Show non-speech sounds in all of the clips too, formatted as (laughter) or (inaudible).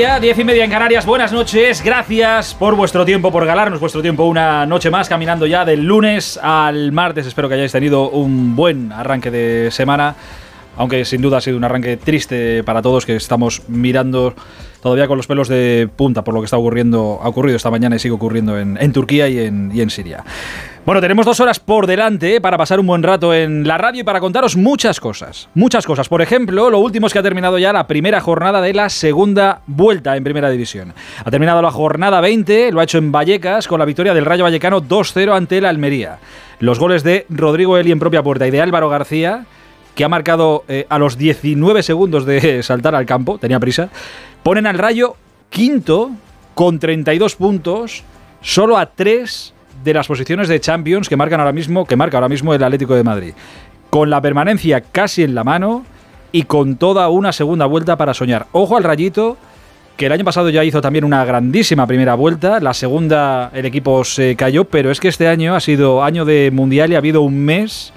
Media, diez y media en Canarias. Buenas noches, gracias por vuestro tiempo, por galarnos vuestro tiempo una noche más, caminando ya del lunes al martes. Espero que hayáis tenido un buen arranque de semana, aunque sin duda ha sido un arranque triste para todos que estamos mirando todavía con los pelos de punta por lo que está ocurriendo, ha ocurrido esta mañana y sigue ocurriendo en, Turquía y en Siria. Bueno, tenemos dos horas por delante para pasar un buen rato en la radio y para contaros muchas cosas. Muchas cosas. Por ejemplo, lo último es que ha terminado ya la primera jornada de la segunda vuelta en Primera División. Ha terminado la jornada 20, lo ha hecho en Vallecas con la victoria del Rayo Vallecano 2-0 ante el Almería. Los goles de Rodrigo Eli en propia puerta y de Álvaro García, que ha marcado eh, a los 19 segundos de (laughs) saltar al campo, tenía prisa, ponen al Rayo quinto con 32 puntos, solo a 3 de las posiciones de Champions que marcan ahora mismo, que marca ahora mismo el Atlético de Madrid. Con la permanencia casi en la mano y con toda una segunda vuelta para soñar. Ojo al rayito, que el año pasado ya hizo también una grandísima primera vuelta. La segunda el equipo se cayó, pero es que este año ha sido año de mundial y ha habido un mes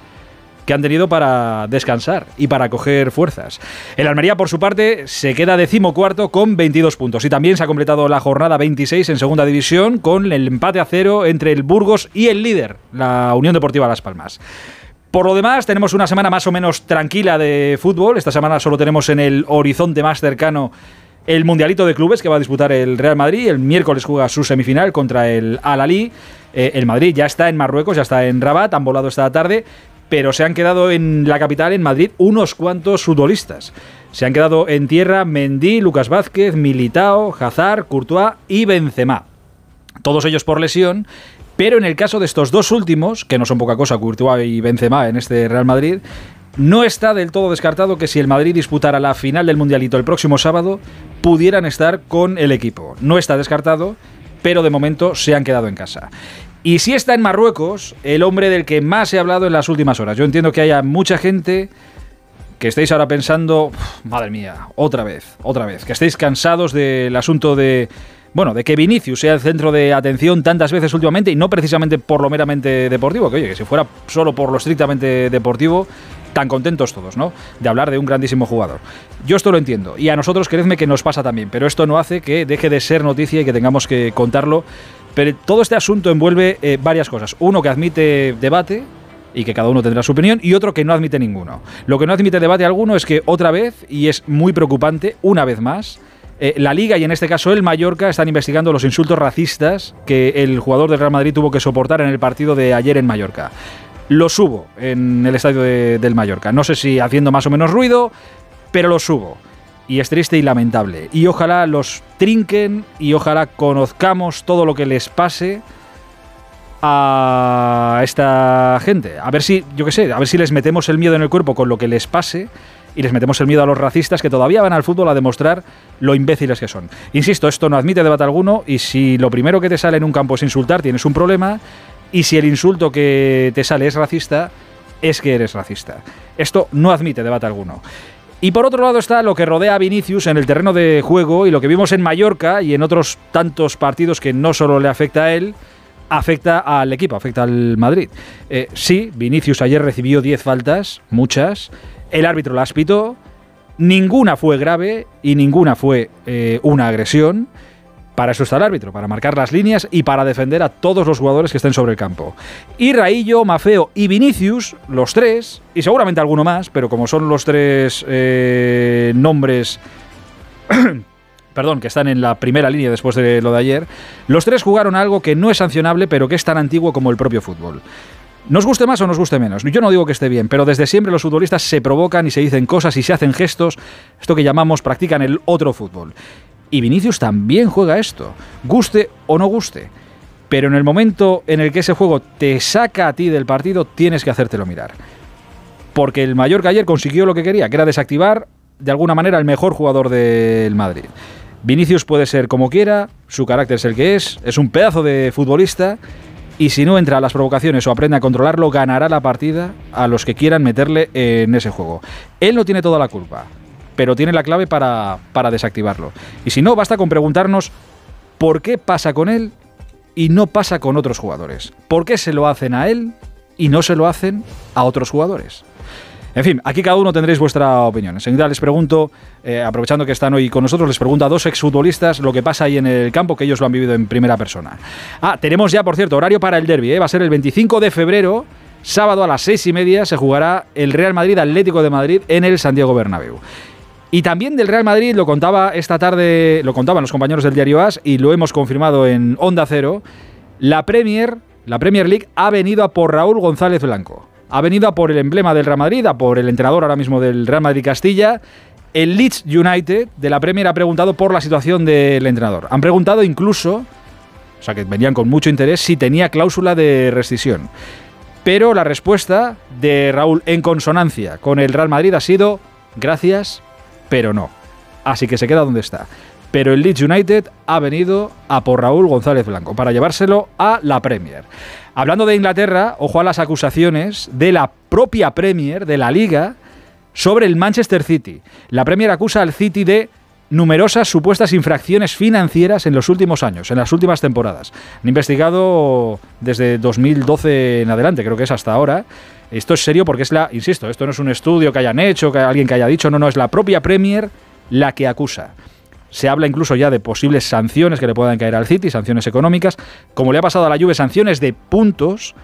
que han tenido para descansar y para coger fuerzas. El Almería, por su parte, se queda decimocuarto con 22 puntos. Y también se ha completado la jornada 26 en segunda división con el empate a cero entre el Burgos y el líder, la Unión Deportiva Las Palmas. Por lo demás, tenemos una semana más o menos tranquila de fútbol. Esta semana solo tenemos en el horizonte más cercano el Mundialito de Clubes que va a disputar el Real Madrid. El miércoles juega su semifinal contra el Al-Ali. Eh, el Madrid ya está en Marruecos, ya está en Rabat, han volado esta tarde pero se han quedado en la capital, en Madrid, unos cuantos futbolistas. Se han quedado en tierra Mendy, Lucas Vázquez, Militao, Hazard, Courtois y Benzema. Todos ellos por lesión, pero en el caso de estos dos últimos, que no son poca cosa, Courtois y Benzema en este Real Madrid, no está del todo descartado que si el Madrid disputara la final del Mundialito el próximo sábado, pudieran estar con el equipo. No está descartado, pero de momento se han quedado en casa. Y si está en Marruecos, el hombre del que más he hablado en las últimas horas. Yo entiendo que haya mucha gente que estéis ahora pensando, madre mía, otra vez, otra vez, que estéis cansados del asunto de, bueno, de que Vinicius sea el centro de atención tantas veces últimamente y no precisamente por lo meramente deportivo, que oye, que si fuera solo por lo estrictamente deportivo, tan contentos todos, ¿no? De hablar de un grandísimo jugador. Yo esto lo entiendo y a nosotros, creedme que nos pasa también, pero esto no hace que deje de ser noticia y que tengamos que contarlo pero todo este asunto envuelve eh, varias cosas. Uno que admite debate, y que cada uno tendrá su opinión, y otro que no admite ninguno. Lo que no admite debate alguno es que otra vez, y es muy preocupante, una vez más, eh, la Liga y en este caso el Mallorca están investigando los insultos racistas que el jugador del Real Madrid tuvo que soportar en el partido de ayer en Mallorca. Lo subo en el estadio del Mallorca. No sé si haciendo más o menos ruido, pero lo subo y es triste y lamentable. Y ojalá los trinquen y ojalá conozcamos todo lo que les pase a esta gente. A ver si, yo qué sé, a ver si les metemos el miedo en el cuerpo con lo que les pase y les metemos el miedo a los racistas que todavía van al fútbol a demostrar lo imbéciles que son. Insisto, esto no admite debate alguno y si lo primero que te sale en un campo es insultar, tienes un problema y si el insulto que te sale es racista, es que eres racista. Esto no admite debate alguno. Y por otro lado está lo que rodea a Vinicius en el terreno de juego y lo que vimos en Mallorca y en otros tantos partidos que no solo le afecta a él, afecta al equipo, afecta al Madrid. Eh, sí, Vinicius ayer recibió 10 faltas, muchas, el árbitro las pitó, ninguna fue grave y ninguna fue eh, una agresión. Para eso está el árbitro, para marcar las líneas y para defender a todos los jugadores que estén sobre el campo. Y Raillo, Mafeo y Vinicius, los tres, y seguramente alguno más, pero como son los tres eh, nombres... (coughs) perdón, que están en la primera línea después de lo de ayer, los tres jugaron algo que no es sancionable, pero que es tan antiguo como el propio fútbol. Nos guste más o nos guste menos. Yo no digo que esté bien, pero desde siempre los futbolistas se provocan y se dicen cosas y se hacen gestos, esto que llamamos practican el otro fútbol. Y Vinicius también juega esto, guste o no guste. pero en el momento en el que ese juego te saca a ti del partido, tienes que hacértelo mirar. Porque el Mallorca ayer consiguió lo que quería, que era desactivar de alguna manera el mejor jugador del Madrid. Vinicius puede ser como quiera, su carácter es el que es, es un pedazo de futbolista y si no entra a las provocaciones o aprende a controlarlo, ganará la partida a los que quieran meterle en ese juego. Él no tiene toda la culpa, pero tiene la clave para, para desactivarlo. Y si no, basta con preguntarnos por qué pasa con él y no pasa con otros jugadores. ¿Por qué se lo hacen a él y no se lo hacen a otros jugadores? En fin, aquí cada uno tendréis vuestra opinión. Enseguida les pregunto, eh, aprovechando que están hoy con nosotros, les pregunto a dos exfutbolistas lo que pasa ahí en el campo, que ellos lo han vivido en primera persona. Ah, tenemos ya, por cierto, horario para el derby. ¿eh? Va a ser el 25 de febrero, sábado a las seis y media, se jugará el Real Madrid Atlético de Madrid en el Santiago Bernabéu. Y también del Real Madrid, lo contaba esta tarde, lo contaban los compañeros del diario AS y lo hemos confirmado en Onda Cero, la Premier, la Premier League ha venido a por Raúl González Blanco ha venido a por el emblema del Real Madrid, a por el entrenador ahora mismo del Real Madrid Castilla. El Leeds United de la Premier ha preguntado por la situación del entrenador. Han preguntado incluso, o sea que venían con mucho interés, si tenía cláusula de rescisión. Pero la respuesta de Raúl en consonancia con el Real Madrid ha sido gracias, pero no. Así que se queda donde está. Pero el Leeds United ha venido a por Raúl González Blanco para llevárselo a la Premier. Hablando de Inglaterra, ojo a las acusaciones de la propia Premier, de la Liga, sobre el Manchester City. La Premier acusa al City de numerosas supuestas infracciones financieras en los últimos años, en las últimas temporadas. Han investigado desde 2012 en adelante, creo que es hasta ahora. Esto es serio porque es la, insisto, esto no es un estudio que hayan hecho, que alguien que haya dicho, no, no, es la propia Premier la que acusa. Se habla incluso ya de posibles sanciones que le puedan caer al City, sanciones económicas, como le ha pasado a la Juve, sanciones de puntos,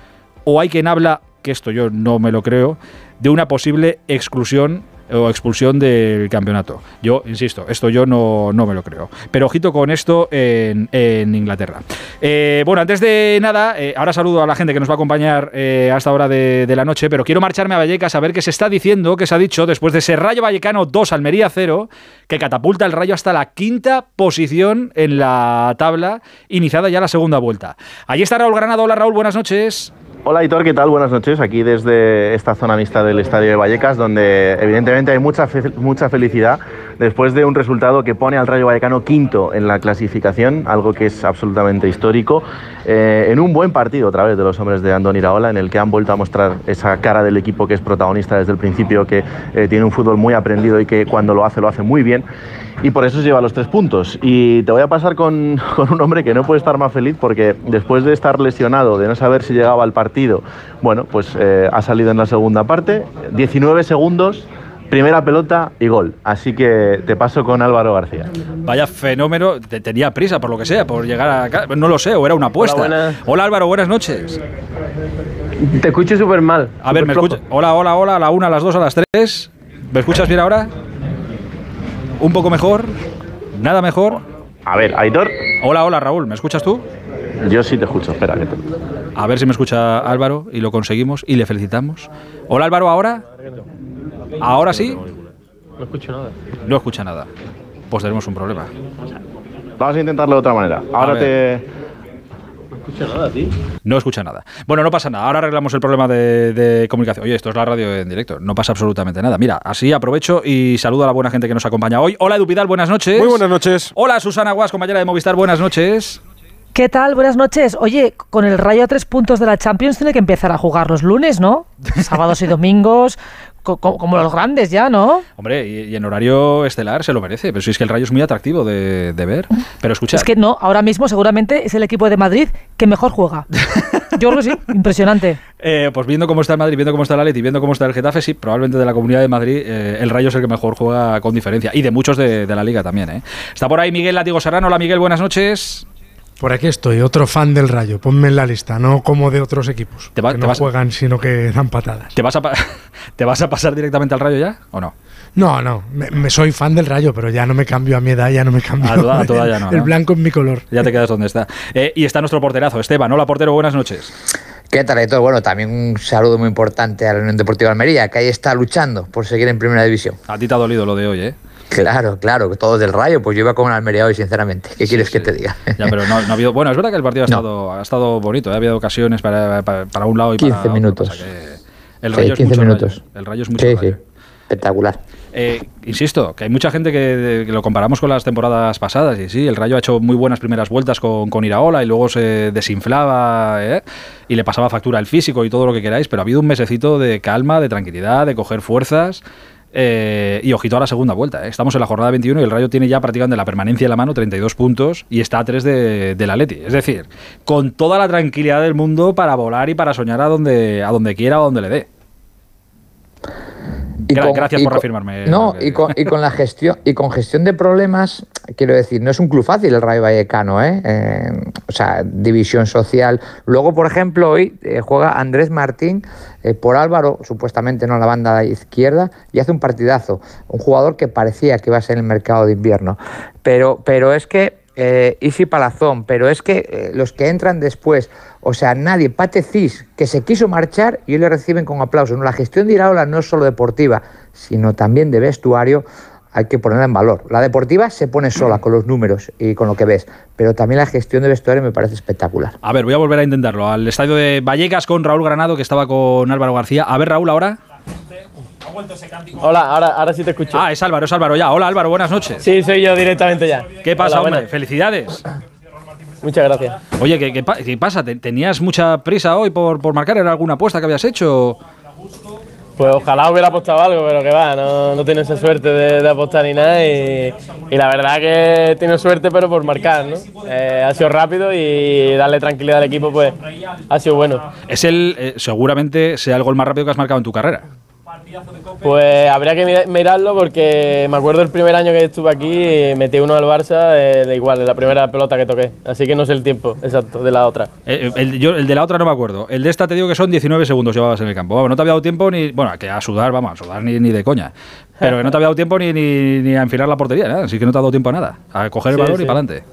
o hay quien habla, que esto yo no me lo creo, de una posible exclusión o expulsión del campeonato. Yo, insisto, esto yo no, no me lo creo. Pero ojito con esto en, Inglaterra. Eh, bueno, antes de nada, eh, ahora saludo a la gente que nos va a acompañar eh, a esta hora de, la noche, pero quiero marcharme a Vallecas a ver qué se está diciendo, qué se ha dicho después de ese Rayo Vallecano 2, Almería 0, que catapulta el Rayo hasta la quinta posición en la tabla, iniciada ya la segunda vuelta. Allí está Raúl Granado. Hola Raúl, buenas noches. Hola Hitor, ¿qué tal? Buenas noches. Aquí desde esta zona mixta del Estadio de Vallecas, donde evidentemente hay mucha, mucha felicidad después de un resultado que pone al Rayo Vallecano quinto en la clasificación, algo que es absolutamente histórico, eh, en un buen partido otra vez de los hombres de Andoni Iraola, en el que han vuelto a mostrar esa cara del equipo que es protagonista desde el principio, que eh, tiene un fútbol muy aprendido y que cuando lo hace lo hace muy bien y por eso se lleva los tres puntos. Y te voy a pasar con, (laughs) con, un hombre que no puede estar más feliz porque después de estar lesionado, de no saber si llegaba al partido, bueno, pues eh, ha salido en la segunda parte, 19 segundos. Primera pelota y gol. Así que te paso con Álvaro García. Vaya fenómeno. Tenía prisa, por lo que sea, por llegar acá. No lo sé, o era una apuesta. Hola, hola Álvaro, buenas noches. Te escucho súper mal. A ver, me escucha. Hola, hola, hola. A la una, a las dos, a las tres. ¿Me escuchas bien ahora? ¿Un poco mejor? ¿Nada mejor? A ver, Aitor. Hola, hola, Raúl, ¿me escuchas tú? Yo sí te escucho, espera. Que A ver si me escucha Álvaro y lo conseguimos y le felicitamos. Hola, Álvaro, ¿ahora? ¿Ahora sí? No escucho nada. No escucha nada. Pues tenemos un problema. Vamos a intentarlo de otra manera. Ahora te escucha nada, tío. No escucha nada. Bueno, no pasa nada. Ahora arreglamos el problema de, comunicación. Oye, esto es la radio en directo. No pasa absolutamente nada. Mira, así aprovecho y saludo a la buena gente que nos acompaña hoy. Hola, Edu Pidal, buenas noches. Muy buenas noches. Hola, Susana Guas, compañera de Movistar, buenas noches. ¿Qué tal? Buenas noches. Oye, con el rayo a tres puntos de la Champions tiene que empezar a jugar los lunes, ¿no? (laughs) Sábados y domingos, como los grandes ya, ¿no? Hombre, y, en horario estelar se lo merece, pero si es que el Rayo es muy atractivo de, ver. Pero escucha. Es que no, ahora mismo seguramente es el equipo de Madrid que mejor juega. Yo creo que sí, (laughs) impresionante. Eh, pues viendo cómo está el Madrid, viendo cómo está el Atleti, viendo cómo está el Getafe, sí, probablemente de la Comunidad de Madrid eh, el Rayo es el que mejor juega con diferencia. Y de muchos de, de la Liga también, ¿eh? Está por ahí Miguel Látigo Serrano. Hola Miguel, buenas noches. Por aquí estoy, otro fan del Rayo. Ponme en la lista, no como de otros equipos. que no juegan, sino que dan patadas. ¿Te vas, a (laughs) ¿Te vas a pasar directamente al Rayo ya o no? No, no, me, soy fan del Rayo, pero ya no me cambio a mi edad, ya no me cambio. A toda, ya (laughs) no, El blanco es mi color. Ya te quedas donde está. Eh, y está nuestro porterazo, Esteban. Hola, portero, buenas noches. ¿Qué tal, todo? Bueno, también un saludo muy importante a la Unión Deportiva Almería, que ahí está luchando por seguir en Primera División. A ti te ha dolido lo de hoy, ¿eh? Claro, claro, todos del Rayo, pues yo iba con el Almería hoy, sinceramente. ¿Qué quieres que te diga? Ya, pero no, ha habido. Bueno, es verdad que el partido ha estado, ha estado bonito, ¿eh? ha habido ocasiones para, para, un lado y 15 para minutos. Otro, el Rayo 15 es minutos. El Rayo es mucho sí, sí. Espectacular. Eh, insisto, que hay mucha gente que, lo comparamos con las temporadas pasadas. Y sí, el Rayo ha hecho muy buenas primeras vueltas con, con Iraola y luego se desinflaba ¿eh? y le pasaba factura el físico y todo lo que queráis. Pero ha habido un mesecito de calma, de tranquilidad, de coger fuerzas. Eh, y ojito a la segunda vuelta. ¿eh? Estamos en la jornada 21 y el Rayo tiene ya prácticamente la permanencia en la mano, 32 puntos, y está a 3 de, de la Leti. Es decir, con toda la tranquilidad del mundo para volar y para soñar a donde, a donde quiera o donde le dé. Gracias por reafirmarme. No, y con, y con, la gestión y con gestión de problemas, quiero decir, no es un club fácil el Rayo Vallecano, ¿eh? eh o sea, división social. Luego, por ejemplo, hoy eh, juega Andrés Martín eh, por Álvaro, supuestamente no la banda izquierda, y hace un partidazo. Un jugador que parecía que iba a ser el mercado de invierno. Pero, pero es que Isi Palazón, pero es que los que entran después, o sea, nadie, Pate Cis, que se quiso marchar y hoy le reciben con aplausos. No, la gestión de Iraola no es solo deportiva, sino también de vestuario, hay que ponerla en valor. La deportiva se pone sola con los números y con lo que ves, pero también la gestión de vestuario me parece espectacular. A ver, voy a volver a intentarlo. Al estadio de Vallecas con Raúl Granado, que estaba con Álvaro García. A ver, Raúl, ahora. Hola, ahora, ahora sí te escucho. Ah, es Álvaro, es Álvaro ya. Hola Álvaro, buenas noches. Sí, soy yo directamente ya. ¿Qué pasa, hombre? Felicidades. Muchas gracias. Oye, ¿qué, pasa? ¿Tenías mucha prisa hoy por, por marcar? ¿Era alguna apuesta que habías hecho? Pues ojalá hubiera apostado algo, pero que va, no, no tiene esa suerte de, apostar ni nada. Y, la verdad que tiene suerte, pero por marcar, ¿no? Eh, ha sido rápido y darle tranquilidad al equipo, pues ha sido bueno. Es el, eh, seguramente sea el gol más rápido que has marcado en tu carrera. Pues habría que mirarlo porque me acuerdo el primer año que estuve aquí metí uno al Barça eh, de igual, de la primera pelota que toqué. Así que no sé el tiempo exacto de la otra. Eh, el, yo, el de la otra no me acuerdo. El de esta te digo que son 19 segundos llevabas en el campo. no te había dado tiempo ni. Bueno, que a sudar, vamos, a sudar ni, ni de coña. Pero que no te había dado tiempo ni, ni, a enfilar la portería, así que no te ha dado tiempo a nada. A coger el balón y para adelante.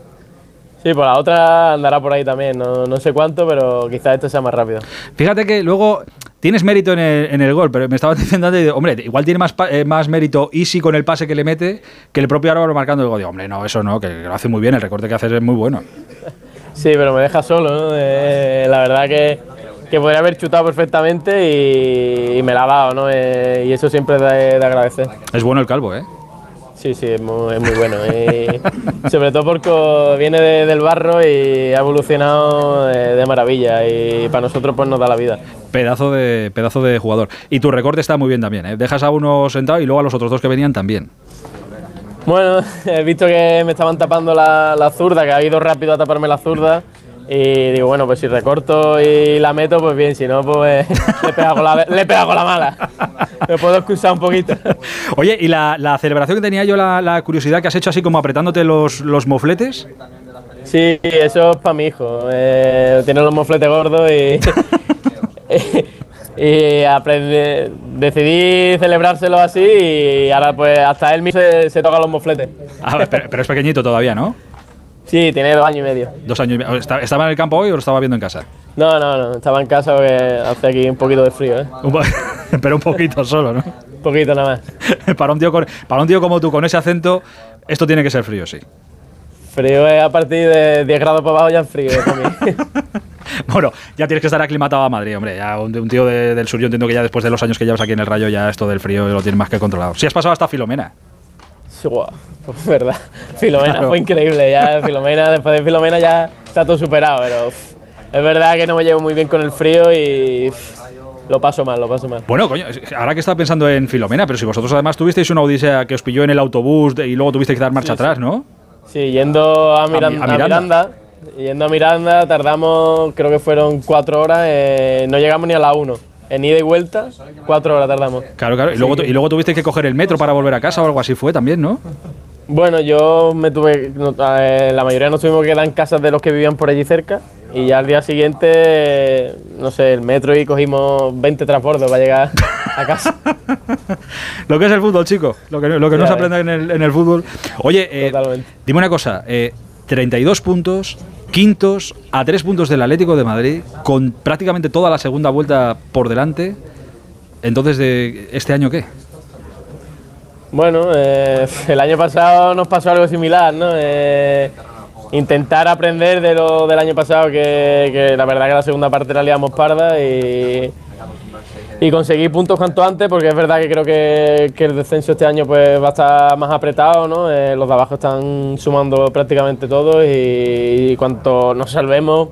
Sí, pues la otra andará por ahí también, no, no sé cuánto, pero quizás esto sea más rápido. Fíjate que luego tienes mérito en el, en el gol, pero me estaba (laughs) diciendo antes, hombre, igual tiene más, eh, más mérito Easy con el pase que le mete que el propio Álvaro marcando el gol. Digo, hombre, no, eso no, que, lo hace muy bien, el recorte que hace es muy bueno. Sí, pero me deja solo, ¿no? Eh, la verdad que, que, podría haber chutado perfectamente y, me la ha dado, ¿no? Eh, y eso siempre es de agradecer. Es bueno el calvo, ¿eh? Sí, sí, es muy, bueno. (laughs) sobre todo porque viene del barro y ha evolucionado de, maravilla y para nosotros pues nos da la vida. Pedazo de, pedazo de jugador. Y tu recorte está muy bien también. ¿eh? Dejas a uno sentado y luego a los otros dos que venían también. Bueno, (laughs) he visto que me estaban tapando la, la zurda, que ha ido rápido a taparme la zurda. Y digo, bueno, pues si recorto y la meto, pues bien, si no, pues (laughs) le pego la, le con la mala. Me puedo excusar un poquito. (laughs) Oye, ¿y la, celebración que tenía yo, la, curiosidad que has hecho así como apretándote los, los mofletes? Sí, eso es para mi hijo. Eh, tiene los mofletes gordos (laughs) y. y aprende, decidí celebrárselo así y ahora pues hasta él mismo se, toca los mofletes. Ah, pero es pequeñito todavía, ¿no? Sí, tiene dos años y medio. Dos años y medio. ¿Estaba en el campo hoy o lo estaba viendo en casa? No, no, no. Estaba en casa porque hace aquí un poquito de frío, ¿eh? (laughs) Pero un poquito solo, ¿no? Un poquito nada más. (laughs) para, un tío para un tío como tú, con ese acento, esto tiene que ser frío, sí. Frío es a partir de 10 grados para abajo ya es frío para mí. (laughs) bueno, ya tienes que estar aclimatado a Madrid, hombre. Ya un, tío del sur, yo entiendo que ya después de los años que llevas aquí en el Rayo, ya esto del frío lo tienes más que controlado. Si has pasado hasta Filomena. Sí, pues (laughs) verdad. Filomena fue increíble. Ya Filomena, después de Filomena ya está todo superado, pero es verdad que no me llevo muy bien con el frío y lo paso mal, lo paso mal. Bueno, coño, ahora que estaba pensando en Filomena, pero si vosotros además tuvisteis una odisea que os pilló en el autobús y luego tuvisteis que dar marcha atrás, ¿no? Sí, yendo a, Miranda, Yendo a Miranda tardamos, creo que fueron cuatro horas, eh, no llegamos ni a la uno en ida y vuelta, cuatro horas tardamos. Claro, claro. Y luego, y luego tuviste que coger el metro para volver a casa o algo así fue también, ¿no? Bueno, yo me tuve. Eh, la mayoría nos tuvimos que quedar en casas de los que vivían por allí cerca. Y ya al día siguiente, no sé, el metro y cogimos 20 transbordos para llegar a casa. (laughs) lo que es el fútbol, chicos. Lo que, lo que no se aprende en el, en el fútbol. Oye, eh, dime una cosa. Eh, 32 puntos, quintos a tres puntos del Atlético de Madrid, con prácticamente toda la segunda vuelta por delante. Entonces, ¿de ¿este año qué? Bueno, eh, el año pasado nos pasó algo similar, ¿no? Eh, intentar aprender de lo del año pasado, que, la verdad que la segunda parte la liamos parda y, y conseguir puntos cuanto antes, porque es verdad que creo que, el descenso este año pues va a estar más apretado, ¿no? Eh, los de abajo están sumando prácticamente todos y cuanto nos salvemos,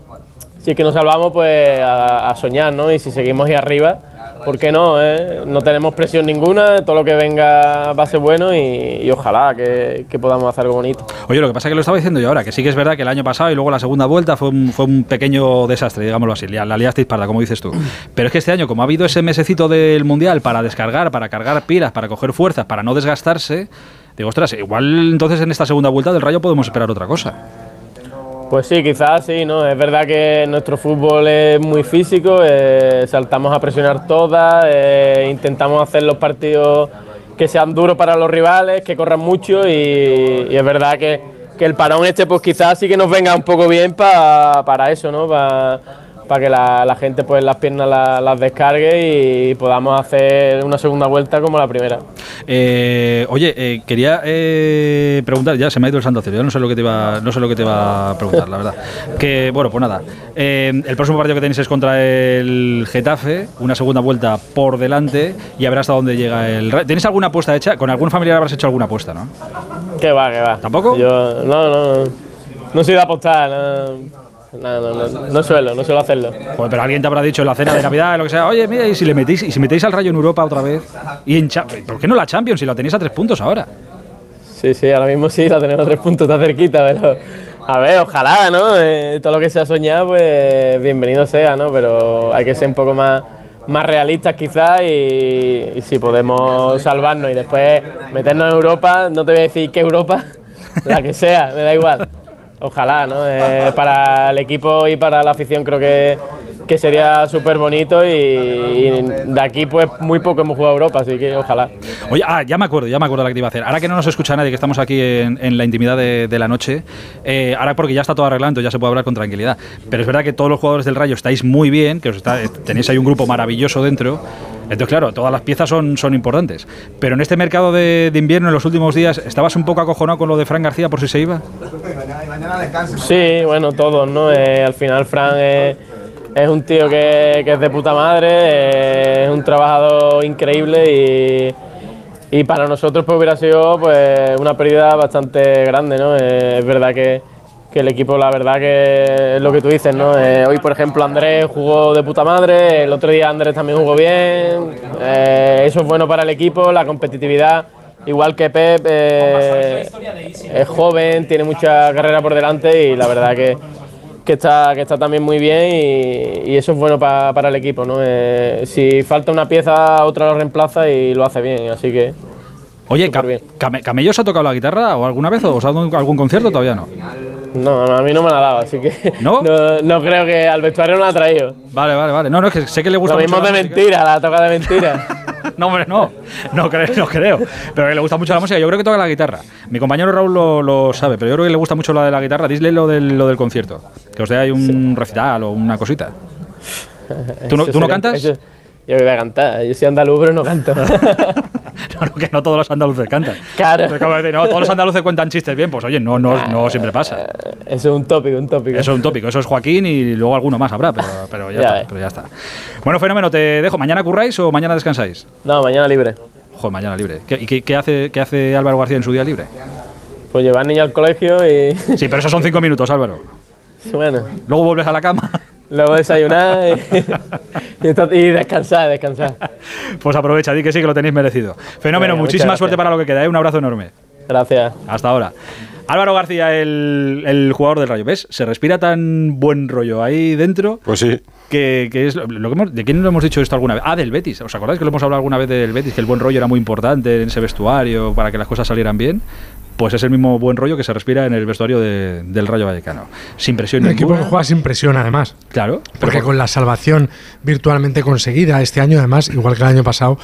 si es que nos salvamos, pues a, soñar, ¿no? Y si seguimos ahí arriba, ¿por qué no? Eh? No tenemos presión ninguna, todo lo que venga va a ser bueno y, ojalá que, podamos hacer algo bonito. Oye, lo que pasa es que lo estaba diciendo yo ahora, que sí que es verdad que el año pasado y luego la segunda vuelta fue un, fue un pequeño desastre, digámoslo así, la, la liasteis parda, como dices tú. Pero es que este año, como ha habido ese mesecito del Mundial para descargar, para cargar pilas, para coger fuerzas, para no desgastarse, digo, ostras, igual entonces en esta segunda vuelta del Rayo podemos esperar otra cosa. Pues sí, quizás sí, ¿no? Es verdad que nuestro fútbol es muy físico, eh, saltamos a presionar todas, eh, intentamos hacer los partidos que sean duros para los rivales, que corran mucho y, es verdad que, el parón este pues quizás sí que nos venga un poco bien para eso, ¿no? Para que la, gente pues las piernas las, descargue y podamos hacer una segunda vuelta como la primera. Eh, oye, eh, quería eh, preguntar, ya se me ha ido el santo cielo, no sé lo que te iba, no sé lo que te va a preguntar, la verdad. Que bueno, pues nada, el próximo partido que tenéis es contra el Getafe, una segunda vuelta por delante y a ver hasta dónde llega el. ¿Tenéis alguna apuesta hecha? Con algún familiar habrás hecho alguna apuesta, ¿no? Que va, que va. ¿Tampoco? Yo no, no, no soy de apostar. No. No, no, no, no suelo, no suelo hacerlo. pero alguien te habrá dicho en la cena de Navidad, lo que sea, oye, mira, y si le metéis, y si metéis al Rayo en Europa otra vez, y en ¿por qué no la Champions si la tenéis a tres puntos ahora? Sí, sí, ahora mismo sí, la tenemos a tres puntos, está cerquita, pero a ver, ojalá, ¿no? Eh, todo lo que sea soñado, pues bienvenido sea, ¿no? Pero hay que ser un poco más, más realistas quizás y, si podemos salvarnos y después meternos en Europa, no te voy a decir qué Europa, (laughs) la que sea, me da igual. Ojalá, ¿no? Eh, para el equipo y para la afición creo que, que sería súper bonito y, de aquí pues muy poco hemos jugado a Europa, así que ojalá. Oye, ah, ya me acuerdo, ya me acuerdo la que iba a hacer. Ahora que no nos escucha nadie, que estamos aquí en, la intimidad de, la noche, eh, ahora porque ya está todo arreglado, ya se puede hablar con tranquilidad. Pero es verdad que todos los jugadores del Rayo estáis muy bien, que os está, tenéis ahí un grupo maravilloso dentro. Entonces, claro, todas las piezas son, son importantes. Pero en este mercado de, invierno, en los últimos días, ¿estabas un poco acojonado con lo de Fran García por si se iba? Sí, bueno, todos, ¿no? Eh, al final, Fran es, un tío que, es de puta madre, eh, es un trabajador increíble y, y para nosotros pues, hubiera sido pues, una pérdida bastante grande, ¿no? Eh, es verdad que que el equipo, la verdad que es lo que tú dices, ¿no? Eh, hoy, por ejemplo, Andrés jugó de puta madre, el otro día Andrés también jugó bien, eh, eso es bueno para el equipo, la competitividad, igual que Pep, eh, es joven, tiene mucha carrera por delante y la verdad que, que, está, que está también muy bien y, eso es bueno para el equipo, ¿no? si falta una pieza, otra lo reemplaza y lo hace bien, así que... Oye, ¿Camellos ha tocado la guitarra o alguna vez o os ha dado algún concierto? Todavía no. No, a mí no me la ha dado, así que (laughs) ¿No? ¿No? creo que al vestuario no la ha traído. Vale, vale, vale. No, no, es que sé que le gusta Lo mucho. mismo de mentira, la toca de mentira. (laughs) no, hombre, no. No creo, no creo. Pero que le gusta mucho la música. Yo creo que toca la guitarra. Mi compañero Raúl lo, sabe, pero yo creo que le gusta mucho la de la guitarra. Disle lo del, lo del concierto. Que os dé ahí un recital o una cosita. ¿Tú (laughs) no, ¿tú no cantas? yo voy a cantar. Yo soy andaluz, pero no canto. (laughs) no, que no todos los andaluces cantan. Claro. no, todos los andaluces cuentan chistes bien, pues oye, no, no, no siempre pasa. Eh, eso es un tópico, un tópico. Eso es un tópico, eso es Joaquín y luego alguno más habrá, pero, (laughs) pero, ya, está, pero ya está. Bueno, fenómeno, te dejo. ¿Mañana curráis o mañana descansáis? No, mañana libre. Joder, mañana libre. ¿Y qué, qué, hace, qué hace Álvaro García en su día libre? Pues llevar niña al colegio y. Sí, pero esos son cinco minutos, Álvaro. (laughs) Bueno. Luego vuelves a la cama. Luego desayunar y, (laughs) y, descansar, descansar. Pues aprovecha, di que sí que lo tenéis merecido. Fenómeno, muchísima suerte para lo que queda. ¿eh? Un abrazo enorme. Gracias. Hasta ahora. Álvaro García, el, jugador del Rayo. ¿Ves? Se respira tan buen rollo ahí dentro. Pues sí. Que, es lo que ¿De quién lo hemos dicho esto alguna vez? Ah, del Betis. ¿Os acordáis que lo hemos hablado alguna vez del Betis? Que el buen rollo era muy importante en ese vestuario para que las cosas salieran bien pues es el mismo buen rollo que se respira en el vestuario del Rayo Vallecano. Sin presión El equipo que juega sin presión, además. Claro. Porque con la salvación virtualmente conseguida este año, además, igual que el año pasado,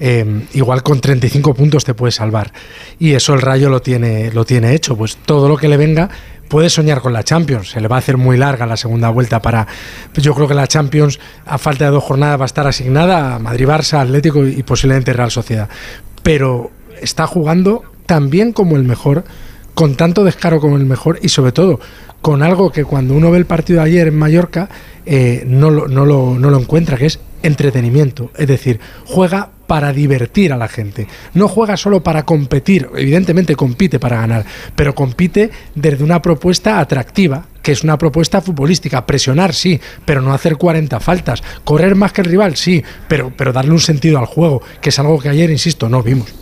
eh, igual con 35 puntos te puede salvar. Y eso el Rayo lo tiene, lo tiene hecho. Pues todo lo que le venga puede soñar con la Champions. Se le va a hacer muy larga la segunda vuelta para. Yo creo que la Champions, a falta de dos jornadas, va a estar asignada a Madrid-Barça, Atlético y posiblemente Real Sociedad. Pero está jugando tan bien como el mejor, con tanto descaro como el mejor y sobre todo con algo que cuando uno ve el partido de ayer en Mallorca eh, no, lo, no, lo, no lo encuentra, que es entretenimiento. Es decir, juega para divertir a la gente. No juega solo para competir, evidentemente compite para ganar, pero compite desde una propuesta atractiva, que es una propuesta futbolística. Presionar, sí, pero no hacer 40 faltas. Correr más que el rival, sí, pero, pero darle un sentido al juego, que es algo que ayer, insisto, no vimos.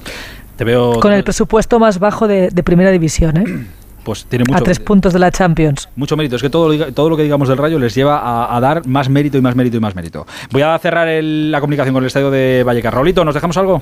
Te veo. Con el presupuesto más bajo de, de primera división, ¿eh? (clears throat) Pues tiene mucho a tres puntos de la Champions. Mucho mérito. Es que todo todo lo que digamos del Rayo les lleva a, a dar más mérito y más mérito y más mérito. Voy a cerrar el- la comunicación con el estadio de Vallecas. Raulito, ¿nos dejamos algo?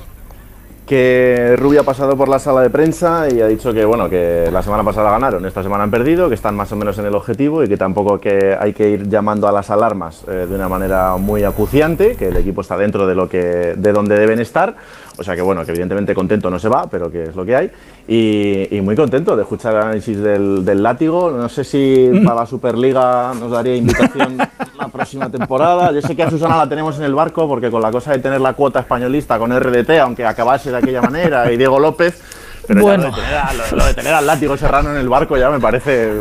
que Rubio ha pasado por la sala de prensa y ha dicho que bueno que la semana pasada ganaron, esta semana han perdido, que están más o menos en el objetivo y que tampoco que hay que ir llamando a las alarmas eh, de una manera muy acuciante, que el equipo está dentro de lo que de donde deben estar, o sea que bueno que evidentemente contento no se va, pero que es lo que hay y, y muy contento de escuchar el análisis del, del látigo. No sé si para la Superliga nos daría invitación (laughs) la próxima temporada. Yo sé que a Susana la tenemos en el barco porque con la cosa de tener la cuota españolista con RDT, aunque acabase de aquella manera, y Diego López. Pero Bueno. ya lo de, tener a- lo- lo de tener al látigo serrano en el barco ya me parece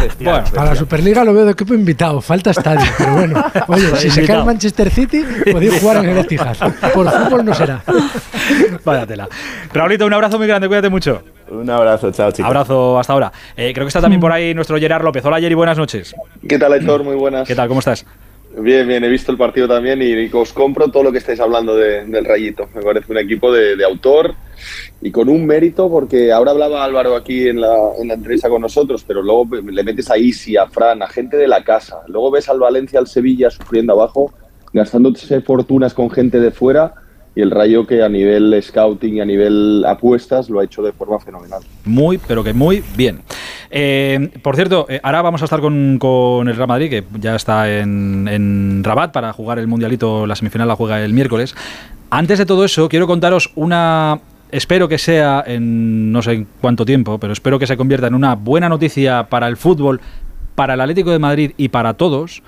bestial. Bueno, Para la Superliga lo veo de equipo invitado, falta estadio, pero bueno, (laughs) oye, si se cae el Manchester City, podéis jugar en el Etihad. Por fútbol no será. (laughs) Vaya tela. Raulito, un abrazo muy grande, cuídate mucho. Un abrazo, chao chicos. Abrazo hasta ahora. Eh, creo que está también por ahí nuestro Gerard López. Hola, Jerry, buenas noches. ¿Qué tal, Héctor? Muy buenas. ¿Qué tal? ¿Cómo estás? Bien, bien, he visto el partido también y, os compro todo lo que estáis hablando de- del Rayito. Me parece un equipo de, autor y con un mérito, porque ahora hablaba Álvaro aquí en la, en la entrevista con nosotros, pero luego le metes a Isi, a Fran, a gente de la casa. Luego ves al Valencia, al Sevilla sufriendo abajo, gastándose fortunas con gente de fuera y el Rayo que a nivel scouting y a nivel apuestas lo ha hecho de forma fenomenal. Muy, pero que muy bien. Eh, por cierto, eh, ahora vamos a estar con, con el Real Madrid, que ya está en, en Rabat para jugar el Mundialito. La semifinal la juega el miércoles. Antes de todo eso, quiero contaros una. Espero que sea en no sé en cuánto tiempo, pero espero que se convierta en una buena noticia para el fútbol, para el Atlético de Madrid y para todos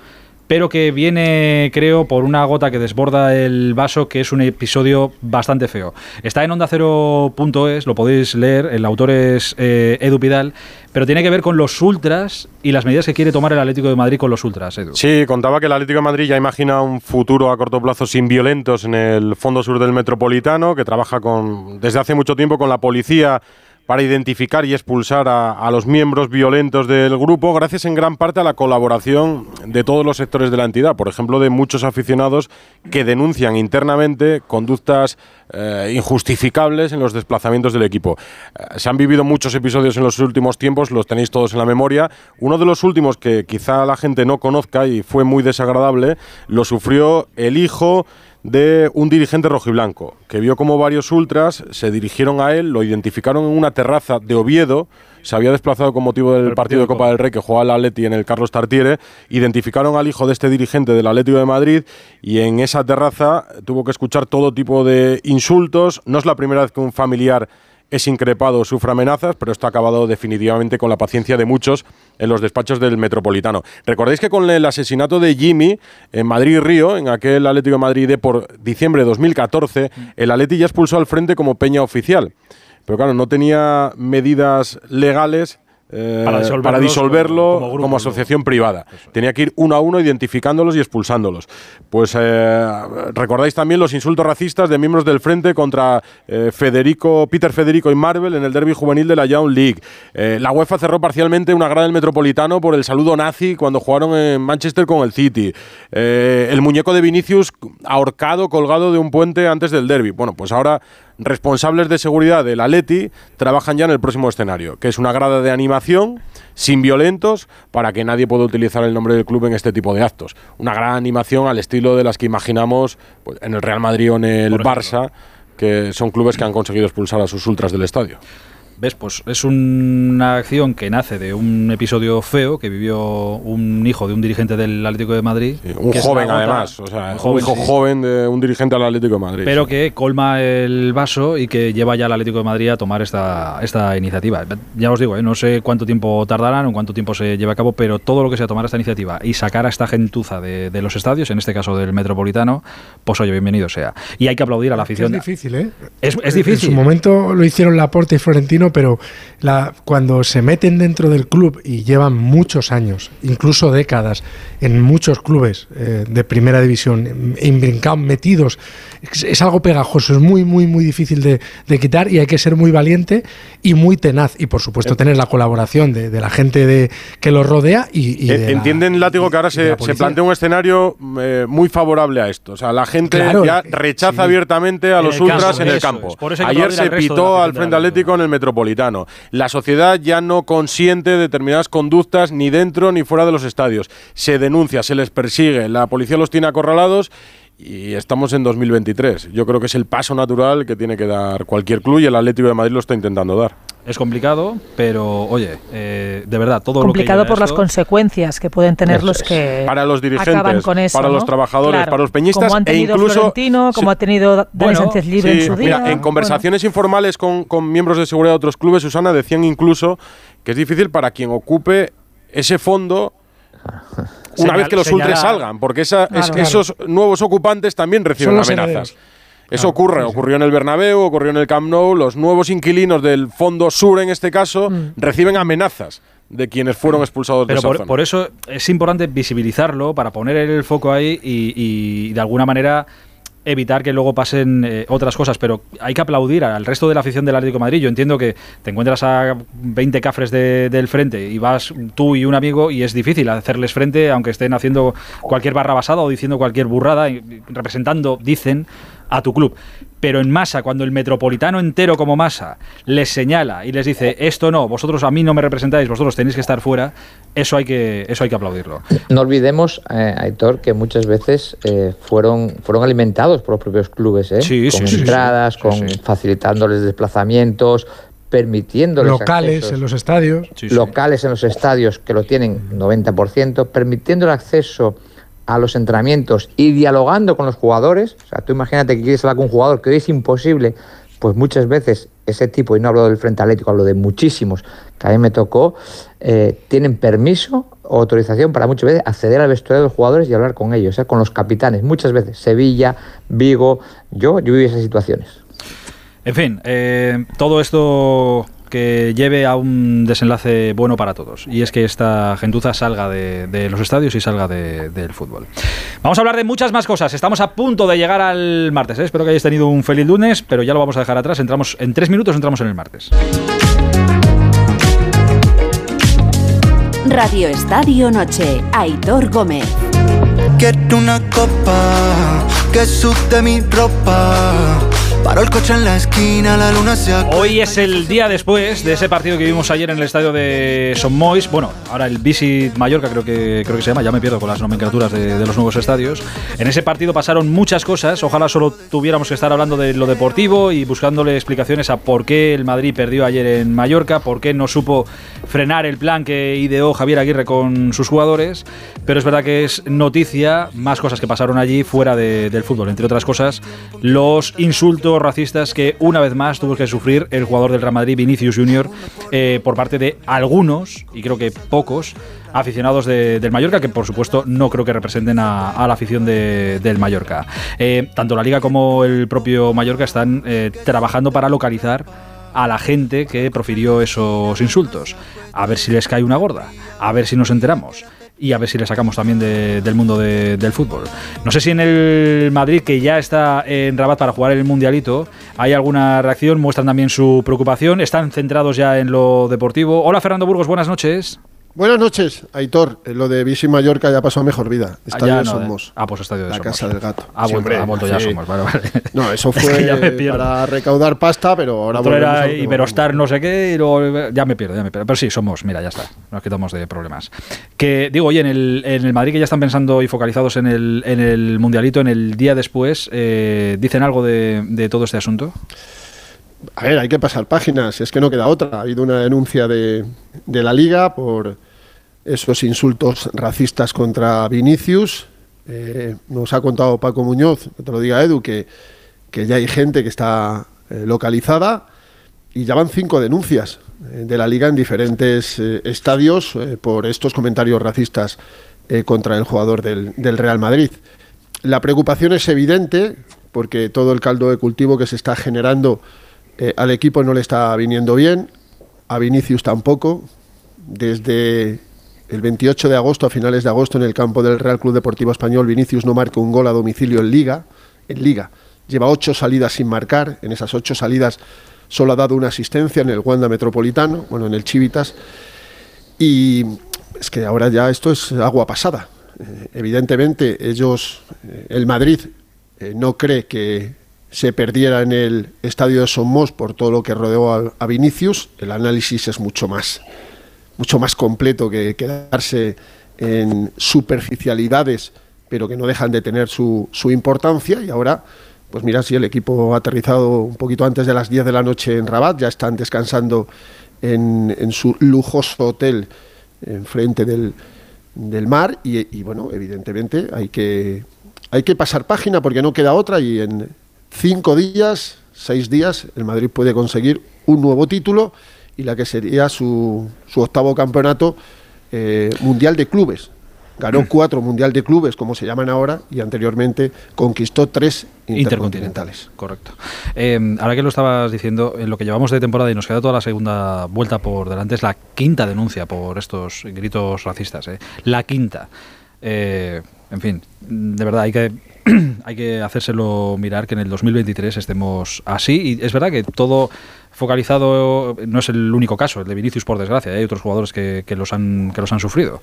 pero que viene, creo, por una gota que desborda el vaso, que es un episodio bastante feo. Está en ondacero.es, lo podéis leer, el autor es eh, Edu Pidal, pero tiene que ver con los ultras y las medidas que quiere tomar el Atlético de Madrid con los ultras, Edu. Sí, contaba que el Atlético de Madrid ya imagina un futuro a corto plazo sin violentos en el fondo sur del Metropolitano, que trabaja con, desde hace mucho tiempo con la policía para identificar y expulsar a, los miembros violentos del grupo, gracias en gran parte a la colaboración de todos los sectores de la entidad, por ejemplo, de muchos aficionados que denuncian internamente conductas eh, injustificables en los desplazamientos del equipo. Eh, se han vivido muchos episodios en los últimos tiempos, los tenéis todos en la memoria. Uno de los últimos que quizá la gente no conozca y fue muy desagradable, lo sufrió el hijo de un dirigente rojiblanco, que vio como varios ultras se dirigieron a él, lo identificaron en una terraza de Oviedo, se había desplazado con motivo del partido de Copa del Rey que jugaba el Atleti en el Carlos Tartiere, identificaron al hijo de este dirigente del Atlético de Madrid y en esa terraza tuvo que escuchar todo tipo de insultos, no es la primera vez que un familiar es increpado o sufre amenazas, pero esto ha acabado definitivamente con la paciencia de muchos en los despachos del Metropolitano. Recordáis que con el asesinato de Jimmy en Madrid-Río, en aquel Atlético de Madrid de por diciembre de 2014, el Atleti ya expulsó al frente como peña oficial. Pero claro, no tenía medidas legales eh, Para disolverlo como- como, como grupo, asociación privada. Tenía que ir uno a uno identificándolos y expulsándolos. Pues eh, recordáis también los insultos racistas de miembros del frente contra eh, Federico, Peter Federico y Marvel en el derby juvenil de la Young League. La UEFA cerró parcialmente una grada del Metropolitano por el saludo nazi cuando jugaron en Manchester con el City. El muñeco de Vinicius ahorcado, colgado de un puente antes del derby. Bueno, pues ahora responsables de seguridad del Atleti trabajan ya en el próximo escenario, que es una grada de animación sin violentos para que nadie pueda utilizar el nombre del club en este tipo de actos. Una gran animación al estilo de las que imaginamos pues, en el Real Madrid o en el. Barça, que son clubes que han conseguido expulsar a sus ultras del estadio. ¿Ves? Pues es una acción que nace de un episodio feo que vivió un hijo de un dirigente del Atlético de Madrid. un joven, además. O sea, un hijo sí. joven de un dirigente del Atlético de Madrid. pero que colma el vaso y que lleva ya al Atlético de Madrid a tomar esta, esta iniciativa. Ya os digo, ¿eh? no sé cuánto tiempo tardarán o cuánto tiempo se lleva a cabo, pero todo lo que sea tomar esta iniciativa y sacar a esta gentuza de, de los estadios, en este caso del Metropolitano, pues oye, bienvenido sea. Y hay que aplaudir a la afición. Es difícil, ¿eh? Es, es En difícil. su momento lo hicieron Laporte y Florentino, pero la, cuando se meten dentro del club y llevan muchos años, incluso décadas, en muchos clubes eh, de primera división, imbrincados, metidos, es, es algo pegajoso, es muy, muy, muy difícil de, de quitar y hay que ser muy valiente y muy tenaz. Y por supuesto tener la colaboración de, de la gente de, que los rodea y, y Eh, la- Entienden, Látigo, que ahora se, plantea un escenario eh, muy favorable a esto. O sea, la gente Claro, ya eh, rechaza sí. abiertamente a En los el ultras en el campo. es. Ayer se pitó al Frente Atlético. Atlético en el Metropolitano. La sociedad ya no consiente determinadas conductas ni dentro ni fuera de los estadios. Se denuncia, se les persigue, la policía los tiene acorralados. Y estamos en 2023. Yo creo que es el paso natural que tiene que dar cualquier club y el Atlético de Madrid lo está intentando dar. Es complicado, pero oye, eh, de verdad, todo Complicado lo que por las consecuencias que pueden tener los que Para los dirigentes, acaban con eso, para los ¿no? trabajadores, Claro, para los peñistas como han e tenido incluso- Florentino, como Sí. ha tenido Dani Bueno, Sánchez Libre Sí, en su día. mira, en conversaciones informales con, con miembros de seguridad de otros clubes, Susana, decían incluso que es difícil para quien ocupe ese fondo una Señal- vez que los señalar- ultras salgan, porque esa- es- Claro, esos nuevos ocupantes también reciben los amenazas. herederos. Eso ocurre, ocurrió en el Bernabéu, ocurrió en el Camp Nou, los nuevos inquilinos del Fondo Sur en este caso Mm. reciben amenazas de quienes fueron expulsados Pero de esa por, zona. por eso es importante visibilizarlo para poner el foco ahí y, y de alguna manera evitar que luego pasen eh, otras cosas, pero hay que aplaudir al resto de la afición del Atlético de Madrid. Yo entiendo que te encuentras a 20 cafres de- del frente y vas tú y un amigo y es difícil hacerles frente, aunque estén haciendo cualquier barra basada o diciendo cualquier burrada, representando, dicen, a tu club. Pero en masa, cuando el metropolitano entero como masa les señala y les dice esto no, vosotros a mí no me representáis, vosotros tenéis que estar fuera, eso hay que, eso hay que aplaudirlo. No olvidemos, eh, Aitor, que muchas veces eh, fueron, fueron alimentados por los propios clubes, ¿eh? Sí, con sí, sí, sí. entradas, Sí, con sí. facilitándoles desplazamientos, permitiéndoles locales accesos en los estadios. Sí, sí. locales en los estadios que lo tienen 90%, permitiendo el acceso a los entrenamientos y dialogando con los jugadores. O sea, tú imagínate que quieres hablar con un jugador que hoy es imposible, pues muchas veces ese tipo, y no hablo del Frente Atlético, hablo de muchísimos que a mí me tocó, eh, tienen permiso o autorización para muchas veces acceder al vestuario de los jugadores y hablar con ellos, ¿eh? con los capitanes. Muchas veces, Sevilla, Vigo, yo, yo viví esas situaciones. En fin, eh, todo esto que lleve a un desenlace bueno para todos. Y es que esta gentuza salga de, de los estadios y salga de- del fútbol. Vamos a hablar de muchas más cosas. Estamos a punto de llegar al martes. ¿eh? Espero que hayáis tenido un feliz lunes, pero ya lo vamos a dejar atrás. Entramos en tres minutos, entramos en el martes. Radio Estadio Noche. Aitor Gómez. Quiero una copa que mi ropa. Paro el coche en la esquina, la luna se Hoy es el día después de ese partido que vimos ayer en el estadio de Son Mois. Bueno, ahora el Visit Mallorca creo que, creo que se llama, ya me pierdo con las nomenclaturas de, de los nuevos estadios. En ese partido pasaron muchas cosas, ojalá solo tuviéramos que estar hablando de lo deportivo y buscándole explicaciones a por qué el Madrid perdió ayer en Mallorca, por qué no supo frenar el plan que ideó Javier Aguirre con sus jugadores. Pero es verdad que es noticia más cosas que pasaron allí fuera de- del fútbol, entre otras cosas, los insultos racistas que una vez más tuvo que sufrir el jugador del Real Madrid, Vinicius Junior, eh, por parte de algunos, y creo que pocos, aficionados de- del Mallorca, que por supuesto no creo que representen a, la afición de- del Mallorca. Eh, tanto la liga como el propio Mallorca están eh, trabajando para localizar a la gente que profirió esos insultos. A ver si les cae una gorda, a ver si nos enteramos y a ver si le sacamos también de- del mundo de- del fútbol. No sé si en el Madrid, que ya está en Rabat para jugar el Mundialito, hay alguna reacción, muestran también su preocupación, están centrados ya en lo deportivo. Hola Fernando Burgos, buenas noches. Buenas noches, Aitor. Eh, Lo de Vichy Mallorca ya pasó a mejor vida. Ah, Estadio de no, Somos. Ah, pues estadio de La Somos. casa del gato. Sí, hombre, vuelto ya sí. Somos, vale, vale. (laughs) No, eso (laughs) Es que ya me fue para recaudar pasta, pero ahora Otro era Iberostar no sé qué y luego ya me pierdo, ya me pierdo. Pero sí, somos, mira, ya está. Nos quitamos de problemas. Que digo, oye, en el, en el Madrid que ya están pensando y focalizados en el, en el Mundialito, en el día después, eh, ¿dicen algo de, de todo este asunto? A ver, hay que pasar páginas, es que no queda otra. Ha habido una denuncia de, la liga por esos insultos racistas contra Vinicius. Eh, nos ha contado Paco Muñoz, que te lo diga Edu, que, que ya hay gente que está eh, localizada y ya van cinco denuncias eh, de la liga en diferentes estadios por estos comentarios racistas contra el jugador del Real Madrid. La preocupación es evidente porque todo el caldo de cultivo que se está generando eh, al equipo no le está viniendo bien, a Vinicius tampoco. Desde el 28 de agosto a finales de agosto en el campo del Real Club Deportivo Español, Vinicius no marca un gol a domicilio en Liga. En Liga lleva ocho salidas sin marcar. En esas ocho salidas solo ha dado una asistencia en el Wanda Metropolitano, bueno, en el Chivitas. Y es que ahora ya esto es agua pasada. Eh, evidentemente, ellos, eh, el Madrid, no cree que se perdiera en el estadio de Somos por todo lo que rodeó a, Vinicius. El análisis es mucho más, mucho más completo que quedarse en superficialidades, pero que no dejan de tener su, su importancia. Y ahora, pues mira, si el equipo ha aterrizado un poquito antes de las 10 de la noche en Rabat, ya están descansando en, en su lujoso hotel enfrente del, del mar y, bueno, evidentemente hay que, hay que pasar página porque no queda otra y cinco días, seis días, el Madrid puede conseguir un nuevo título y la que sería su, su octavo campeonato eh, mundial de clubes. Ganó cuatro mundial de clubes, como se llaman ahora, y anteriormente conquistó tres intercontinentales. Correcto. Eh, ahora que lo estabas diciendo, en lo que llevamos de temporada y nos queda toda la segunda vuelta por delante, es la quinta denuncia por estos gritos racistas. ¿eh? La quinta. Eh, en fin, de verdad hay que (clears throat) hay que hacérselo mirar que en el 2023 estemos así. Y es verdad que todo focalizado no es el único caso, el de Vinicius por desgracia, hay otros jugadores que, que los, han, que los han sufrido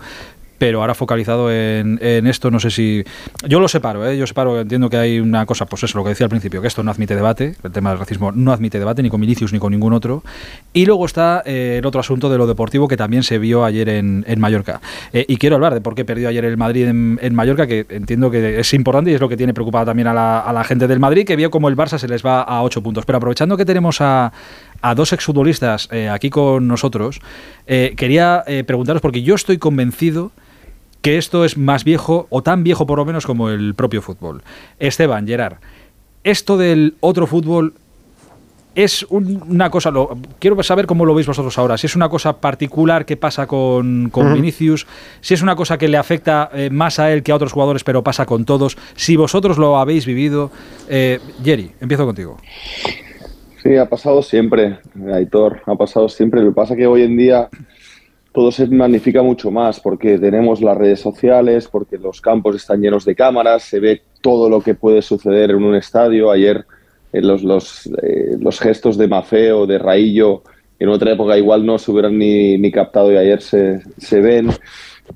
pero ahora focalizado en, en, esto, no sé si... Yo lo separo, ¿eh? yo separo, entiendo que hay una cosa, pues eso, lo que decía al principio, que esto no admite debate, el tema del racismo no admite debate ni con Vinicius ni con ningún otro, y luego está eh, el otro asunto de lo deportivo que también se vio ayer en, en Mallorca. Eh, y quiero hablar de por qué perdió ayer el Madrid en, en, Mallorca, que entiendo que es importante y es lo que tiene preocupada también a la, a la gente del Madrid, que vio como el Barça se les va a 8 puntos. Pero aprovechando que tenemos a, a dos exfutbolistas eh, aquí con nosotros, quería preguntaros, porque yo estoy convencido que esto es más viejo, o tan viejo por lo menos como el propio fútbol. Esteban, Gerard, esto del otro fútbol es un, una cosa, lo, quiero saber cómo lo veis vosotros ahora, si es una cosa particular que pasa con, con uh -huh. Vinicius, si es una cosa que le afecta eh, más a él que a otros jugadores, pero pasa con todos, si vosotros lo habéis vivido. Eh, Jerry, empiezo contigo. Sí, ha pasado siempre, Aitor, ha pasado siempre. Lo que pasa es que hoy en día todo se magnifica mucho más porque tenemos las redes sociales, porque los campos están llenos de cámaras, se ve todo lo que puede suceder en un estadio. Ayer eh, los, los, eh, los gestos de Mafé o de Raillo en otra época igual no se hubieran ni, ni captado y ayer se, se, ven,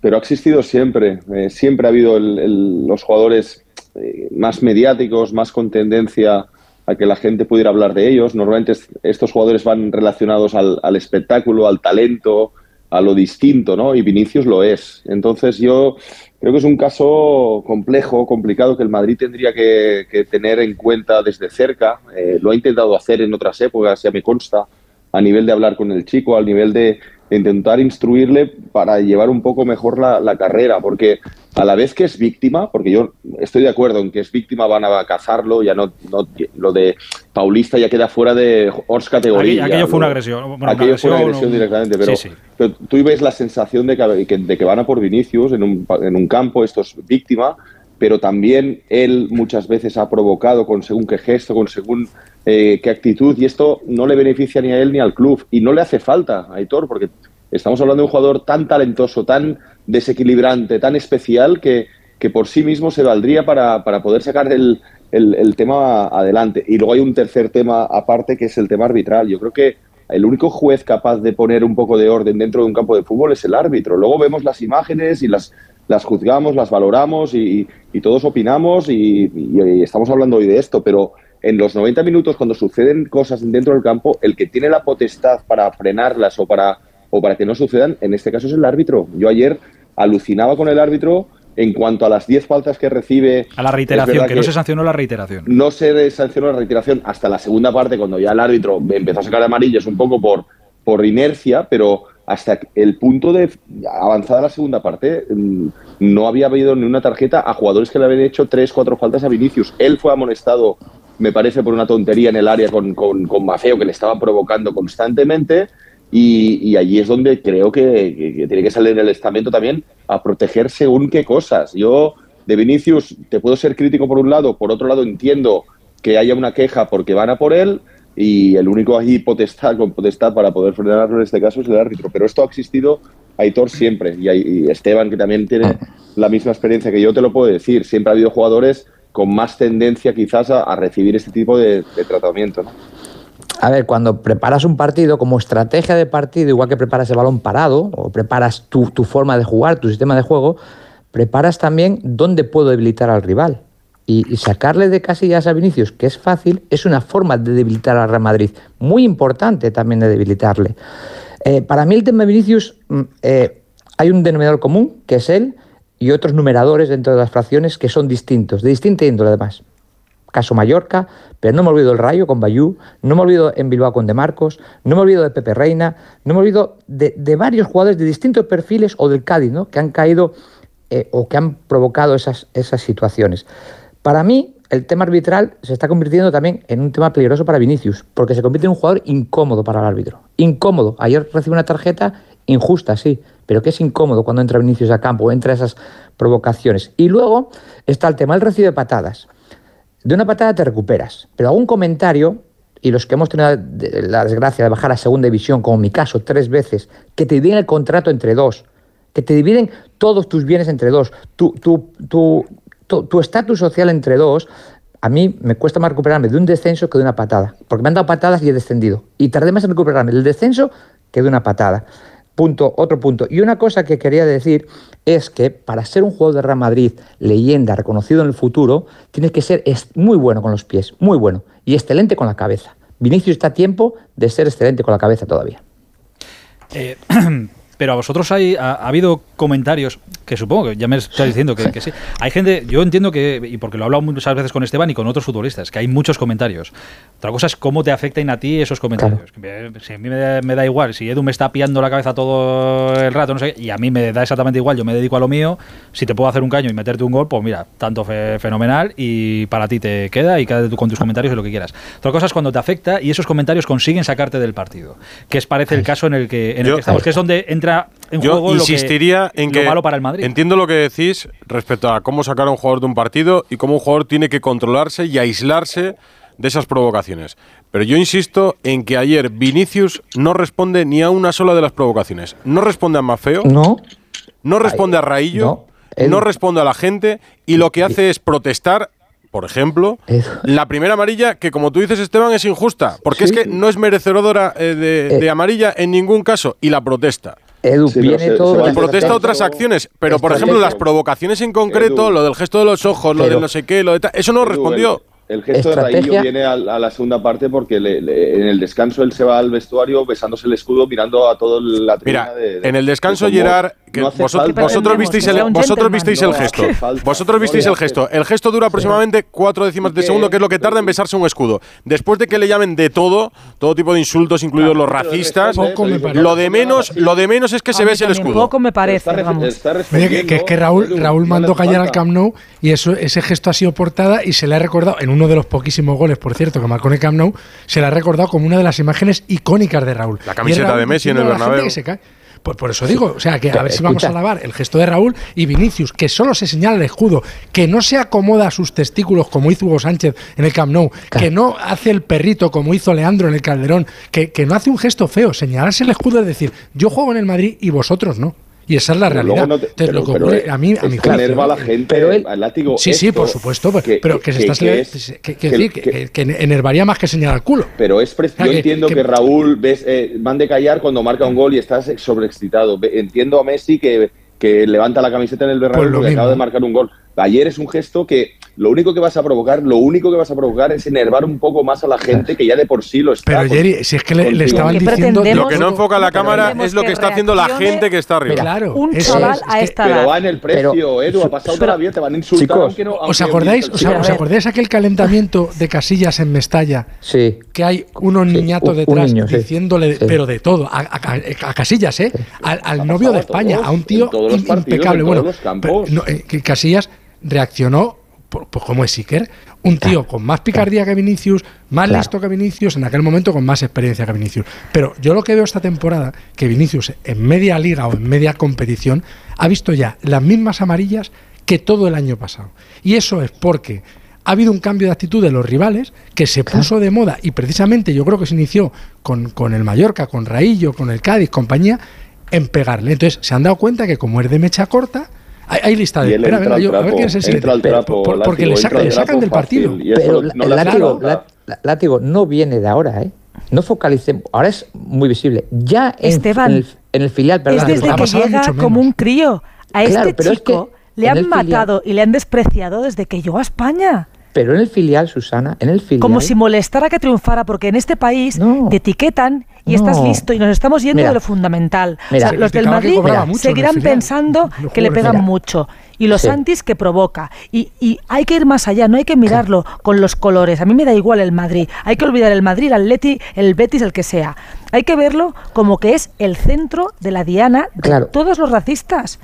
pero ha existido siempre. Eh, siempre ha habido el, el, los jugadores eh, más mediáticos, más con tendencia a que la gente pudiera hablar de ellos. Normalmente estos jugadores van relacionados al, al espectáculo, al talento, a lo distinto, ¿no? Y Vinicius lo es. Entonces yo creo que es un caso complejo, complicado, que el Madrid tendría que, tener en cuenta desde cerca. Eh, lo ha intentado hacer en otras épocas, ya me consta, a nivel de hablar con el chico, al nivel de intentar instruirle para llevar un poco mejor la, la, carrera, porque a la vez que es víctima, porque yo estoy de acuerdo en que es víctima, van a cazarlo, ya no, no lo de Paulista ya queda fuera de Ors categoría. Aquello, aquello fue una agresión. Bueno, aquello agresión, fue una agresión directamente, pero, sí, sí. pero, tú ves la sensación de que, de que van a por Vinicius en un, en un campo, esto es víctima, pero también él muchas veces ha provocado con según qué gesto, con según eh, qué actitud, y esto no le beneficia ni a él ni al club, y no le hace falta a Aitor, porque estamos hablando de un jugador tan talentoso, tan desequilibrante, tan especial, que, que por sí mismo se valdría para, para poder sacar el, el, el, tema adelante. Y luego hay un tercer tema aparte, que es el tema arbitral. Yo creo que el único juez capaz de poner un poco de orden dentro de un campo de fútbol es el árbitro. Luego vemos las imágenes y las, las juzgamos, las valoramos y, y todos opinamos y, y, estamos hablando hoy de esto, pero en los 90 minutos cuando suceden cosas dentro del campo, el que tiene la potestad para frenarlas o para, o para que no sucedan, en este caso es el árbitro. Yo ayer alucinaba con el árbitro En cuanto a las 10 faltas que recibe. A la reiteración, verdad que, no se sancionó la reiteración. no se sancionó la reiteración hasta la segunda parte, cuando ya el árbitro empezó a sacar amarillas un poco por, por inercia, pero hasta el punto de avanzada la segunda parte mm, no había habido ni una tarjeta a jugadores que le habían hecho tres, cuatro faltas a Vinicius. Él fue amonestado, me parece, por una tontería en el área con, con, con Maceo, que le estaba provocando constantemente. Y, y allí es donde creo que, que- que tiene que salir el estamento también a proteger según qué cosas. Yo, de Vinicius, te puedo ser crítico por un lado, por otro lado entiendo que haya una queja porque van a por él y el único ahí potestad con potestad para poder frenarlo en este caso es el árbitro. Pero esto ha existido, Aitor, siempre. Y, Esteban, que también tiene la misma experiencia que yo, te lo puedo decir. Siempre ha habido jugadores con más tendencia quizás a, a recibir este tipo de, de tratamiento. ¿no? A ver, cuando preparas un partido como estrategia de partido, igual que preparas el balón parado o preparas tu, tu forma de jugar, tu sistema de juego, preparas también dónde puedo debilitar al rival. Y, sacarle de casillas a Vinicius, que es fácil, es una forma de debilitar al Real Madrid. Muy importante también de debilitarle. Eh, para mí el tema de Vinicius, mm, eh, hay un denominador común, que es él, y otros numeradores dentro de las fracciones que son distintos, de distinta índole además caso Mallorca, pero no me olvido del Rayo con Bayú, no me olvido en Bilbao con De Marcos, no me olvido de Pepe Reina, no me olvido de, de varios jugadores de distintos perfiles o del Cádiz, ¿no? que han caído eh, o que han provocado esas situaciones. Para mí, el tema arbitral se está convirtiendo también en un tema peligroso para Vinicius, porque se convierte en un jugador incómodo para el árbitro. Incómodo. Ayer recibe una tarjeta injusta, sí, pero que es incómodo cuando entra Vinicius a campo, entra esas provocaciones. Y luego está el tema, él recibe patadas. De una patada te recuperas, pero algún comentario, y los que hemos tenido la, de- la desgracia de bajar a segunda división, como mi caso, tres veces, que te dividen el contrato entre dos, que te dividen todos tus bienes entre dos, tu tu- tu- tu- tu estatus social entre dos, a mí me cuesta más recuperarme de un descenso que de una patada, porque me han dado patadas y he descendido, y tardé más en recuperarme del descenso que de una patada. Punto, otro punto. Y una cosa que quería decir es que para ser un jugador de Real Madrid, leyenda, reconocido en el futuro, tienes que ser muy bueno con los pies, muy bueno, y excelente con la cabeza. Vinicius está a tiempo de ser excelente con la cabeza todavía. Eh, (clears throat) pero a vosotros hay, ha, ha habido comentarios que supongo que ya me estás diciendo que, que sí. Hay gente, yo entiendo que, y porque lo he hablado muchas veces con Esteban y con otros futbolistas, que hay muchos comentarios. Otra cosa es cómo te afectan a ti esos comentarios. Me- Si a mí me da, me da igual, si Edu me está pillando la cabeza todo el rato, no sé, y a mí me da exactamente igual, yo me dedico a lo mío, si te puedo hacer un caño y meterte un gol, pues mira, tanto fe- fenomenal y para ti te queda y quédate tú con tus comentarios y lo que quieras. Otra cosa es cuando te afecta y esos comentarios consiguen sacarte del partido, que es parece el caso en el que, en el Yo- que estamos, que es donde entra en Yo juego insistiría lo, que, en lo que malo para el Madrid. entiendo lo que decís respecto a cómo sacar a un jugador de un partido y cómo un jugador tiene que controlarse y aislarse de esas provocaciones. Pero yo insisto en que ayer Vinicius no responde ni a una sola de las provocaciones. No responde a Mafeo. No. No responde a Raillo. no. No, responde a la gente. Y lo que hace es protestar. Por ejemplo, la primera amarilla, que como tú dices, Esteban, es injusta, porque es que no es merecedora eh, de, de amarilla en ningún caso, y la protesta. Edu, Sí, viene se- todo se de protesta otras acciones, pero por ejemplo las provocaciones en concreto, Edu. lo del gesto de los ojos, lo del no sé qué, lo de tal, eso no Edu, respondió. El, el gesto de Estrategia. Raillo viene a, a la segunda parte porque le- le- en el descanso él se va al vestuario besándose el escudo mirando a todo la tribuna Mira, de- de- en el descanso de Gerard, no vosotros, visteis el, vosotros visteis el gesto. Vosotros visteis el gesto. El gesto dura aproximadamente cuatro décimas de segundo, que es lo que tarda en besarse un escudo. Después de que le llamen de todo, todo tipo de insultos, incluidos los racistas, lo de menos, lo de menos es que se bese el escudo. Poco me parece, que, respondiendo, que es que Raúl, Raúl mandó callar al. Camp Nou y eso, ese gesto ha sido portada y se le ha recordado, en uno de los poquísimos goles, por cierto, que marcó en el Camp Nou, se le ha recordado como una de las imágenes icónicas de Raúl. La camiseta Raúl de Messi en el Bernabéu. Pues por eso digo, o sea, que a ver si vamos a alabar el gesto de Raúl y Vinicius, que solo se señala el escudo, que no se acomoda a sus testículos como hizo Hugo Sánchez en el Camp Nou, que no hace el perrito como hizo Leandro en el Calderón, que, que no hace un gesto feo, señalarse el escudo es decir, yo juego en el Madrid y vosotros no. Y esa es la Pero realidad. luego no te- Entonces, pero- lo que pero, ocurre, a mí, a mi juicio, a la gente, Pero él- al látigo. Sí, sí, por supuesto, pero que, que se está que que, que- que que- que, que- que- que enervaría más que señalar el culo. Pero es sea, yo que- entiendo que, que- Raúl ves, eh, van de callar cuando marca un gol y estás sobreexcitado. Entiendo a Messi que, que levanta la camiseta en el Bernabéu Pues porque acaba de marcar un gol. Ayer es un gesto que lo único que vas a provocar, lo único que vas a provocar es enervar un poco más a la gente que ya de por sí lo está. Pero Jerry, si es que le, estaban ¿Qué diciendo... Lo que no enfoca la cámara es lo que que está haciendo la gente que está arriba. Claro, Un chaval es, a es esta Pero edad. va en el precio, Pero- Edu, ha pasado pero- toda la vida, te van a insultar Chicos, aunque no. ¿Os acordáis, os, acordáis aquel calentamiento de Casillas en Mestalla? Sí. Que hay unos Sí, niñatos un detrás niño, diciéndole, Sí. pero de todo, a, a- a Casillas, ¿eh? Al, al novio de España, todos, a un tío impecable. en bueno, no, eh, que Casillas reaccionó, pues como es Iker, un tío con más picardía que Vinicius, más Claro. listo que Vinicius, en aquel momento con más experiencia que Vinicius. Pero yo lo que veo esta temporada, que Vinicius en media liga o en media competición ha visto ya las mismas amarillas que todo el año pasado. Y eso es porque ha habido un cambio de actitud de los rivales que se puso de moda y precisamente yo creo que se inició con, con el Mallorca, con Raillo, con el Cádiz, compañía, en pegarle. Entonces se han dado cuenta que como es de mecha corta, hay, hay lista de espera, entra venga, a ver quién es el entra al Pero- trapo, por- porque látigo, le, saca- le sacan del partido. Pero no hace látigo, látigo no viene de ahora, ¿eh? No focalicemos. Ahora es muy visible. Ya Esteban, en el, en el filial, Es perdón. desde ha que llega como un crío. A Claro, este es chico que le han el filial- matado y le han despreciado desde que llegó a España. Pero en el filial, Susana, en el filial. Como si molestara que triunfara, porque en este país No. te etiquetan y No. estás listo y nos estamos yendo Mira. de lo fundamental. Mira. O sea, los del Madrid seguirán pensando que le pegan Mira. mucho. Y los Sí. antis que provoca. Y, y hay que ir más allá, no hay que mirarlo con los colores. A mí me da igual el Madrid. Hay que olvidar el Madrid, el Atleti, el Betis, el que sea. Hay que verlo como que es el centro de la diana de Claro. todos los racistas.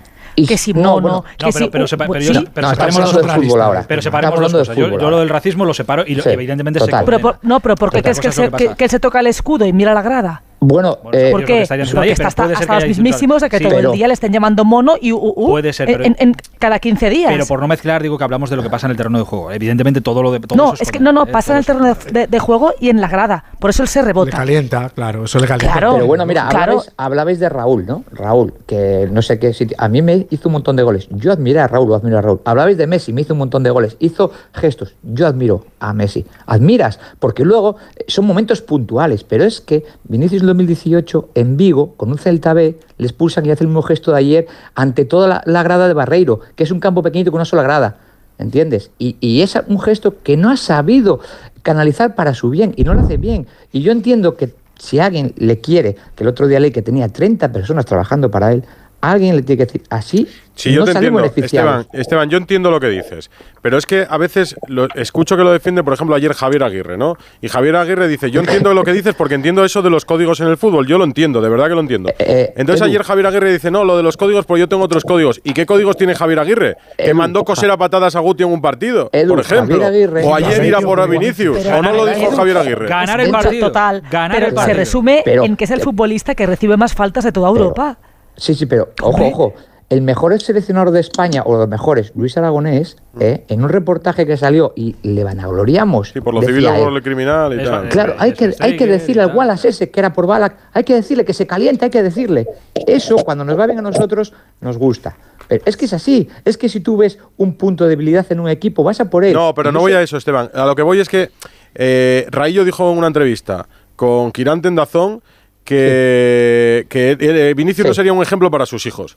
Que si no, mono, bueno. que No, si... pero, pero, uh, sepa- pero, sí, yo- pero No, separemos cosas. fútbol ahora. Pero separemos de cosas. Yo, yo lo del racismo lo separo y lo- Sí, evidentemente total. se pero no, pero ¿por qué Otra crees que, cosa es que- pasa. que él se toca el escudo y mira la grada? Bueno, Bueno, eh, Porque está hasta, hasta los mismísimos de que Sí, todo pero- el día le estén llamando mono y uh, uh, Puede ser, en- pero- en, en cada 15 días. Pero por no mezclar, digo que hablamos de lo que pasa en el terreno de juego. Evidentemente todo lo de todo no, eso es que no, no, ¿eh? pasa en el terreno de, de- de juego y en la grada. Por eso él se Le rebota. calienta, claro, eso le calienta. Claro. Pero bueno, mira, Claro. hablabais, hablabais de Raúl, ¿no? Raúl, que no sé qué sitio. A mí me hizo un montón de goles. Yo admiré a Raúl, lo admiro a Raúl. Hablabais de Messi, me hizo un montón de goles. Hizo gestos. Yo admiro a Messi. Admiras, porque luego eh, son momentos puntuales. Pero es que Vinicius 2018 en Vigo, con un Celta B, le expulsan y hace el mismo gesto de ayer ante toda la, la grada de Barreiro, que es un campo pequeñito con una sola grada. ¿Entiendes? Y, y es un gesto que no ha sabido canalizar para su bien y no lo hace bien. Y yo entiendo que si alguien le quiere, que el otro día leí que tenía 30 personas trabajando para él, alguien le tiene que decir así. Sí, yo no te salimos entiendo. Esteban, Esteban, yo entiendo lo que dices, pero es que a veces lo- escucho que lo defiende, por ejemplo, ayer Javier Aguirre, ¿no? Y Javier Aguirre dice, yo entiendo lo que dices porque entiendo eso de los códigos en el fútbol, yo lo entiendo, de verdad que lo entiendo. Eh, Entonces Edu. ayer Javier Aguirre dice, no, lo de los códigos, pues yo tengo otros códigos. ¿Y qué códigos tiene Javier Aguirre? Que mandó coser a patadas a Guti en un partido, Edu, por ejemplo. Javier Aguirre- o ayer ir a por a Vinicius, o no lo dijo Edu, Javier Aguirre. Ganar el partido. Total. Ganar pero el se partido. resume Pero- en que es el futbolista que recibe más faltas de toda Pero- Europa. Sí, sí, pero ojo, ojo. El mejor seleccionador de España, o los mejores, Luis Aragonés, eh, en un reportaje que salió y le vanagloriamos. Sí, por lo civil por lo criminal y Eso tal. Claro, hay que, hay que decirle al Wallace ese, que era por Balak, hay que decirle que se calienta, hay que decirle. Eso, cuando nos va bien a nosotros, nos gusta. Pero es que es así, es que si tú ves un punto de debilidad en un equipo, vas a por él. No, pero no voy a eso, Esteban. A lo que voy es que eh, Raillo dijo en una entrevista con Kirán Tendazón que, que eh, Vinicius Sí. no sería un ejemplo para sus hijos.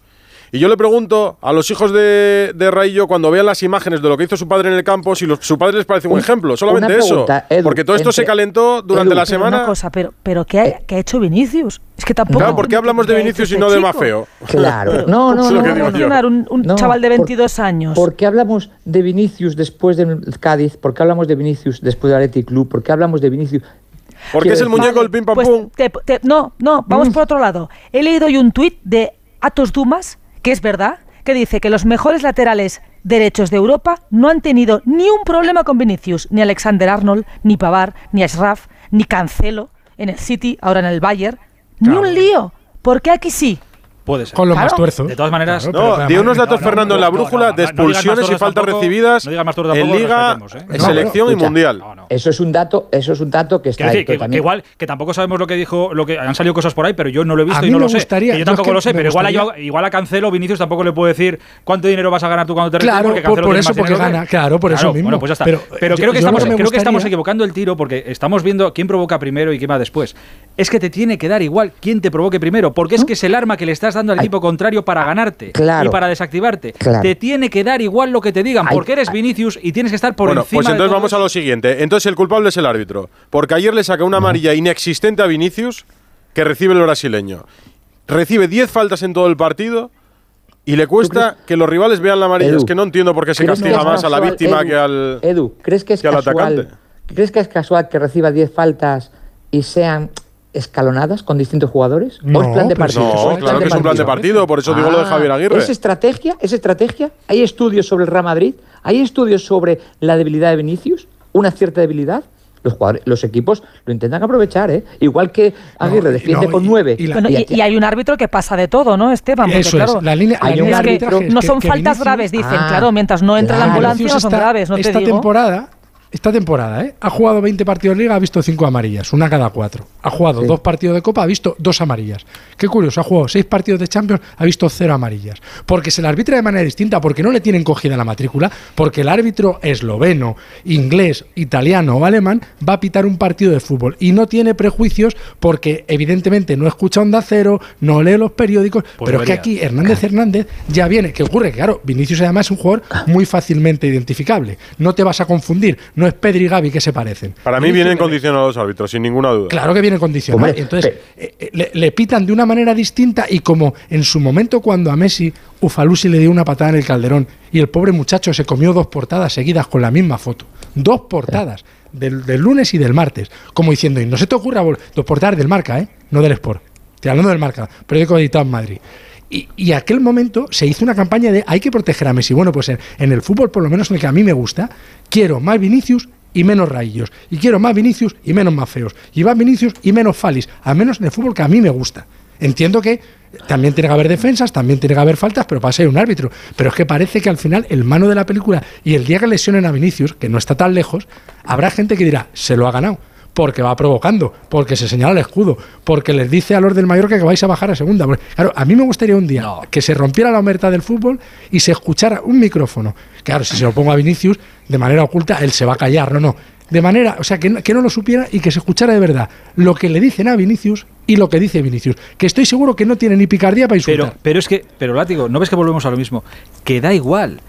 Y yo le pregunto a los hijos de, de Raillo, cuando vean las imágenes de lo que hizo su padre en el campo, si los- su padre les parece un, ejemplo. Solamente pregunta, eso. Edu, Porque todo esto entre- se calentó durante Edu, la Pero semana. una cosa, pero, pero ¿qué, ha, qué ha hecho Vinicius? Es que tampoco. Claro, ¿por qué hablamos de ¿qué ha Vinicius y no este de? Mafeo? Claro, (laughs) no, no, no. no, un, un No, chaval de por- 22 años? ¿Por qué hablamos de Vinicius después del Cádiz? ¿Por qué hablamos de Vinicius después del Athletic Club? ¿Por qué hablamos de Vinicius? Porque es el muñeco del pim pam Pues pum. te- te- no, no, vamos Mm. por otro lado. He leído hoy un tuit de Atos Dumas, que es verdad, que dice que los mejores laterales derechos de Europa no han tenido ni un problema con Vinicius, ni Alexander Arnold, ni Pavar, ni Ashraf, ni Cancelo en el City, ahora en el Bayern. Ni un lío. ¿Por qué aquí sí? Puede ser. Con los Claro. más tuerzos. De todas maneras, Claro, No, pero- di pero- unos datos, no, no, Fernando, en la brújula no, de expulsiones y faltas tampoco, recibidas no digas más turras en tampoco, Liga, ¿eh? selección y mundial. No, no. Eso es un dato, eso es un dato que está decir, que, que igual que tampoco sabemos lo que dijo, lo que han salido cosas por ahí, pero yo no lo he visto A y no me lo sé. gustaría- Que yo yo tampoco es que lo sé, pero igual a, igual a Cancelo, Vinicius tampoco le puede decir cuánto dinero vas a ganar tú cuando te retires, Claro, porque por- Cancelo por tiene eso, más porque gana, claro, por eso mismo. Bueno, pues ya está. Pero, creo, que estamos, equivocando el tiro porque estamos viendo quién provoca primero y quién va después. Es que te tiene que dar igual quién te provoque primero, porque es que es el arma que le estás dando al equipo contrario para ganarte Claro. y para desactivarte. Claro. Te tiene que dar igual lo que te digan, Ay, porque eres Vinicius y tienes que estar por bueno, encima pues entonces vamos a lo siguiente. Entonces el culpable es el árbitro. Porque ayer le saca una amarilla inexistente a Vinicius que recibe el brasileño. Recibe 10 faltas en todo el partido y le cuesta que los rivales vean la amarilla. Edu, es que no entiendo por qué se ¿crees que castiga más a la víctima Edu, que al. Edu, ¿crees que es que al casual? atacante. ¿Crees que es casual que reciba 10 faltas y sean escalonadas con distintos jugadores? ¿O No, es plan de partido? No, ¿O claro que es un plan de partido, por eso digo lo de Ah, Javier Aguirre. ¿Es estrategia? ¿Es estrategia? ¿Hay estudios sobre el Real Madrid? ¿Hay estudios sobre la debilidad de Vinicius? ¿Una cierta debilidad? Los, jugadores- los equipos lo intentan aprovechar, ¿eh? Igual que Aguirre y defiende no, con y- nueve. y la- Bueno, y, y hay un árbitro que pasa de todo, ¿no, Esteban? Porque, Eso claro, es, la línea, la hay un línea es que no son que faltas Vinicius- graves, dicen. Ah, claro, mientras no entra la claro. ambulancia Vinicius no son esta- graves, no te esta digo. temporada, esta temporada, ¿eh? ha jugado 20 partidos de liga, ha visto 5 amarillas, una cada 4. Ha jugado Sí. dos partidos de copa, ha visto dos amarillas. Qué curioso, ha jugado 6 partidos de Champions, ha visto 0 amarillas. Porque se le arbitra de manera distinta, porque no le tienen cogida la matrícula, porque el árbitro esloveno, inglés, italiano o alemán va a pitar un partido de fútbol y no tiene prejuicios porque evidentemente no escucha Onda Cero, no lee los periódicos, Pues pero es que aquí Hernández Hernández ya viene. ¿Qué ocurre? Que, Claro, Vinicius además es un jugador muy fácilmente identificable. No te vas a confundir. No es Pedri y Gavi que se parecen. Para mí vienen condicionados los árbitros, sin ninguna duda. Claro que viene condicionado. Hombre, Entonces, eh, eh, le, le pitan de una manera distinta y como en su momento cuando a Messi Ufalusi le dio una patada en el calderón y el pobre muchacho se comió dos portadas seguidas con la misma foto. Dos portadas. Del, del lunes y del martes. Como diciendo, y no se te ocurra dos portadas del marca, ¿eh? No del Sport. Estoy hablando del marca, periódico editado en Madrid. Y, aquel momento se hizo una campaña de hay que proteger a Messi. Bueno, pues en, en el fútbol, por lo menos en el que a mí me gusta, quiero más Vinicius y menos Raillos. Y quiero más Vinicius y menos más feos. Y más Vinicius y menos Falis. Al menos en el fútbol que a mí me gusta. Entiendo que también tiene que haber defensas, también tiene que haber faltas, pero ser un árbitro. Pero es que parece que al final el mano de la película y el día que lesionen a Vinicius, que no está tan lejos, habrá gente que dirá, se lo ha ganado. Porque va provocando, porque se señala el escudo, porque les dice a los del Mallorca que vais a bajar a segunda. Claro, a mí me gustaría un día que se rompiera la omerta del fútbol y se escuchara un micrófono. Claro, si se lo pongo a Vinicius, de manera oculta, él se va a callar, no, no. De manera, o sea, que no, que no lo supiera y que se escuchara de verdad lo que le dicen a Vinicius y lo que dice Vinicius. Que estoy seguro que no tiene ni picardía para insultar. Pero, pero es que, pero látigo, ¿no ves que volvemos a lo mismo? Que da igual.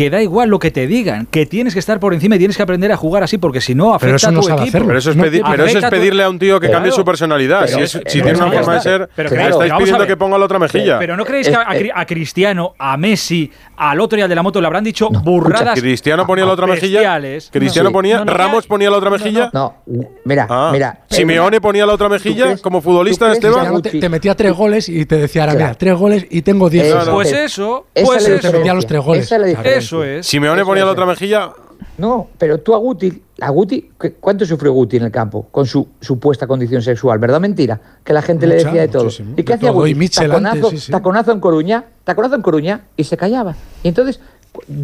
Que da igual lo que te digan, que tienes que estar por encima y tienes que aprender a jugar así, porque si no afecta Pero eso a tu no sabe equipo. Pero eso es, No tiene- pero eso es pedirle a un tío que cambie Claro. su personalidad. Pero- si, es- si pero tiene una forma de ser, Pero le estáis pidiendo que ponga la otra mejilla. Pero ¿no creéis que a, a Cri- a Cristiano, a Messi, al otro y al de la moto le habrán dicho burradas? Cristiano ponía la otra mejilla. bestiales? Cristiano Sí. ponía. No, no, Ramos ponía la otra mejilla. No, mira, Ah, mira. Simeone ponía la otra mejilla crees- como futbolista, Esteban. Te, metía tres goles y te decía, ahora, mira, tres goles y tengo diez. Pues eso, es pues eso. Te metía los tres goles. Esa es la Claro. diferencia. Eso es. Simeone ponía la otra mejilla. No, pero tú a Guti, a Guti, ¿cu- ¿cuánto sufrió Guti en el campo con su supuesta condición sexual? ¿Verdad mentira? Que la gente le decía de todo. muchísimo. ¿Y qué hacía. Guti? Y taconazo, antes, sí, sí. taconazo en Coruña, taconazo en Coruña y se callaba. Y entonces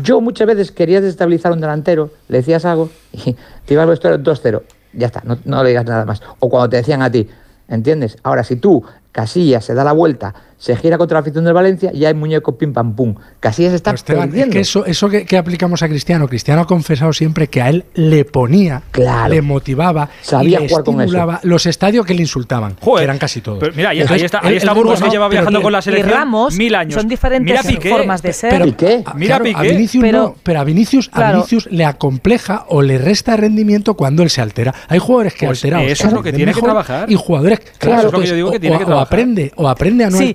yo muchas veces quería desestabilizar a un delantero, le decías algo y te ibas al vestuario 2-0. Ya está, no, no le digas nada más. O cuando te decían a ti, ¿entiendes? Ahora, si tú, Casillas, se da la vuelta, se gira contra la afición del Valencia, ya hay muñeco pim pam pum. Casillas está Pero, Esteban, es perdiendo. que eso, eso que, que aplicamos a Cristiano, Cristiano ha confesado siempre que a él le ponía, Claro. le motivaba, Sabía y le jugar con eso. estimulaba los estadios que le insultaban, Joder. que eran casi todos. Pero mira, ahí, Entonces, ahí está, ahí está Burgos no, que lleva viajando que- con la Y selección Ramos mil años. son diferentes Mira Piqué. formas de ser. Pero, ¿Y qué? a- Mira claro, Piqué. a Vinicius Pero- no, pero a Vinicius, a. Vinicius le acompleja o le resta rendimiento cuando él se altera. Hay jugadores que Pues alterados eso es lo que tiene que trabajar. Y jugadores Claro, claro, eso es lo que entonces, yo digo que o- tiene que o, trabajar. aprende o aprende a no Sí.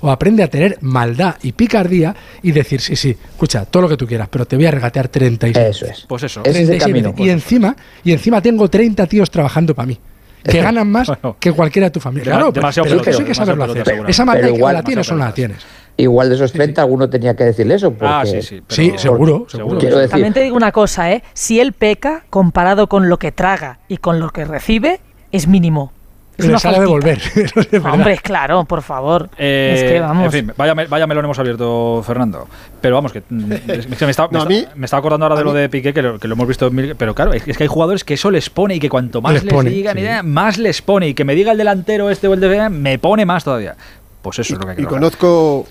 O aprende a tener maldad y picardía y decir sí sí, escucha todo lo que tú quieras, pero te voy a regatear 36. Eso es. Pues eso. Ese es el 37. camino. Y encima, y encima tengo 30 tíos trabajando para mí. Que (laughs) ganan más Bueno. que cualquiera de tu familia. Claro, pero es que eso hay pelotero, que saberlo hacer. pelotero, Esa maldad Pero que igual, la tienes o no la tienes. Igual de esos 30 alguno tenía que decirle eso. Porque, Ah, sí, sí. Sí, pero- seguro, seguro. Quiero decir, También te digo una cosa, ¿eh? Si él peca, comparado con lo que traga y con lo que recibe, es mínimo. Es Le una sale a faltita. devolver. Eso es (laughs) verdad. Hombre, claro, por favor. Eh, es que vamos. En fin, vaya, me- vaya melón hemos abierto, Fernando. Pero vamos, que, (laughs) me, está, me, No, a está- mí- me estaba acordando ahora de lo de Piqué, que lo, que lo hemos visto mil- Pero claro, es, que hay jugadores que eso les pone y que cuanto más Les les, pone, digan, sí. y de- más les pone. Y que me diga el delantero este o el de me pone más todavía. Pues eso es lo que hay que Y conozco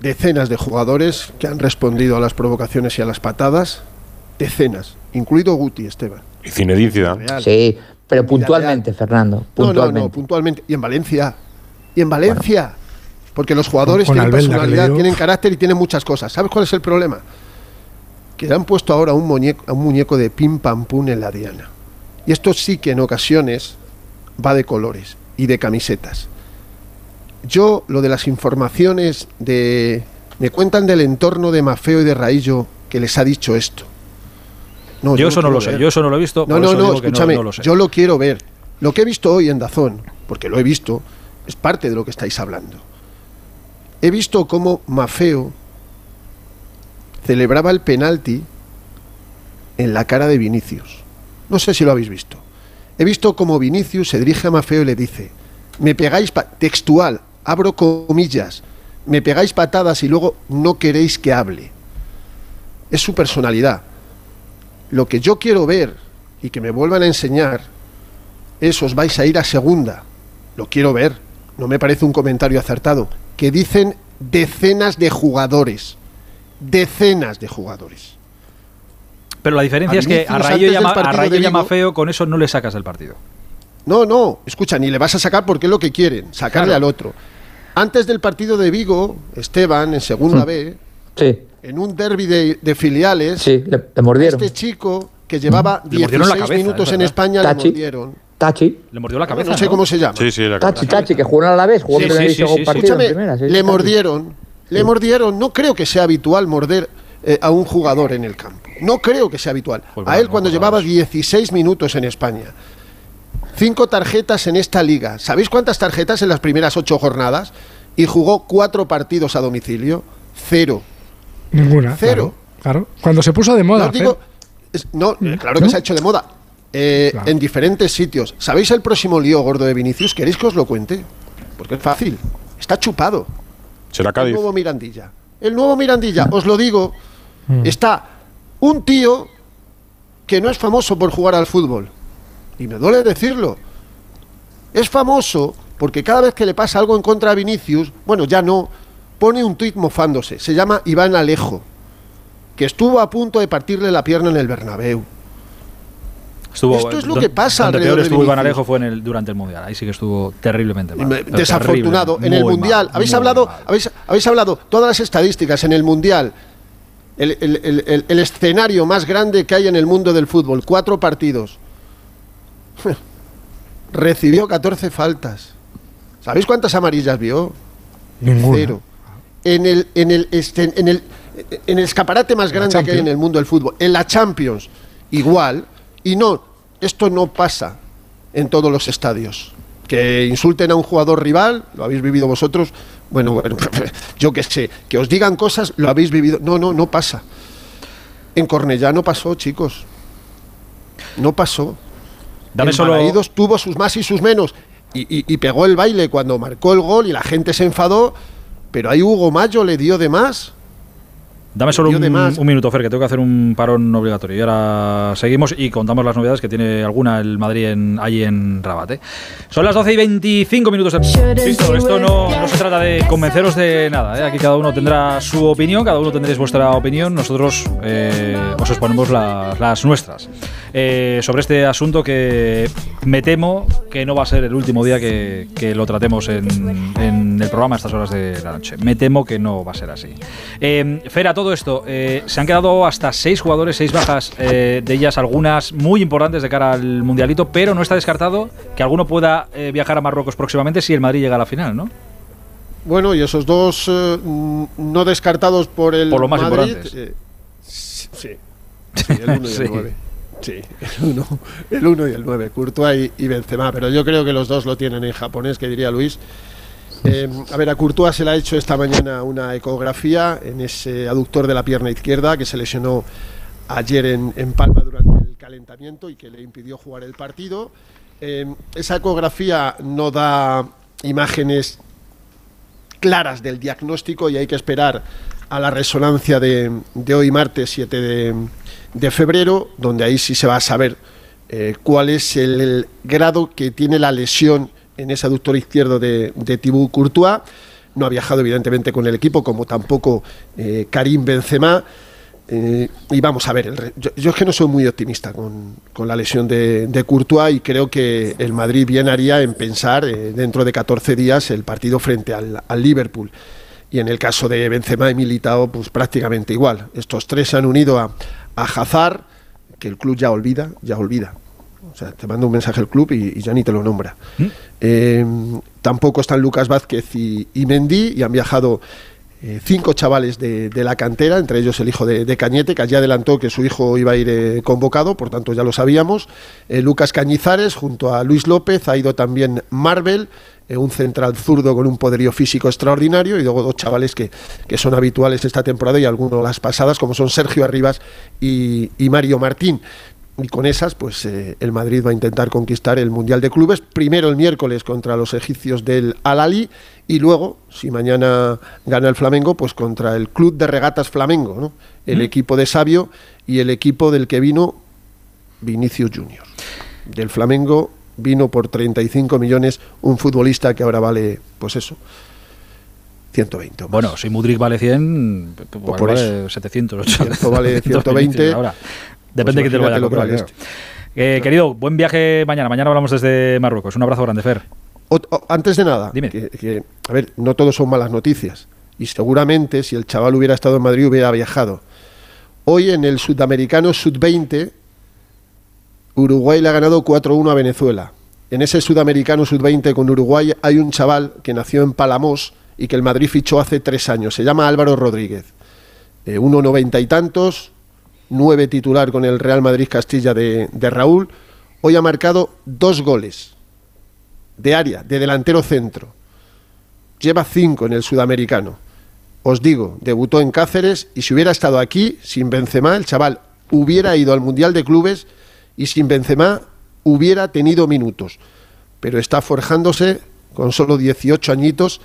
decenas de jugadores que han respondido a las provocaciones y a las patadas. Decenas, incluido Guti, Esteban. Y Zinedine Zidane. Sí, Pero puntualmente, Fernando. Puntualmente. No, no, no, puntualmente. Y en Valencia. Y en Valencia. Porque los jugadores Con- con tienen Albelda, personalidad, tienen carácter y tienen muchas cosas. ¿Sabes cuál es el problema? Que le han puesto ahora un muñeco, a un muñeco de pim pam pum en la diana. Y esto sí que en ocasiones va de colores y de camisetas. Yo, lo de las informaciones de. Me cuentan del entorno de Mafeo y de Raillo que les ha dicho esto. No, yo eso no lo sé, ver. yo eso no lo he visto. No, no, no, escúchame, no lo sé. yo lo quiero ver. Lo que he visto hoy en Dazón, porque lo he visto, es parte de lo que estáis hablando. He visto cómo Mafeo celebraba el penalti en la cara de Vinicius. No sé si lo habéis visto. He visto cómo Vinicius se dirige a Mafeo y le dice, me pegáis, textual, abro comillas, me pegáis patadas y luego no queréis que hable. Es su personalidad. Lo que yo quiero ver y que me vuelvan a enseñar es os vais a ir a segunda. Lo quiero ver. No me parece un comentario acertado. Que dicen decenas de jugadores. Decenas de jugadores. Pero la diferencia es que a Rayo llama, a Rayo llama feo, con eso no le sacas del partido. No, no, escucha, ni le vas a sacar porque es lo que quieren, sacarle Claro. al otro. Antes del partido de Vigo, Esteban, en segunda Mm. B, Sí, en un derby de, de filiales, sí, le, le mordieron. este chico que llevaba Le mordieron la 16 cabeza, minutos es en. España Tachi. le mordieron. Tachi. Le mordió la cabeza. no sé cómo se llama. Sí, sí, la Tachi, Tachi, que jugó a la vez, jugó Sí, sí, sí, un partido en Escúchame, primera. sí, le Tachi. mordieron, le mordieron. No creo que sea habitual morder eh, a un jugador en el campo. No creo que sea habitual. Pues a él cuando no llevaba jugamos. 16 minutos en España. Cinco tarjetas en esta liga. ¿Sabéis cuántas tarjetas en las primeras ocho jornadas? Y jugó cuatro partidos a domicilio. Cero. Ninguna. Cero. Claro, claro. Cuando se puso de moda. No, os digo, Fer. es- no, eh, claro que ¿No? se ha hecho de moda. Eh, Claro. En diferentes sitios. ¿Sabéis el próximo lío gordo de Vinicius? ¿Queréis que os lo cuente? Porque es fácil. Está chupado. Será El nuevo Mirandilla. El nuevo Mirandilla, os lo digo, Mm. está un tío que no es famoso por jugar al fútbol. Y me duele decirlo. Es famoso porque cada vez que le pasa algo en contra a Vinicius, bueno, ya no, pone un tuit mofándose. Se llama Iván Alejo, que estuvo a punto de partirle la pierna en el Bernabéu. Estuvo, Esto es lo don- que pasa Donde alrededor peor de estuvo Iván. Alejo fue en el, durante el Mundial. Ahí sí que estuvo terriblemente mal. Desafortunado. terrible, en el Mundial, mal, habéis hablado, habéis, habéis hablado todas las estadísticas en el Mundial. El, el- el- el- el escenario más grande que hay en el mundo del fútbol, cuatro partidos. (laughs) Recibió 14 faltas. ¿Sabéis cuántas amarillas vio? Ninguna. Cero. En el, en el, este- en el, en el escaparate más grande que hay en el mundo del fútbol, en la Champions, igual. Y no, esto no pasa en todos los estadios. Que insulten a un jugador rival, lo habéis vivido vosotros. Bueno, bueno, (laughs) yo qué sé, que os digan cosas, lo habéis vivido. No, no, no pasa. En Cornellá no pasó, chicos. No pasó. Dame solo. Tuvo sus más y sus menos. Y, y- y pegó el baile cuando marcó el gol y la gente se enfadó. Pero ahí Hugo Mayo le dio de más. Dame solo un, un minuto, Fer, que tengo que hacer un parón obligatorio. Y ahora seguimos y contamos las novedades que tiene alguna el Madrid en, allí en Rabat. ¿eh? Son las 12 y 25 minutos. De... Insisto, esto no, no se trata de convenceros de nada. ¿eh? Aquí cada uno tendrá su opinión, cada uno tendréis vuestra opinión. Nosotros eh, os exponemos la- las nuestras. Eh, sobre este asunto que me temo que no va a ser el último día que, que lo tratemos en, en el programa a estas horas de la noche. Me temo que no va a ser así. Eh, Fer, a todo esto, eh, se han quedado hasta seis jugadores, seis bajas, eh, de ellas algunas muy importantes de cara al Mundialito, pero no está descartado que alguno pueda eh, viajar a Marruecos próximamente si el Madrid llega a la final, ¿no? Bueno, y esos dos mm, no descartados por el Por lo más Madrid, importantes. sí, sí, el 1 y Sí. el 9. Sí, el 1 el uno y el (laughs) 9, Courtois y, y Benzema, pero yo creo que los dos lo tienen en japonés, que diría Luis. Eh, a ver, a Courtois se le ha hecho esta mañana una ecografía en ese aductor de la pierna izquierda que se lesionó ayer en, en Palma durante el calentamiento y que le impidió jugar el partido. Eh, esa ecografía no da imágenes claras del diagnóstico y hay que esperar a la resonancia de, de hoy martes 7 de, febrero, donde ahí sí se va a saber eh, cuál es el grado que tiene la lesión en ese aductor izquierdo de, de Thibaut Courtois. No ha viajado evidentemente con el equipo, como tampoco eh, Karim Benzema. Eh, y vamos a ver, el yo, yo es que no soy muy optimista con, con la lesión de, de Courtois y creo que el Madrid bien haría en pensar eh, dentro de 14 días el partido frente al, al Liverpool. Y en el caso de Benzema y Militao, pues prácticamente igual. Estos tres se han unido a, a Hazard, que el club ya olvida, ya olvida. O sea, te manda un mensaje el club y, y ya ni te lo nombra. Eh, tampoco están Lucas Vázquez y, y Mendy y han viajado eh, cinco chavales de, de la cantera, entre ellos el hijo de, de Cañete, que ya adelantó que su hijo iba a ir eh, convocado, por tanto ya lo sabíamos. Eh, Lucas Cañizares, junto a Luis López, ha ido también Marvel, un central zurdo con un poderío físico extraordinario, y luego dos chavales que, que son habituales esta temporada y algunos las pasadas, como son Sergio Arribas y, y Mario Martín. Y con esas, pues eh, el Madrid va a intentar conquistar el Mundial de Clubes, primero el miércoles contra los egipcios del Al-Ali y luego, si mañana gana el Flamengo, pues contra el Club de Regatas Flamengo, ¿no? el Mm. equipo de Sabio y el equipo del que vino Vinicius Junior. Del Flamengo vino por 35 millones un futbolista que ahora vale, pues eso, 120. o más. Bueno, si Mudrik vale 100, pues igual por vale eso. 700, 800. Esto vale (laughs) 120. Ahora. Depende Pues que te lo vaya a que comprar. Eh, Querido, buen viaje mañana. Mañana hablamos desde Marruecos. Un abrazo grande, Fer. O- antes de nada, Que, que, a ver, no todos son malas noticias. Y seguramente si el chaval hubiera estado en Madrid hubiera viajado. Hoy en el Sudamericano Sud-20, Uruguay le ha ganado 4-1 a Venezuela. En ese Sudamericano Sud-20 con Uruguay hay un chaval que nació en Palamos y que el Madrid fichó hace tres años. Se llama Álvaro Rodríguez. Eh, 1,90 y tantos, nueve titular con el Real Madrid Castilla de, de Raúl. Hoy ha marcado dos goles de área, de delantero centro. Lleva cinco en el sudamericano. Os digo, debutó en Cáceres y si hubiera estado aquí, sin Benzema, el chaval hubiera ido al Mundial de Clubes y sin Benzema hubiera tenido minutos. Pero está forjándose con solo 18 añitos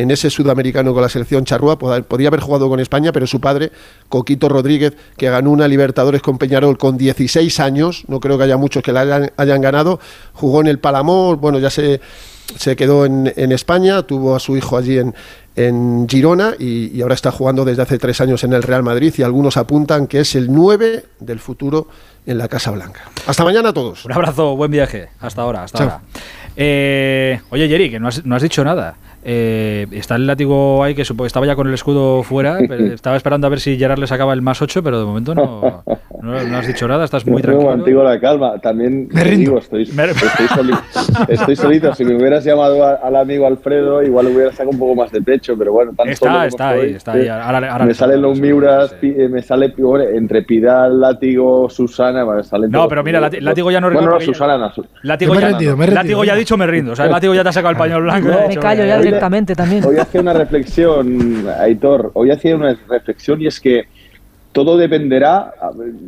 en ese sudamericano con la selección charrúa. Pod- Podía haber jugado con España, pero su padre, Coquito Rodríguez, que ganó una Libertadores con Peñarol con 16 años, no creo que haya muchos que la hayan, hayan ganado, jugó en el Palamós, bueno, ya se, se quedó en, en España, tuvo a su hijo allí en, en Girona y, y ahora está jugando desde hace tres años en el Real Madrid y algunos apuntan que es el 9 del futuro en la Casa Blanca. Hasta mañana a todos. Un abrazo, buen viaje. Hasta ahora, hasta Chao. ahora. Eh, oye, Jerry, que no has, no has dicho nada. Eh, está el látigo ahí que estaba ya con el escudo fuera. (laughs) pero estaba esperando a ver si Gerard le sacaba el más 8, pero de momento no, no, no has dicho nada. Estás muy tranquilo. mantengo la calma. También Me rindo. digo, estoy, estoy, soli- (laughs) estoy solito. Si me hubieras llamado a- al amigo Alfredo, igual hubiera sacado un poco más de pecho, pero bueno, tan Está, solo está ahí, está ahí. Ahora le- ahora me le salen los Miuras, eh, me sale hombre, entre Pidal, Látigo, Susana, me salen No, pero mira, Látigo ya no Bueno, no, Susana, no, Látigo, me ya, rendido, me he Látigo ya ha dicho me rindo. O sea, el látigo ya te ha sacado el pañuelo blanco. Me callo ya también. Hoy hacía una reflexión, Aitor, hoy hacía una reflexión y es que todo dependerá,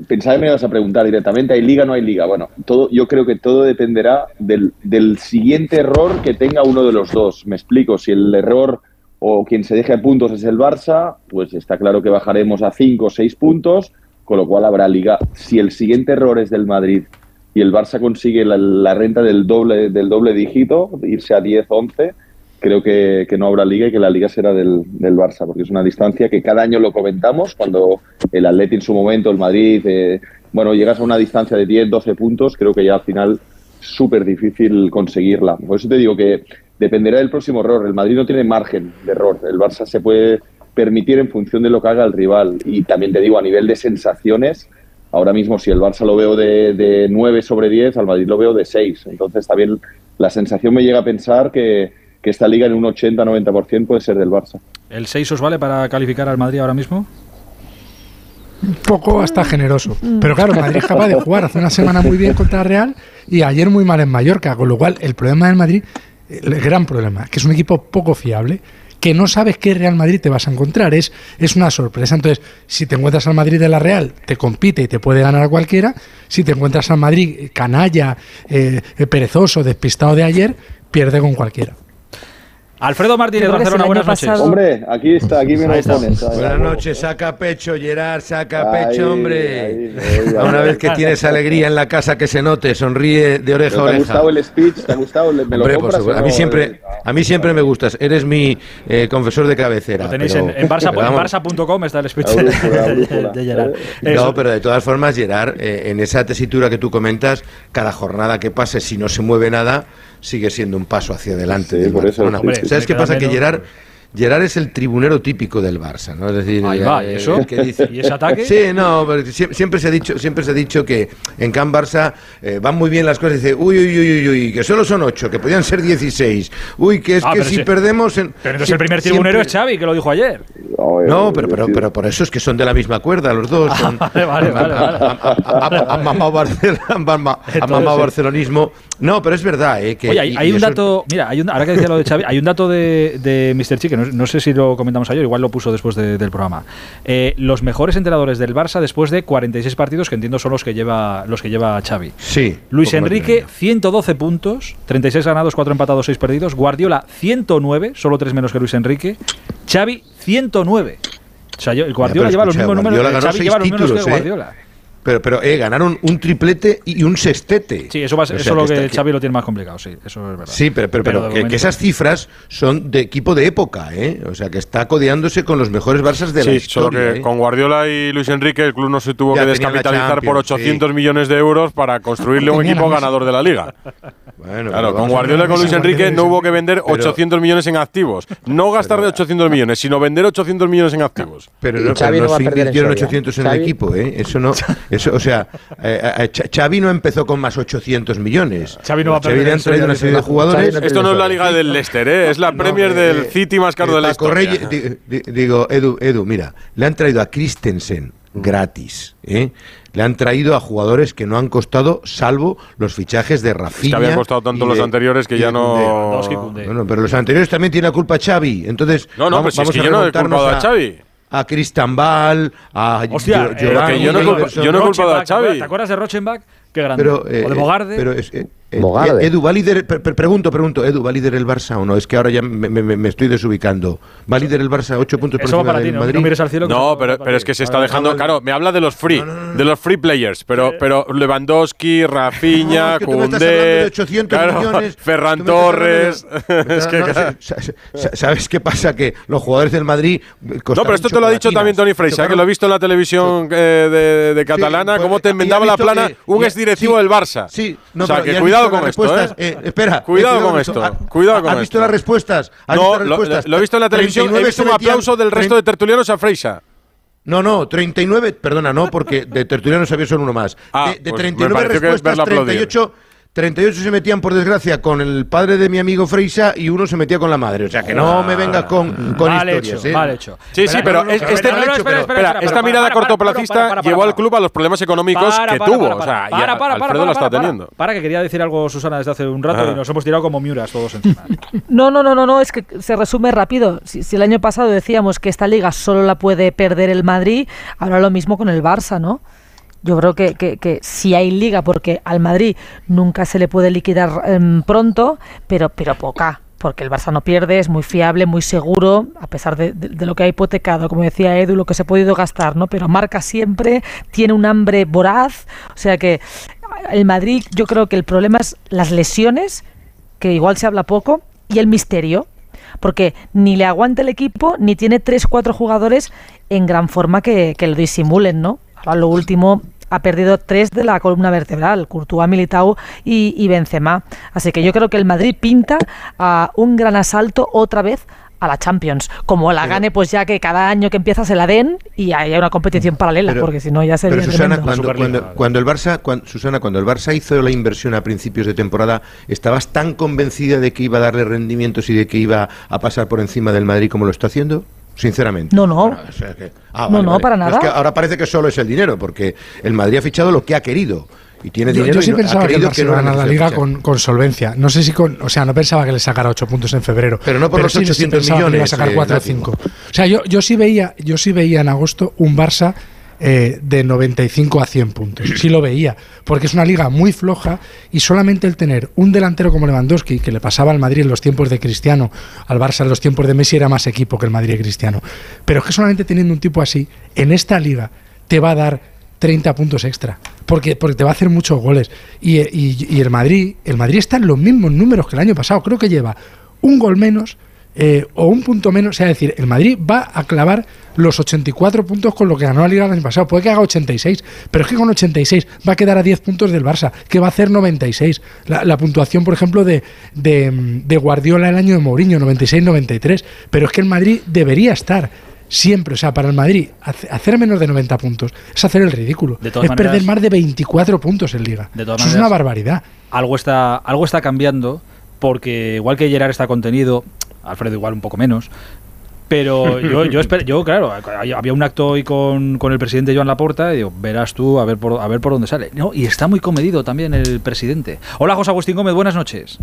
pensaba que me ibas a preguntar directamente, ¿hay liga o no hay liga? Bueno, todo, yo creo que todo dependerá del, del siguiente error que tenga uno de los dos. Me explico, si el error o quien se deje a puntos es el Barça, pues está claro que bajaremos a 5 o 6 puntos, con lo cual habrá liga. Si el siguiente error es del Madrid y el Barça consigue la, la renta del doble, del doble dígito, irse a 10, 11, creo que, que no habrá liga y que la liga será del, del Barça, porque es una distancia que cada año lo comentamos, cuando el Atleti en su momento, el Madrid, eh, bueno, llegas a una distancia de 10, 12 puntos, creo que ya al final súper difícil conseguirla. Por eso te digo que dependerá del próximo error. El Madrid no tiene margen de error. El Barça se puede permitir en función de lo que haga el rival. Y también te digo, a nivel de sensaciones, ahora mismo si el Barça lo veo de, de 9 sobre 10, al Madrid lo veo de 6. Entonces también la sensación me llega a pensar que, que esta liga en un 80-90% puede ser del Barça. ¿El 6 os vale para calificar al Madrid ahora mismo? Un poco hasta generoso. Pero claro, el Madrid es capaz de jugar hace una semana muy bien contra Real y ayer muy mal en Mallorca. Con lo cual, el problema del Madrid, el gran problema, que es un equipo poco fiable, que no sabes qué Real Madrid te vas a encontrar. Es, es una sorpresa. Entonces, si te encuentras al Madrid de la Real, te compite y te puede ganar a cualquiera. Si te encuentras al Madrid canalla, eh, eh, perezoso, despistado de ayer, pierde con cualquiera. Alfredo Martínez, Barcelona, el buenas noches. pasado- Hombre, aquí está, aquí me lo está. pones. Buenas noches, saca pecho, Gerard, saca Ahí, pecho, hombre. ahí, ahí, una vez que tienes alegría en la casa que se note, sonríe de oreja ¿Te a ha oreja. gustado el speech? ¿Te ha gustado? ¿Me lo Hombre, por compras supuesto. o a mí siempre, A mí siempre me gustas. Eres mi eh, confesor de cabecera. Lo tenéis pero- en, en barça.com está el speech (laughs) Brújula, de, Gerard. No, pero de todas formas, Gerard, eh, en esa tesitura que tú comentas, cada jornada que pase, si no se mueve nada, sigue siendo un paso hacia adelante. Sí, del por eso, Barcelona. hombre, ¿Sabes qué pasa? Que Gerard, Gerard es el tribunero típico del Barça, ¿no? Es decir, Ahí va, ¿y eh, eso? el que dice- ¿Y ese ataque? Sí, no, siempre se ha dicho, siempre se ha dicho que en Can Barça eh, van muy bien las cosas. Dice, uy, uy, uy, uy, uy, que solo son ocho, que podían ser 16. Uy, que es Ah, que si sí. perdemos. En, Pero entonces el primer tribunero siempre- es Xavi, que lo dijo ayer. No, pero, pero, pero por eso es que son de la misma cuerda los dos. (laughs) Son, Vale, vale, vale, vale. ha mamado barcelonismo. No, pero es verdad, ¿eh? Que, Oye, hay, y- hay y un eso- dato, mira, hay un, ahora que decía lo de Xavi, hay un dato de, de Mr. Chi, que no, no sé si lo comentamos ayer, igual lo puso después de- del programa. Eh, los mejores entrenadores del Barça después de 46 partidos, que entiendo son los que lleva, los que lleva Xavi. Sí. Luis Enrique, medio. 112 puntos, 36 ganados, 4 empatados, 6 perdidos. Guardiola, 109, solo 3 menos que Luis Enrique. Xavi, 109. O sea, Guardiola lleva los escucha, mismos números Guardiola Xavi lleva los mismos títulos, que ¿eh? Pero, pero eh, ganaron un triplete y un sextete. Sí, eso, va, eso sea, es lo que Xavi lo tiene más complicado, sí, eso es verdad. Sí, pero, pero, pero que, esas cifras son de equipo de época, ¿eh? O sea, que está codeándose con los mejores Barças de la Sí, historia. solo que ¿eh? con Guardiola y Luis Enrique el club no se tuvo Ya que la descapitalizar por Champions, 800 sí. millones de euros para construirle un equipo ganador de la liga. Bueno, Claro, con Guardiola y con Luis Enrique no hubo que vender Pero- 800 millones en activos. No gastar de 800 millones, sino vender 800 millones en activos. Pero no, no va a se invirtieron Soria. 800 en el equipo, ¿eh? Eso no. (laughs) Eso, o sea, eh, eh, Xavi no empezó con más 800 millones. Xavi no va a perder le han traído una serie de jugadores. Xavi no Esto no es la liga del Leicester, ¿eh? es la No, Premier eh, del City más caro eh, de la historia. Reyes, di- di- digo, Edu, Edu, mira, le han traído a Christensen gratis, ¿eh? Le han traído a jugadores que no han costado, salvo los fichajes de Rafinha. habían costado tanto los anteriores que ya no-. Bueno, pero los anteriores también tiene la culpa Xavi. Entonces, No, no, vamos, pues si es que a yo no he culpado a Xavi. A Cristian Val, a Hostia, eh, Giovanni que yo no yo no he culpado a Rochenbach, ¿te acuerdas- Xavi. ¿Te acuerdas de Rochenbach? Qué grande. Pero, eh, o de Bogarde. Pero es, eh, eh, Bogarde. Edu, ¿va a líder? per- pregunto, pregunto, Edu, ¿va a líder el Barça o no? Es que ahora ya me, me- me estoy desubicando. ¿Va a líder el Barça 8 puntos por Eso va encima para ti, del no, Madrid? no mires al cielo. No, pero, pero es que se está Vale, dejando. Claro, me habla de los free, de los free players, pero, pero Lewandowski, No, Rafinha, es que de Koundé, 800 claro, millones. (laughs) Ferran Torres. de- (laughs) es que, claro. ¿Sabes qué pasa? Que los jugadores del Madrid. No, pero esto te lo ha dicho también Tony Freixa, que lo he visto en la televisión eh, de, de catalana, pues, cómo te enmendaba la plana un exdirectivo sí, del Barça. Sí, no, o sea, que ¿y has cuidado con esto, ¿eh? respuestas? espera. Cuidado eh, con con esto, Ah, cuidado con ¿Has visto esto. las respuestas? ¿Has No, visto las lo, respuestas? lo he visto en la televisión, he 39 visto un aplauso del resto de tertulianos a Freixa. No, no, 39, perdona, no, porque de tertulianos había solo uno más. Ah, de, de pues me 39 pareció que respuestas, verlo aplaudir. 38, 38 se metían, por desgracia, con el padre de mi amigo Freisa y uno se metía con la madre. O sea, que no me vengas con, con Mal historias. hecho, ¿eh? mal hecho. Sí, sí, pero no, no, es- no, este, no, no, espera, espera, espera, espera, esta mirada cortoplacista llevó al club a los problemas económicos Para, que para, tuvo. para, o sea, para, y para, a- para, Alfredo para, lo está para, para. teniendo. Para, que quería decir algo Susana desde hace un rato Ajá. y nos hemos tirado como Miuras todos encima. (laughs) No, no, no, no, no, es que se resume rápido. Si, si el año pasado decíamos que esta liga solo la puede perder el Madrid, ahora lo mismo con el Barça, ¿no? Yo creo que, que, sí hay liga, porque al Madrid nunca se le puede liquidar em, pronto, pero, pero poca. Porque el Barça no pierde, es muy fiable, muy seguro, a pesar de lo que ha hipotecado, como decía Edu, lo que se ha podido gastar, ¿no? Pero marca siempre, tiene un hambre voraz. O sea que el Madrid, yo creo que el problema es las lesiones, que igual se habla poco, y el misterio, porque ni le aguanta el equipo, ni tiene tres, cuatro jugadores en gran forma que, que lo disimulen, ¿no? Ahora lo último ha perdido tres de la columna vertebral, Courtois, Militao y, y Benzema. Así que yo creo que el Madrid pinta a un gran asalto otra vez a la Champions. Como la gane, pues ya que cada año que empieza se la den y haya una competición paralela, Pero- porque si no ya sería Pero Susana, tremendo. cuando, cuando, cuando el Barça, cuan- Susana, cuando el Barça hizo la inversión a principios de temporada, ¿estabas tan convencida de que iba a darle rendimientos y de que iba a pasar por encima del Madrid como lo está haciendo? Sinceramente. No, no. o sea que- ah, No, no, para Es nada. que ahora parece que solo es el dinero, porque el Madrid ha fichado lo que ha querido. Y tiene Yo, dinero yo sí y no- pensaba ha que el que no iba a la liga con, con solvencia. No sé si con. O sea, no pensaba que le sacara 8 puntos en febrero. Pero no por los sí, sí 800 pensaba que le iba a millones, sacar eh, 4 o Nacho. 5. O sea, yo, yo, sí veía, yo sí veía en agosto un Barça eh, de 95 a 100 puntos. Sí lo veía. Porque es una liga muy floja y solamente el tener un delantero como Lewandowski, que le pasaba al Madrid en los tiempos de Cristiano, al Barça en los tiempos de Messi, era más equipo que el Madrid de Cristiano. Pero es que solamente teniendo un tipo así, en esta liga, te va a dar 30 puntos extra. Porque, porque te va a hacer muchos goles. Y, y- y el Madrid, el Madrid está en los mismos números que el año pasado. Creo que lleva un gol menos eh, o un punto menos. O sea, es decir, el Madrid va a clavar los 84 puntos con lo que ganó la Liga el año pasado. Puede que haga 86, pero es que con 86 va a quedar a 10 puntos del Barça, que va a hacer 96. La, la puntuación, por ejemplo, de, de, de Guardiola el año de Mourinho, 96-93. Pero es que el Madrid debería estar siempre, o sea, para el Madrid, hace- hacer menos de 90 puntos es hacer el ridículo. De Es todas perder maneras- más de 24 puntos en Liga. De todas Eso es maneras- una barbaridad. algo está, algo está cambiando, porque igual que Gerard está contenido, Alfredo igual un poco menos, pero yo, yo, esper- yo claro, había un acto hoy con, con el presidente Joan Laporta y digo, verás tú a ver por, a ver por dónde sale. No, y está muy comedido también el presidente. Hola José Agustín Gómez, buenas noches.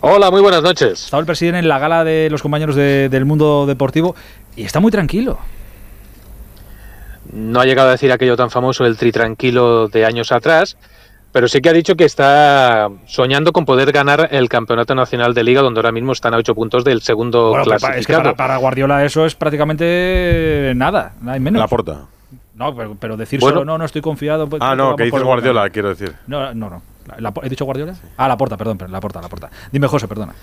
Hola, muy buenas noches. Estaba el presidente en la gala de los compañeros de- del mundo deportivo y está muy tranquilo. No ha llegado a decir aquello tan famoso, el tri tranquilo de años atrás, pero sí que ha dicho que está soñando con poder ganar el campeonato nacional de liga, donde ahora mismo están a ocho puntos del segundo Bueno, pa- es que clasificado. para, para Guardiola eso es prácticamente nada, nada menos. La porta. No, pero, pero decir Bueno. solo no, no estoy confiado. pues, Ah, no, que dices Guardiola, camino". quiero decir. No, no, no. La- la- ¿He dicho Guardiola? Ah, la porta, perdón, perdón, la porta, la porta. Dime, José, perdona.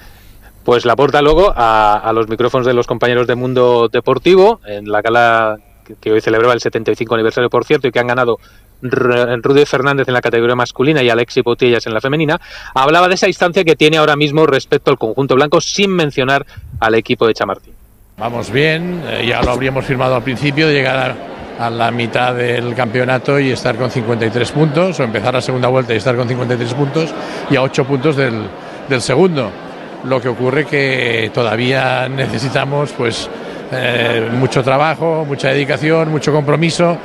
Pues la porta luego a, a los micrófonos de los compañeros de Mundo Deportivo, en la gala que, hoy celebraba el 75 aniversario, por cierto, y que han ganado Rudy Fernández en la categoría masculina y Alexi Potillas en la femenina, hablaba de esa distancia que tiene ahora mismo respecto al conjunto blanco, sin mencionar al equipo de Chamartín. Vamos bien, eh, ya lo habríamos firmado al principio, llegar a, la mitad del campeonato y estar con 53 puntos, o empezar la segunda vuelta y estar con 53 puntos y a 8 puntos del, del segundo. Lo que ocurre que todavía necesitamos pues eh, mucho trabajo, mucha dedicación, mucho compromiso.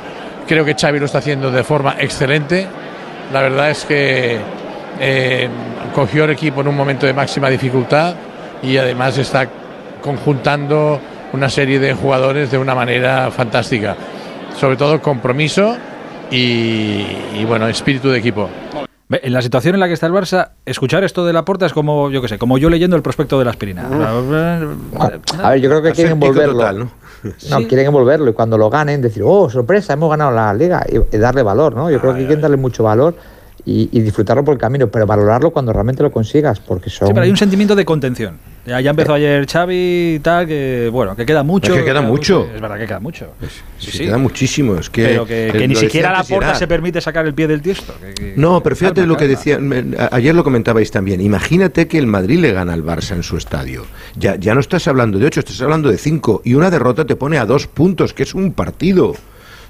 Creo que Xavi lo está haciendo de forma excelente. La verdad es que eh, cogió el equipo en un momento de máxima dificultad y además está conjuntando una serie de jugadores de una manera fantástica. Sobre todo compromiso y, y, bueno, espíritu de equipo. En la situación en la que está el Barça, escuchar esto de la porta es como, yo qué sé, como yo leyendo el prospecto de la aspirina. A ver, yo creo que quieren envolverlo. total, ¿no? No, Sí. quieren envolverlo y cuando lo ganen decir, oh, sorpresa, hemos ganado la liga y, y darle valor, ¿no? Yo creo que quieren darle mucho valor y, y disfrutarlo por el camino, pero valorarlo cuando realmente lo consigas, porque son... Sí, pero hay un sentimiento de contención. Ya, ya empezó ayer Xavi y tal, que bueno, que queda mucho. Es que queda mucho. Es verdad que queda mucho. Sí, queda muchísimo. Es que, pero que, eh, que ni siquiera la porta se permite sacar el pie del tiesto. que- No, pero fíjate calma, lo que decía, me- ayer lo comentabais también, imagínate que el Madrid le gana al Barça en su estadio. Ya, ya no estás hablando de ocho, estás hablando de cinco, y una derrota te pone a dos puntos, que es un partido.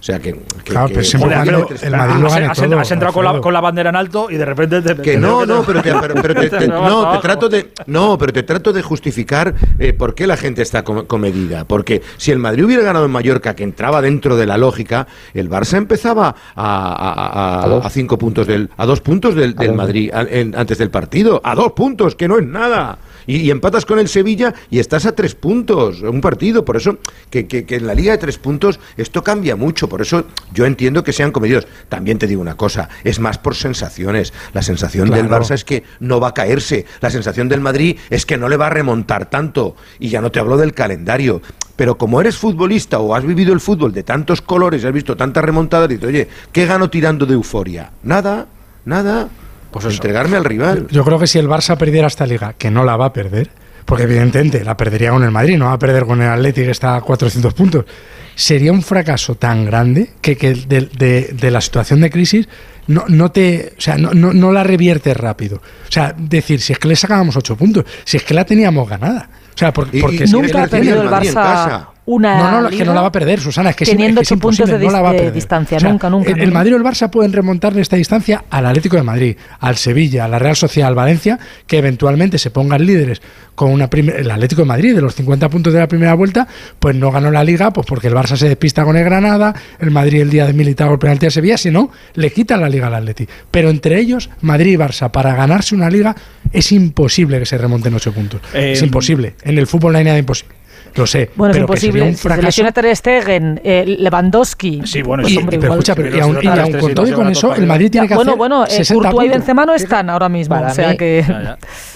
O sea que... que- Claro, que- pero siempre Joder, cuando pero- el Madrid lo Has, gane has- todo, has entrado con la, con la bandera en alto y de repente te, Que no, (laughs) no, pero te, pero- pero te- te te- vas (laughs) no, te trato de, no, pero te trato de justificar eh, por qué la gente está com- comedida. Porque si el Madrid hubiera ganado en Mallorca, que entraba dentro de la lógica, el Barça empezaba a, a- a- A dos. a cinco puntos del, a dos puntos del, del. Madrid a- en- antes del partido, a dos puntos, que no es nada. Y, y empatas con el Sevilla y estás a tres puntos, un partido. Por eso que, que- que en la liga de tres puntos esto cambia mucho. Por eso yo entiendo que sean comedidos. También te digo una cosa, es más por sensaciones. La sensación del. Barça es que no va a caerse. La sensación del Madrid es que no le va a remontar tanto. Y ya no te hablo del calendario. Pero como eres futbolista o has vivido el fútbol de tantos colores, has visto tantas remontadas, dices, oye, ¿qué gano tirando de euforia? Nada, nada. Pues eso. Entregarme al rival. Yo creo que si el Barça perdiera esta liga, que no la va a perder, porque evidentemente la perdería con el Madrid, no va a perder con el Atlético que está a 400 puntos, sería un fracaso tan grande que, que de, de- de la situación de crisis no, no te, o sea, no, no, no la reviertes rápido. O sea, decir, si es que le sacábamos 8 puntos, si es que la teníamos ganada. O sea, por- porque y si nunca ha perdido el Barça casa. Una no, no, es que no la va a perder, Susana. Es que teniendo es que es ocho puntos de, no la va a perder. distancia. O sea, nunca, nunca. El, el. Madrid o el Barça pueden remontarle esta distancia al Atlético de Madrid, al Sevilla, a la Real Sociedad, al Valencia, que eventualmente se pongan líderes con una el Atlético de Madrid de los 50 puntos de la primera vuelta, pues no ganó la Liga, pues porque el Barça se despista con el Granada, el Madrid el día de militado el penalti a Sevilla, si no, le quitan la Liga al Atlético. Pero entre ellos, Madrid y Barça, para ganarse una Liga, es imposible que se remonten 8 puntos. Eh, es imposible. En el fútbol no hay nada imposible. Lo sé. Bueno, es pero que sería imposible. un Si se fracaso. lesiona Ter Stegen, eh, Lewandowski. Sí, bueno, pues, Y, hombre, pero escucha, pero y si y das con todo y con eso, el Madrid tiene que bueno, hacer bueno, eh, 60 Courtois y. Benzema no están ahora mismo. Para o sea mí- que.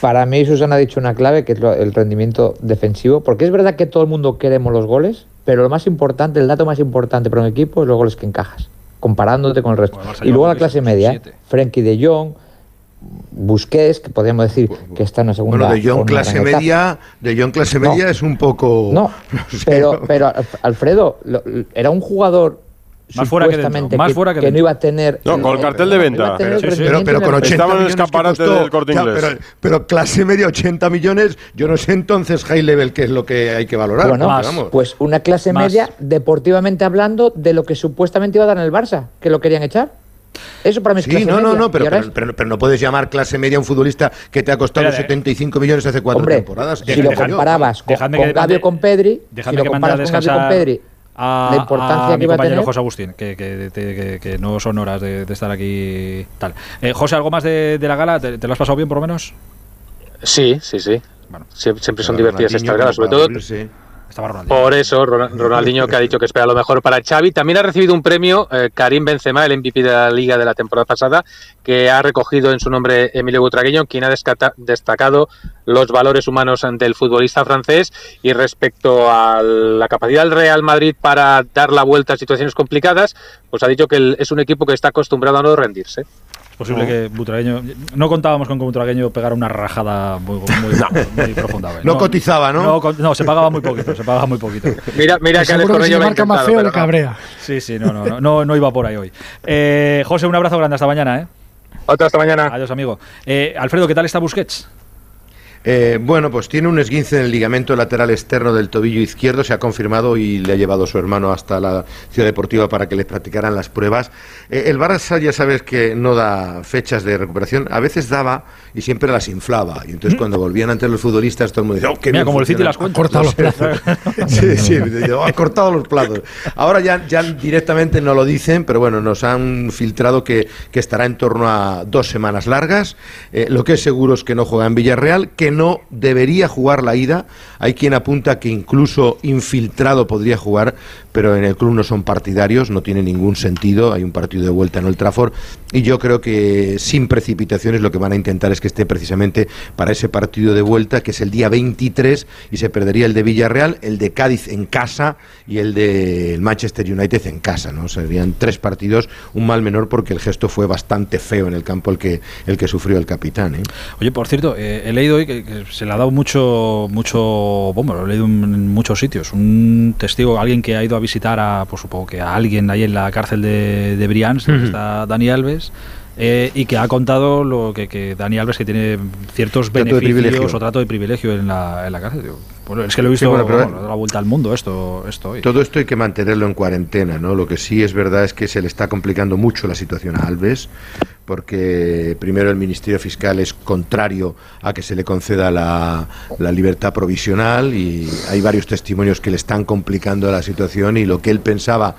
Para mí, Susana ha dicho una clave que es lo- el rendimiento defensivo, porque es verdad que todo el mundo queremos los goles, pero lo más importante, el dato más importante para un equipo es los goles que encajas, comparándote con el resto. Bueno, y luego la clase media, ¿eh? Frenkie de Jong, Busquets, que podríamos decir que está en la segunda. Bueno, de John clase media, de John clase No. media es un poco. No, (laughs) pero, pero Alfredo, lo- era un jugador Más fuera que dentro, supuestamente más fuera que no iba a tener. No, con el cartel de venta. el Sí, sí. Pero, pero con en el- 80 Estaba en el escaparate costó- del Corte Inglés. pero, pero clase media 80 millones, yo no sé entonces high level qué es lo que hay que valorar. Bueno, vamos. pues una clase Más. media deportivamente hablando de lo que supuestamente iba a dar en el Barça, que lo querían echar. Eso para mí es Sí, clase no, no, media. no, pero, pero, pero- pero no puedes llamar clase media a un futbolista que te ha costado Espera, 75 millones hace cuatro Hombre, temporadas. si lo comparabas con, con que Pedri, si lo que comparas con Gavi o con Pedri, a, la importancia a que mi iba a compañero tener. José Agustín, que, que- que- que- que no son horas de, de estar aquí tal. Eh, José, ¿algo más de, de la gala? ¿Te, te lo has pasado bien por lo menos? Sí, sí, sí. Bueno, siempre, siempre son divertidas estas galas, sobre todo aburrirse. Estaba Ronaldinho. por eso Ron- (laughs) Ronaldinho que ha dicho que espera lo mejor para Xavi. También ha recibido un premio eh, Karim Benzema, el MVP de la Liga de la temporada pasada, que ha recogido en su nombre Emilio Butragueño, quien ha destacado los valores humanos del futbolista francés y respecto a la capacidad del Real Madrid para dar la vuelta a situaciones complicadas, pues ha dicho que es un equipo que está acostumbrado a no rendirse. Es posible que Butragueño. No contábamos con que Butragueño pegara una rajada muy, muy, muy (laughs) profunda. No cotizaba, ¿no? No, no, se pagaba muy poquito, se pagaba muy poquito. Mira, mira que Alex Seguro que si Correño marca más feo pero le no. cabrea. Sí, sí, no, no, no, no, no iba por ahí hoy. Eh, José, un abrazo grande, hasta mañana, ¿eh? Otra hasta mañana. Adiós, amigo. Eh, Alfredo, ¿qué tal está Busquets? Eh, bueno, pues tiene un esguince en el ligamento lateral externo del tobillo izquierdo, se ha confirmado y le ha llevado su hermano hasta la ciudad deportiva para que le practicaran las pruebas. Eh, el Barça ya sabes que no da fechas de recuperación, a veces daba y siempre las inflaba. Y entonces cuando volvían ante los futbolistas todo el mundo decía, oh, qué Mira, bien como el City funciona". las. Ha cortado los plazos. (laughs) sí, sí, digo, ha cortado los plazos. Ahora ya, ya directamente no lo dicen, pero bueno, nos han filtrado que, que estará en torno a dos semanas largas. Eh, lo que es seguro es que no juega en Villarreal, que no debería jugar la ida. Hay quien apunta que incluso infiltrado podría jugar, pero en el club no son partidarios, no tiene ningún sentido. Hay un partido de vuelta en Old Trafford y yo creo que sin precipitaciones lo que van a intentar es que esté precisamente para ese partido de vuelta, que es el día 23 y se perdería el de Villarreal, el de Cádiz en casa y el de Manchester United en casa. Serían tres partidos, un mal menor porque el gesto fue bastante feo en el campo el que el que sufrió el capitán, ¿eh? Oye, por cierto, eh, he leído hoy que, que se le ha dado mucho, mucho bombo, lo he leído en, muchos sitios. Un testigo, alguien que ha ido a visitar a, pues supongo que a alguien ahí en la cárcel de, de Brians, donde Ujú. está Dani Alves, eh, y que ha contado lo que, que Dani Alves que tiene ciertos Trato beneficios o trato de privilegio en la, en la cárcel. Digo, bueno, es que lo he visto Sí, bueno, da la vuelta al mundo esto, esto hoy. Todo esto hay que mantenerlo en cuarentena, ¿no? Lo que sí es verdad es que se le está complicando mucho la situación a Alves, porque primero el Ministerio Fiscal es contrario a que se le conceda la, la libertad provisional y hay varios testimonios que le están complicando la situación y lo que él pensaba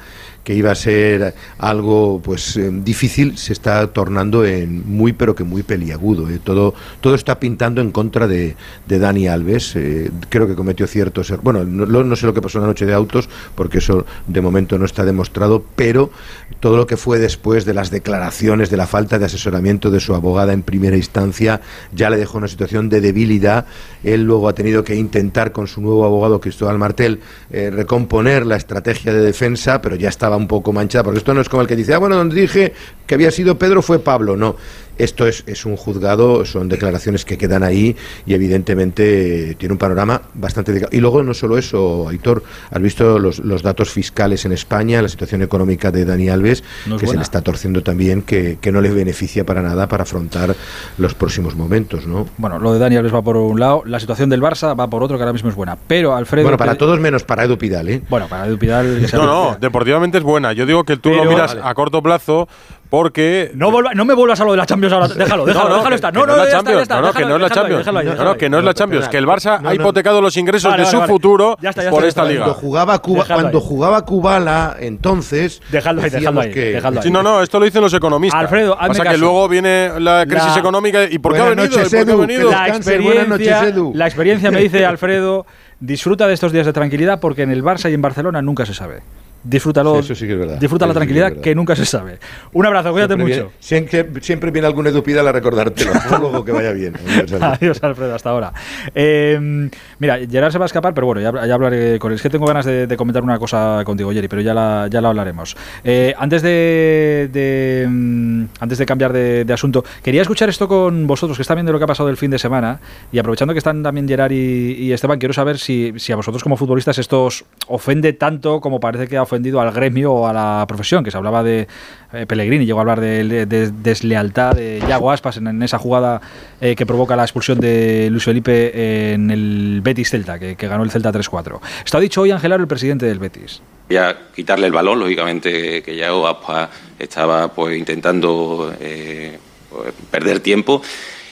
que iba a ser algo pues eh, difícil se está tornando en muy pero que muy peliagudo ¿eh? todo todo está pintando en contra de, de Dani Alves eh, creo que cometió ciertos er- bueno no, no sé lo que pasó en la noche de autos porque eso de momento no está demostrado pero todo lo que fue después de las declaraciones de la falta de asesoramiento de su abogada en primera instancia ya le dejó una situación de debilidad él luego ha tenido que intentar con su nuevo abogado Cristóbal Martel recomponer la estrategia de defensa pero ya estaba un poco manchada porque esto no es como el que dice ah bueno donde dije que había sido Pedro fue Pablo no esto es, es un juzgado, son declaraciones que quedan ahí y evidentemente tiene un panorama bastante delicado. Y luego no solo eso, Aitor, has visto los, los datos fiscales en España, la situación económica de Dani Alves, No es que se le está torciendo también, que, que no le beneficia para nada para afrontar los próximos momentos, ¿no? Bueno, lo de Dani Alves va por un lado, la situación del Barça va por otro que ahora mismo es buena. Pero Alfredo. Bueno, para que- todos menos para Edu Pidal, ¿eh? Bueno, para Edu Pidal. No, no, deportivamente es buena. Yo digo que tú Pero- lo miras Vale. a corto plazo porque... No, vuelva- no me vuelvas a lo de la Champions ahora. (laughs) Déjalo, déjalo, déjalo que- estar. que No, no, No, no, que déjalo, no es la déjalo ahí, Champions. déjalo ahí, No, déjalo no, que no es la Champions. Que el Barça No, ha no. hipotecado los ingresos Vale, de su vale. futuro Ya está, ya por está, esta está. liga. Cuando jugaba, Cuba, cuando jugaba Kubala, entonces. Dejadlo ahí, dejadlo ahí, que- dejadlo ahí. Sí, no, no, esto lo dicen los economistas. Alfredo, hazme Pasa que luego viene la crisis La- económica y ¿por qué ha venido? noches, ¿Y por qué ha venido? La experiencia, (laughs) la experiencia me dice Alfredo, disfruta de estos días de tranquilidad porque en el Barça y en Barcelona nunca se sabe. Disfrútalo. Sí, eso sí que es verdad. Disfruta la Eso sí que tranquilidad que nunca se sabe. Un abrazo, cuídate Siempre mucho. viene- siempre, siempre viene alguna edupida a recordártelo. Luego, que vaya bien. (laughs) Adiós, Alfredo, hasta ahora. Eh, mira, Gerard se va a escapar, pero bueno, ya, ya hablaré con él. Es que tengo ganas de, de comentar una cosa contigo, Jerry, pero ya la, ya la hablaremos. Eh, antes de, de, mm, antes de cambiar de, de asunto, quería escuchar esto con vosotros, que están viendo lo que ha pasado el fin de semana, y aprovechando que están también Gerard y, y Esteban, quiero saber si, si a vosotros como futbolistas esto os ofende tanto como parece que ha ofendido al gremio o a la profesión, que se hablaba de eh, Pellegrini, llegó a hablar de, de- de deslealtad de Yago Aspas en, en esa jugada eh, que provoca la expulsión de Luis Felipe en el Betis Celta, que, que ganó el Celta 3-4. Esto ha dicho hoy Angelaro, el presidente del Betis. ya quitarle el balón, lógicamente que ya Aspas estaba pues intentando eh, pues, perder tiempo.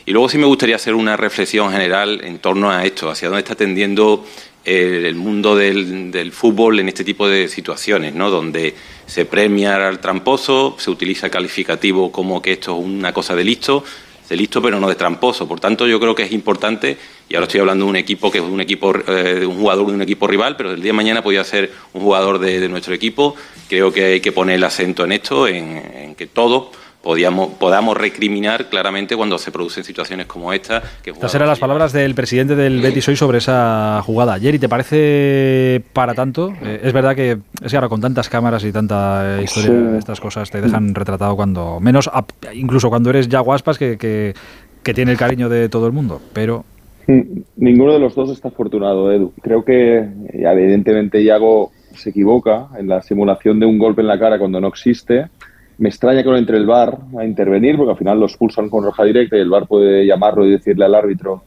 Y luego sí me gustaría hacer una reflexión general en torno a esto, hacia dónde está tendiendo el, mundo del, del fútbol en este tipo de situaciones, ¿no? donde se premia al tramposo, se utiliza calificativo como que esto es una cosa de listo, de listo pero no de tramposo. Por tanto, yo creo que es importante, y ahora estoy hablando de un equipo que es un equipo eh, de un jugador de un equipo rival, pero el día de mañana podría ser un jugador de, de nuestro equipo. Creo que hay que poner el acento en esto, en, en que todos podíamos, podamos recriminar claramente cuando se producen situaciones como esta. Que Estas eran las palabras del presidente del Betis hoy sobre esa jugada. Jerry, ¿te parece para tanto? Eh, es verdad que es que ahora con tantas cámaras y tanta historia, Sí. estas cosas te dejan retratado cuando menos, incluso cuando eres ya Aspas que, que, que tiene el cariño de todo el mundo. Pero Ninguno de los dos está afortunado, Edu. Creo que evidentemente Iago se equivoca en la simulación de un golpe en la cara cuando no existe. Me extraña que no entre el VAR a intervenir, porque al final los expulsan con roja directa y el VAR puede llamarlo y decirle al árbitro,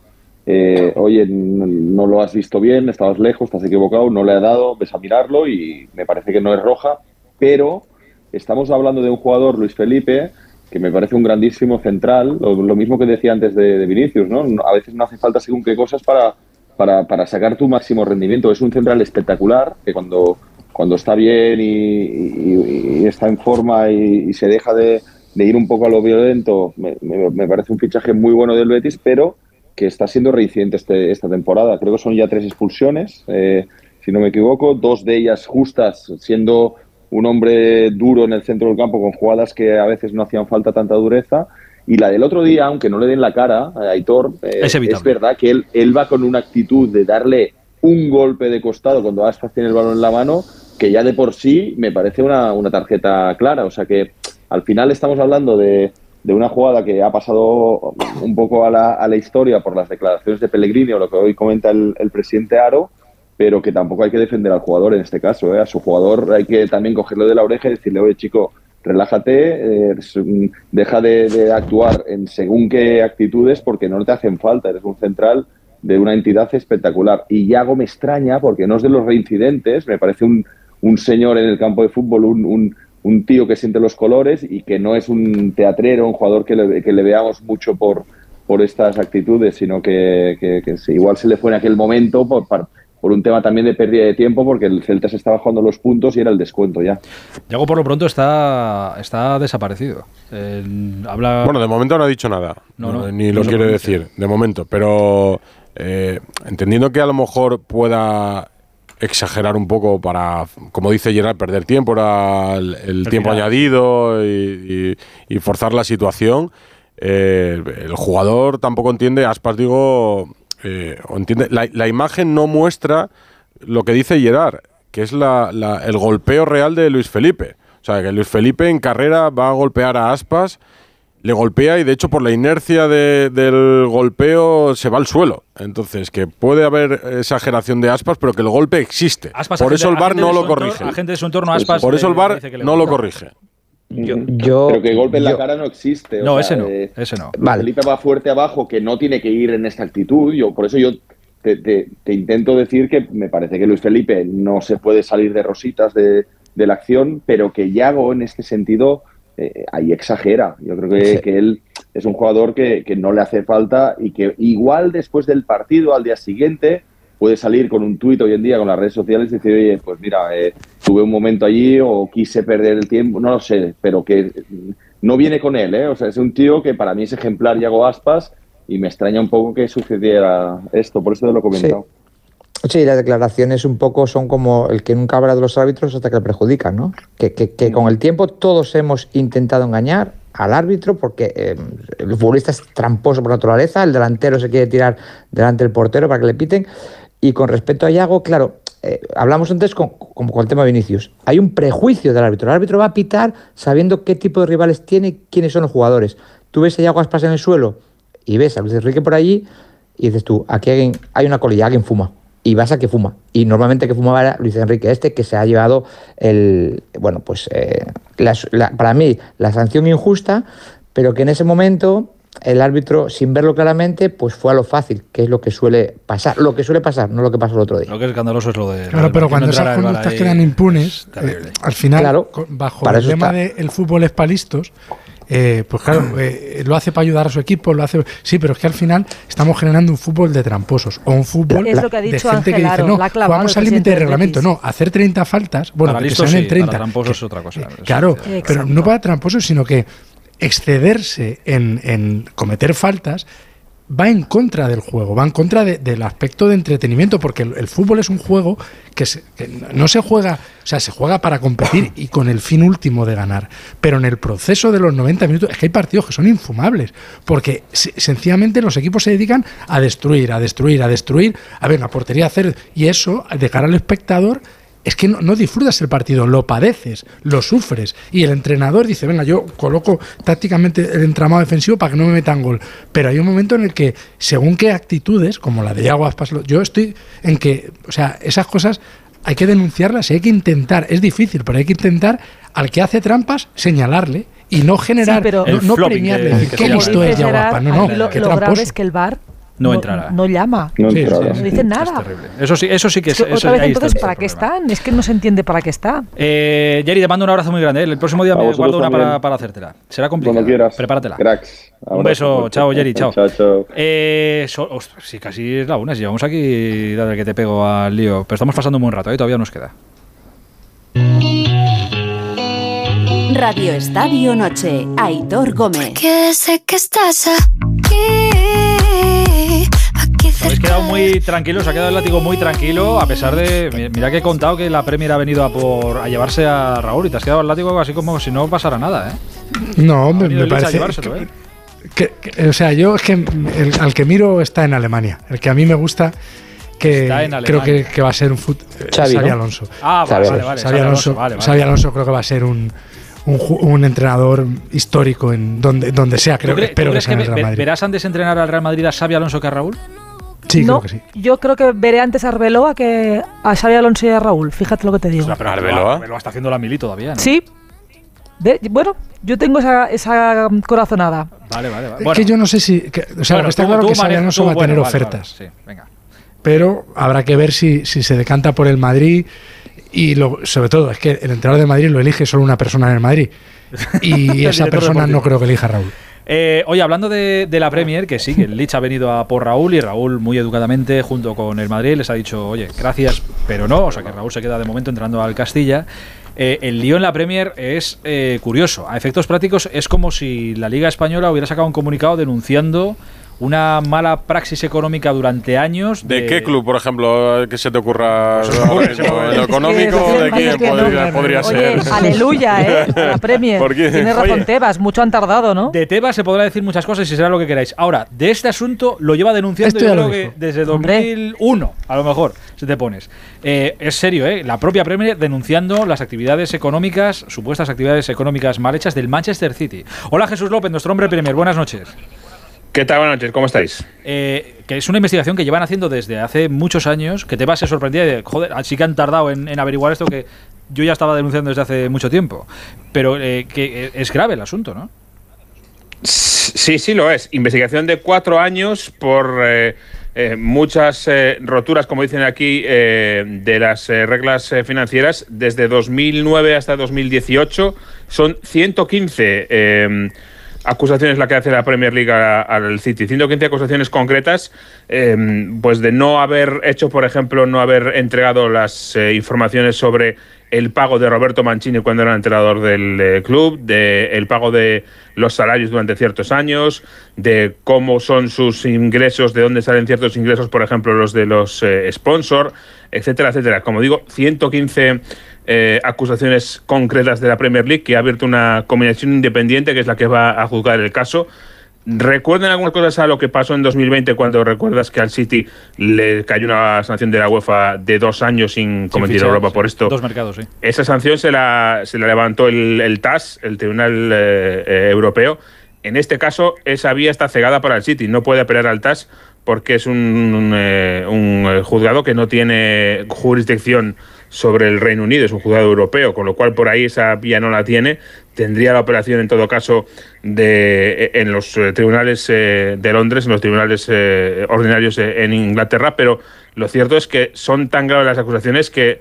eh, oye, no lo has visto bien, estabas lejos, estás equivocado, no le ha dado, ves a mirarlo y me parece que no es roja, pero estamos hablando de un jugador, Luis Felipe, que me parece un grandísimo central, lo, mismo que decía antes de, de Vinicius, ¿no? A veces no hace falta según qué cosas para, para, para sacar tu máximo rendimiento. Es un central espectacular que cuando, cuando está bien y, y- y está en forma y, y se deja de, de ir un poco a lo violento, me, me- me parece un fichaje muy bueno del Betis, pero que está siendo reincidente este, esta temporada. Creo que son ya tres expulsiones, eh, si no me equivoco, dos de ellas justas, siendo un hombre duro en el centro del campo con jugadas que a veces no hacían falta tanta dureza. Y la del otro día, aunque no le den la cara a Aitor, eh, Es evitable. verdad que él, él va con una actitud de darle un golpe de costado cuando Aspas tiene el balón en la mano, que ya de por sí me parece una, una tarjeta clara. O sea que al final estamos hablando de, de una jugada que ha pasado un poco a la, a la historia por las declaraciones de Pellegrini o lo que hoy comenta el, presidente Aro, pero que tampoco hay que defender al jugador en este caso. ¿eh? A su jugador hay que también cogerlo de la oreja y decirle, oye chico, relájate, eh, deja de, de actuar en según qué actitudes porque no te hacen falta, eres un central de una entidad espectacular. Y Yago me extraña porque no es de los reincidentes, me parece un, un señor en el campo de fútbol, un, un- un tío que siente los colores y que no es un teatrero, un jugador que le, que le veamos mucho por, por estas actitudes, sino que, que- que se- igual se le fue en aquel momento por, por un tema también de pérdida de tiempo, porque el Celta se estaba jugando los puntos y era el descuento ya. Yago por lo pronto está, está desaparecido. Habla... Bueno, de momento no ha dicho nada, No, no, no, ni no lo quiere decir, de momento. Pero eh, entendiendo que a lo mejor pueda exagerar un poco para, como dice Gerard, perder tiempo, era el, el El tiempo final. añadido y, y- y forzar la situación. eh, el jugador tampoco entiende, Aspas digo, eh, o entiende, la, la imagen no muestra lo que dice Gerard, que es la- la- el golpeo real de Luis Felipe. O sea, que Luis Felipe en carrera va a golpear a Aspas, le golpea y de hecho por la inercia de- del golpeo se va al suelo. Entonces, que puede haber exageración de Aspas, pero que el golpe existe. Aspas, por agente- eso el VAR no de lo su entorno- corrige. agente de su entorno, Aspas, por eso el le VAR no lo corrige. Yo, Pero que golpe en la yo- cara no existe. o No, sea, ese no, eh, ese no. Vale. Felipe va fuerte abajo, que no tiene que ir en esta actitud. Yo, por eso yo te, te- te intento decir que me parece que Luis Felipe no se puede salir de rositas de, de la acción, pero que Yago en este sentido eh, ahí exagera. Yo creo que, Sí. que él es un jugador que, que no le hace falta y que igual después del partido, al día siguiente, puede salir con un tuit hoy en día con las redes sociales y decir, oye, pues mira, eh, tuve un momento allí o quise perder el tiempo, no lo sé, pero que no viene con él, ¿eh? O sea, es un tío que para mí es ejemplar, Yago Aspas, y me extraña un poco que sucediera esto, por eso te lo he comentado. Sí, las declaraciones un poco son como el que nunca habla de los árbitros hasta que le perjudican, ¿no? Que, que- que con el tiempo todos hemos intentado engañar al árbitro porque eh, el futbolista es tramposo por naturaleza, el delantero se quiere tirar delante del portero para que le piten. Y con respecto a Iago, claro, eh, hablamos antes con, como con el tema de Vinicius. Hay un prejuicio del árbitro. El árbitro va a pitar sabiendo qué tipo de rivales tiene y quiénes son los jugadores. Tú ves a Iago Aspas en el suelo y ves a Luis Enrique por allí y dices tú, aquí alguien, hay una colilla, alguien fuma. Y vas a que fuma. Y normalmente que fumaba era Luis Enrique este, que se ha llevado el, bueno, pues eh, la- la- para mí la sanción injusta, pero que en ese momento el árbitro, sin verlo claramente, pues fue a lo fácil, que es lo que suele pasar, lo que suele pasar, no lo que pasó el otro día. Lo que es escandaloso es lo de. lo Claro, de pero cuando esas conductas quedan impunes, eh, al final, Claro, bajo el lema está. de el fútbol es para listos, eh, pues claro, (clears throat) eh, lo hace para ayudar a su equipo, lo hace. Sí, pero es que al final estamos generando un fútbol de tramposos o un fútbol Es lo que ha de gente que dice, no, vamos al límite de reglamento, no, hacer 30 faltas, bueno, Para que sean sí, en 30. para tramposos que- es otra cosa. Eso claro, sí. pero no para tramposos, sino que excederse en, en cometer faltas va en contra del juego, va en contra de- del aspecto de entretenimiento, porque el, fútbol es un juego que, se- no se juega, o sea, se juega para competir y con el fin último de ganar. Pero en el proceso de los 90 minutos es que hay partidos que son infumables, porque se- sencillamente los equipos se dedican a destruir, a destruir, a destruir, a ver, la portería hacer, y eso, de cara al espectador, es que no, no disfrutas el partido, lo padeces, lo sufres. Y el entrenador dice, venga, yo coloco tácticamente el entramado defensivo para que no me metan gol. Pero hay un momento en el que, según qué actitudes, como la de Iago Aspas, lo- yo estoy en que, o sea, esas cosas hay que denunciarlas y hay que intentar, es difícil, pero hay que intentar al que hace trampas señalarle y no generar, Sí, pero- no, no premiarle, que- decir, que qué listo es Dice Iago Gerard, Aspas. No, no, lo, qué lo grave es que el bar No entrará. No, llama. No Sí, entrará. No dice nada. Eso sí, eso sí que es. Es que eso- otra vez, ahí entonces, ¿para qué están? Es que no se entiende para qué está. Eh, Jerry, te mando un abrazo muy grande. ¿eh? El próximo día me guardo una para, hacértela. Será complicado. Cuando quieras. Prepáratela. Cracks. Un beso. Chao, Jerry. Chao. Chao, chao. Eh, so- ostras, sí, casi es la una. Si llevamos aquí, dale que te pego al lío. Pero estamos pasando un buen rato, ¿eh? todavía nos queda. Radio Estadio Noche. Aitor Gómez. Que sé que estás aquí. Aquí Habéis quedado muy tranquilos, ha quedado el látigo muy tranquilo, a pesar de. mi- Mira que he contado que la Premier ha venido a, por, a llevarse a Raúl y te has quedado el látigo así como si no pasara nada, ¿eh? No, me a parece. ¿eh? que- que- o sea, yo es que el- al que miro está en Alemania. El que a mí me gusta, que Está en creo que, va a ser un fut, Xavi, Xavi ¿no? Alonso. Ah, vale, Xavi vale, vale. Xavi Alonso, vale, vale. Xavi Alonso creo que va a ser un, un, entrenador histórico en donde, donde sea. Creo ¿Tú que espero que sea en el Real Madrid. verás antes entrenar al Real Madrid a Xavi Alonso que a Raúl? Sí, no, creo que sí. Yo creo que veré antes a Arbeloa que a Xavi Alonso y a Raúl. Fíjate lo que te digo. Ostras, pero Arbeloa. Arbeloa está haciendo la mili todavía, ¿no? Sí. Bueno, yo tengo esa, esa corazonada. Vale, vale, vale. Es que yo no sé si. que- o sea, Bueno, está tú- claro tú que Xavi Alonso va a bueno, tener vale, vale, ofertas. sí, venga. pero habrá que ver si, si se decanta por el Madrid y lo- sobre todo es que el entrenador de Madrid lo elige solo una persona en el Madrid y (laughs) esa persona deportivo. no creo que elija a Raúl. Eh, oye, hablando de, de la Premier, que sí, que el Leeds ha venido a por Raúl y Raúl muy educadamente junto con el Madrid les ha dicho, oye, gracias, pero no, o sea que Raúl se queda de momento entrando al Castilla. Eh, el lío en la Premier es eh, curioso. A efectos prácticos es como si la Liga Española hubiera sacado un comunicado denunciando una mala praxis económica durante años. ¿De qué club, por ejemplo, que se te ocurra lo económico? ¿De quién podría, podría Oye, ser? (laughs) aleluya, ¿eh? (laughs) La Premier. Tienes razón, Oye. Tebas. Mucho han tardado, ¿no? De Tebas se podrá decir muchas cosas y será lo que queráis. Ahora, de este asunto lo lleva denunciando yo creo que desde Hombre. 2001, a lo mejor, si te pones. Eh, es serio, ¿eh? La propia Premier denunciando las actividades económicas, supuestas actividades económicas mal hechas del Manchester City. Hola Jesús López, nuestro hombre Premier, buenas noches. ¿Qué tal? Buenas noches, ¿cómo estáis? Eh, que es una investigación que llevan haciendo desde hace muchos años, que Tebas se sorprendía de, joder, así que han tardado en, en averiguar esto que yo ya estaba denunciando desde hace mucho tiempo. Pero eh, que eh, es grave el asunto, ¿no? Sí, sí lo es. Investigación de cuatro años por eh, eh, muchas eh, roturas, como dicen aquí, eh, de las reglas financieras desde 2009 hasta 2018. Son 115 eh, acusaciones la que hace la Premier League al City. 115 acusaciones concretas, eh, pues de no haber hecho, por ejemplo, no haber entregado las eh, informaciones sobre el pago de Roberto Mancini cuando era entrenador del eh, club, de el pago de los salarios durante ciertos años, de cómo son sus ingresos, de dónde salen ciertos ingresos, por ejemplo, los de los eh, sponsors, etcétera, etcétera. Como digo, 115 eh, acusaciones concretas de la Premier League que ha abierto una comisión independiente que es la que va a juzgar el caso. ¿Recuerdan algunas cosas a lo que pasó en 2020 cuando recuerdas que al City le cayó una sanción de la UEFA de dos años sin competir fichar, Europa por esto? Dos mercados, sí. Esa sanción se la, se la levantó el, el TAS, el Tribunal eh, eh, Europeo. En este caso, esa vía está cegada para el City. No puede apelar al TAS porque es un, un, eh, un, eh, juzgado que no tiene jurisdicción sobre el Reino Unido, es un juzgado europeo, con lo cual por ahí esa vía no la tiene. Tendría la operación en todo caso de, en los eh, tribunales eh, de Londres, en los tribunales eh, ordinarios eh, en Inglaterra, pero lo cierto es que son tan graves las acusaciones que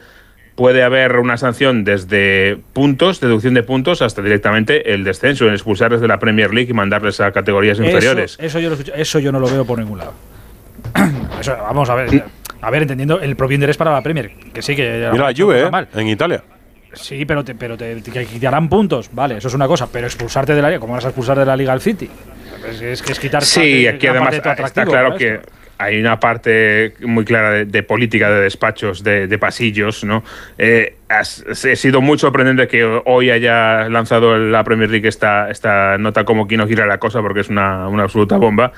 puede haber una sanción desde puntos, deducción de puntos, hasta directamente el descenso, en expulsarles de la Premier League y mandarles a categorías inferiores. Eso, yo lo eso yo no lo veo por ningún lado. (clears throat) Eso, vamos a ver. A ver, entendiendo el propio interés para la Premier, que sí que Mira la Juve, ¿eh? mal. En Italia. Sí, pero te, pero te, te quitarán puntos, vale, eso es una cosa, pero expulsarte de la liga, ¿cómo vas a expulsar de la liga al City? Es, es que es quitar Sí, parte- aquí además parte de tu está claro que hay una parte muy clara de, de política de despachos, de, de pasillos, ¿no? Eh, ha sido muy sorprendente que hoy haya lanzado la Premier League esta, esta nota como que no gira la cosa porque es una, una absoluta bomba,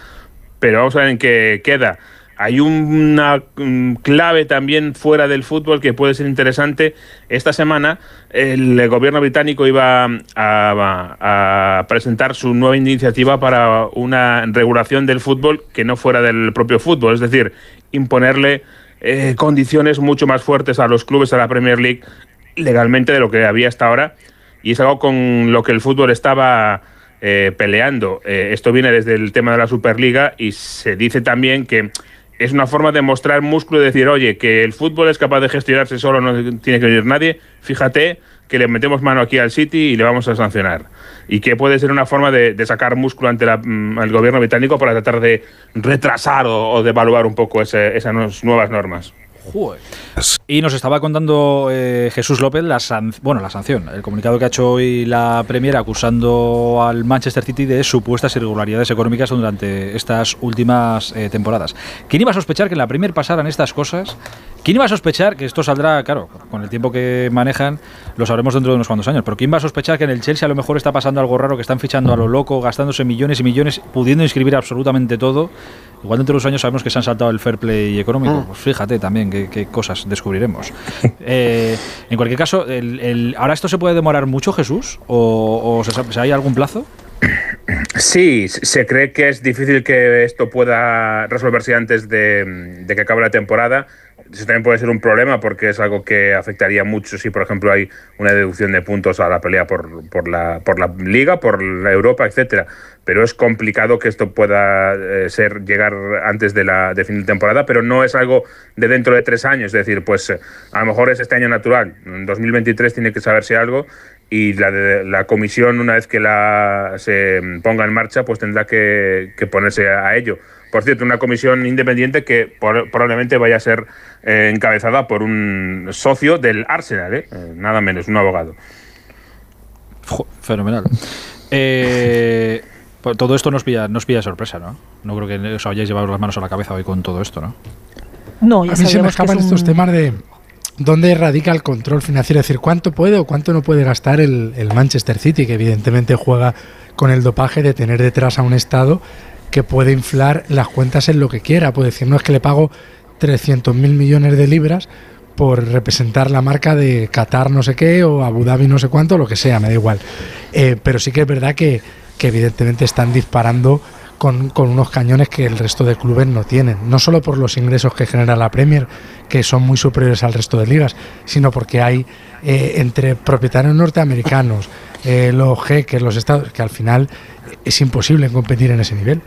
pero vamos a ver en qué queda. Hay una mm, clave también fuera del fútbol que puede ser interesante. Esta semana el gobierno británico iba a, presentar su nueva iniciativa para una regulación del fútbol que no fuera del propio fútbol, es decir, imponerle eh, condiciones mucho más fuertes a los clubes, a la Premier League, legalmente de lo que había hasta ahora. Y es algo con lo que el fútbol estaba eh, peleando. Eh, esto viene desde el tema de la Superliga y se dice también que es una forma de mostrar músculo y decir, oye, que el fútbol es capaz de gestionarse solo, no tiene que venir nadie. Fíjate que le metemos mano aquí al City y le vamos a sancionar. Y que puede ser una forma de, de sacar músculo ante la- mm, el gobierno británico para tratar de retrasar o, o de evaluar un poco ese- esas nuevas- nuevas normas. Joder. Y nos estaba contando eh, Jesús López la, san- bueno, la sanción, el comunicado que ha hecho hoy la Premier acusando al Manchester City de supuestas irregularidades económicas durante estas últimas eh, temporadas. ¿Quién iba a sospechar que en la Premier pasaran estas cosas? ¿Quién iba a sospechar que esto saldrá, claro, con el tiempo que manejan, lo sabremos dentro de unos cuantos años, pero quién va a sospechar que en el Chelsea a lo mejor está pasando algo raro, que están fichando a lo loco, gastándose millones y millones, pudiendo inscribir absolutamente todo? Igual dentro de unos años sabemos que se han saltado el fair play económico. Pues fíjate también qué, qué cosas descubriremos. (laughs) Eh, en cualquier caso, el- el- ¿ahora esto se puede demorar mucho, Jesús? ¿O, o se sabe- hay algún plazo? Sí, se cree que es difícil que esto pueda resolverse antes de, de que acabe la temporada. Eso también puede ser un problema porque es algo que afectaría mucho si, por ejemplo, hay una deducción de puntos a la pelea por, por, la, por la Liga, por la Europa, etcétera. Pero es complicado que esto pueda eh, ser llegar antes de la de fin de temporada, pero no es algo de dentro de tres años. Es decir, pues eh, a lo mejor es este año natural. En 2023 tiene que saberse algo y la, comisión, una vez que la se ponga en marcha, pues tendrá que, ponerse a ello. Por cierto, una comisión independiente que probablemente vaya a ser eh, encabezada por un socio del Arsenal, nada menos, un abogado. Fenomenal. Eh, pues todo esto nos pilla, nos pilla de sorpresa, ¿no? No creo que os hayáis llevado las manos a la cabeza hoy con todo esto, ¿no? No, ya a mí se me escapan es un- estos temas de dónde radica el control financiero, es decir, cuánto puede o cuánto no puede gastar el, el Manchester City, que evidentemente juega con el dopaje de tener detrás a un Estado que puede inflar las cuentas en lo que quiera. Puede decir, no es que le pago 300 mil millones de libras por representar la marca de Qatar no sé qué o Abu Dhabi no sé cuánto, lo que sea, me da igual. Eh, pero sí que es verdad que, que evidentemente están disparando con, con unos cañones que el resto de clubes no tienen. No solo por los ingresos que genera la Premier, que son muy superiores al resto de ligas, sino porque hay eh, entre propietarios norteamericanos, eh, los jeques, los estados, que al final es imposible competir en ese nivel.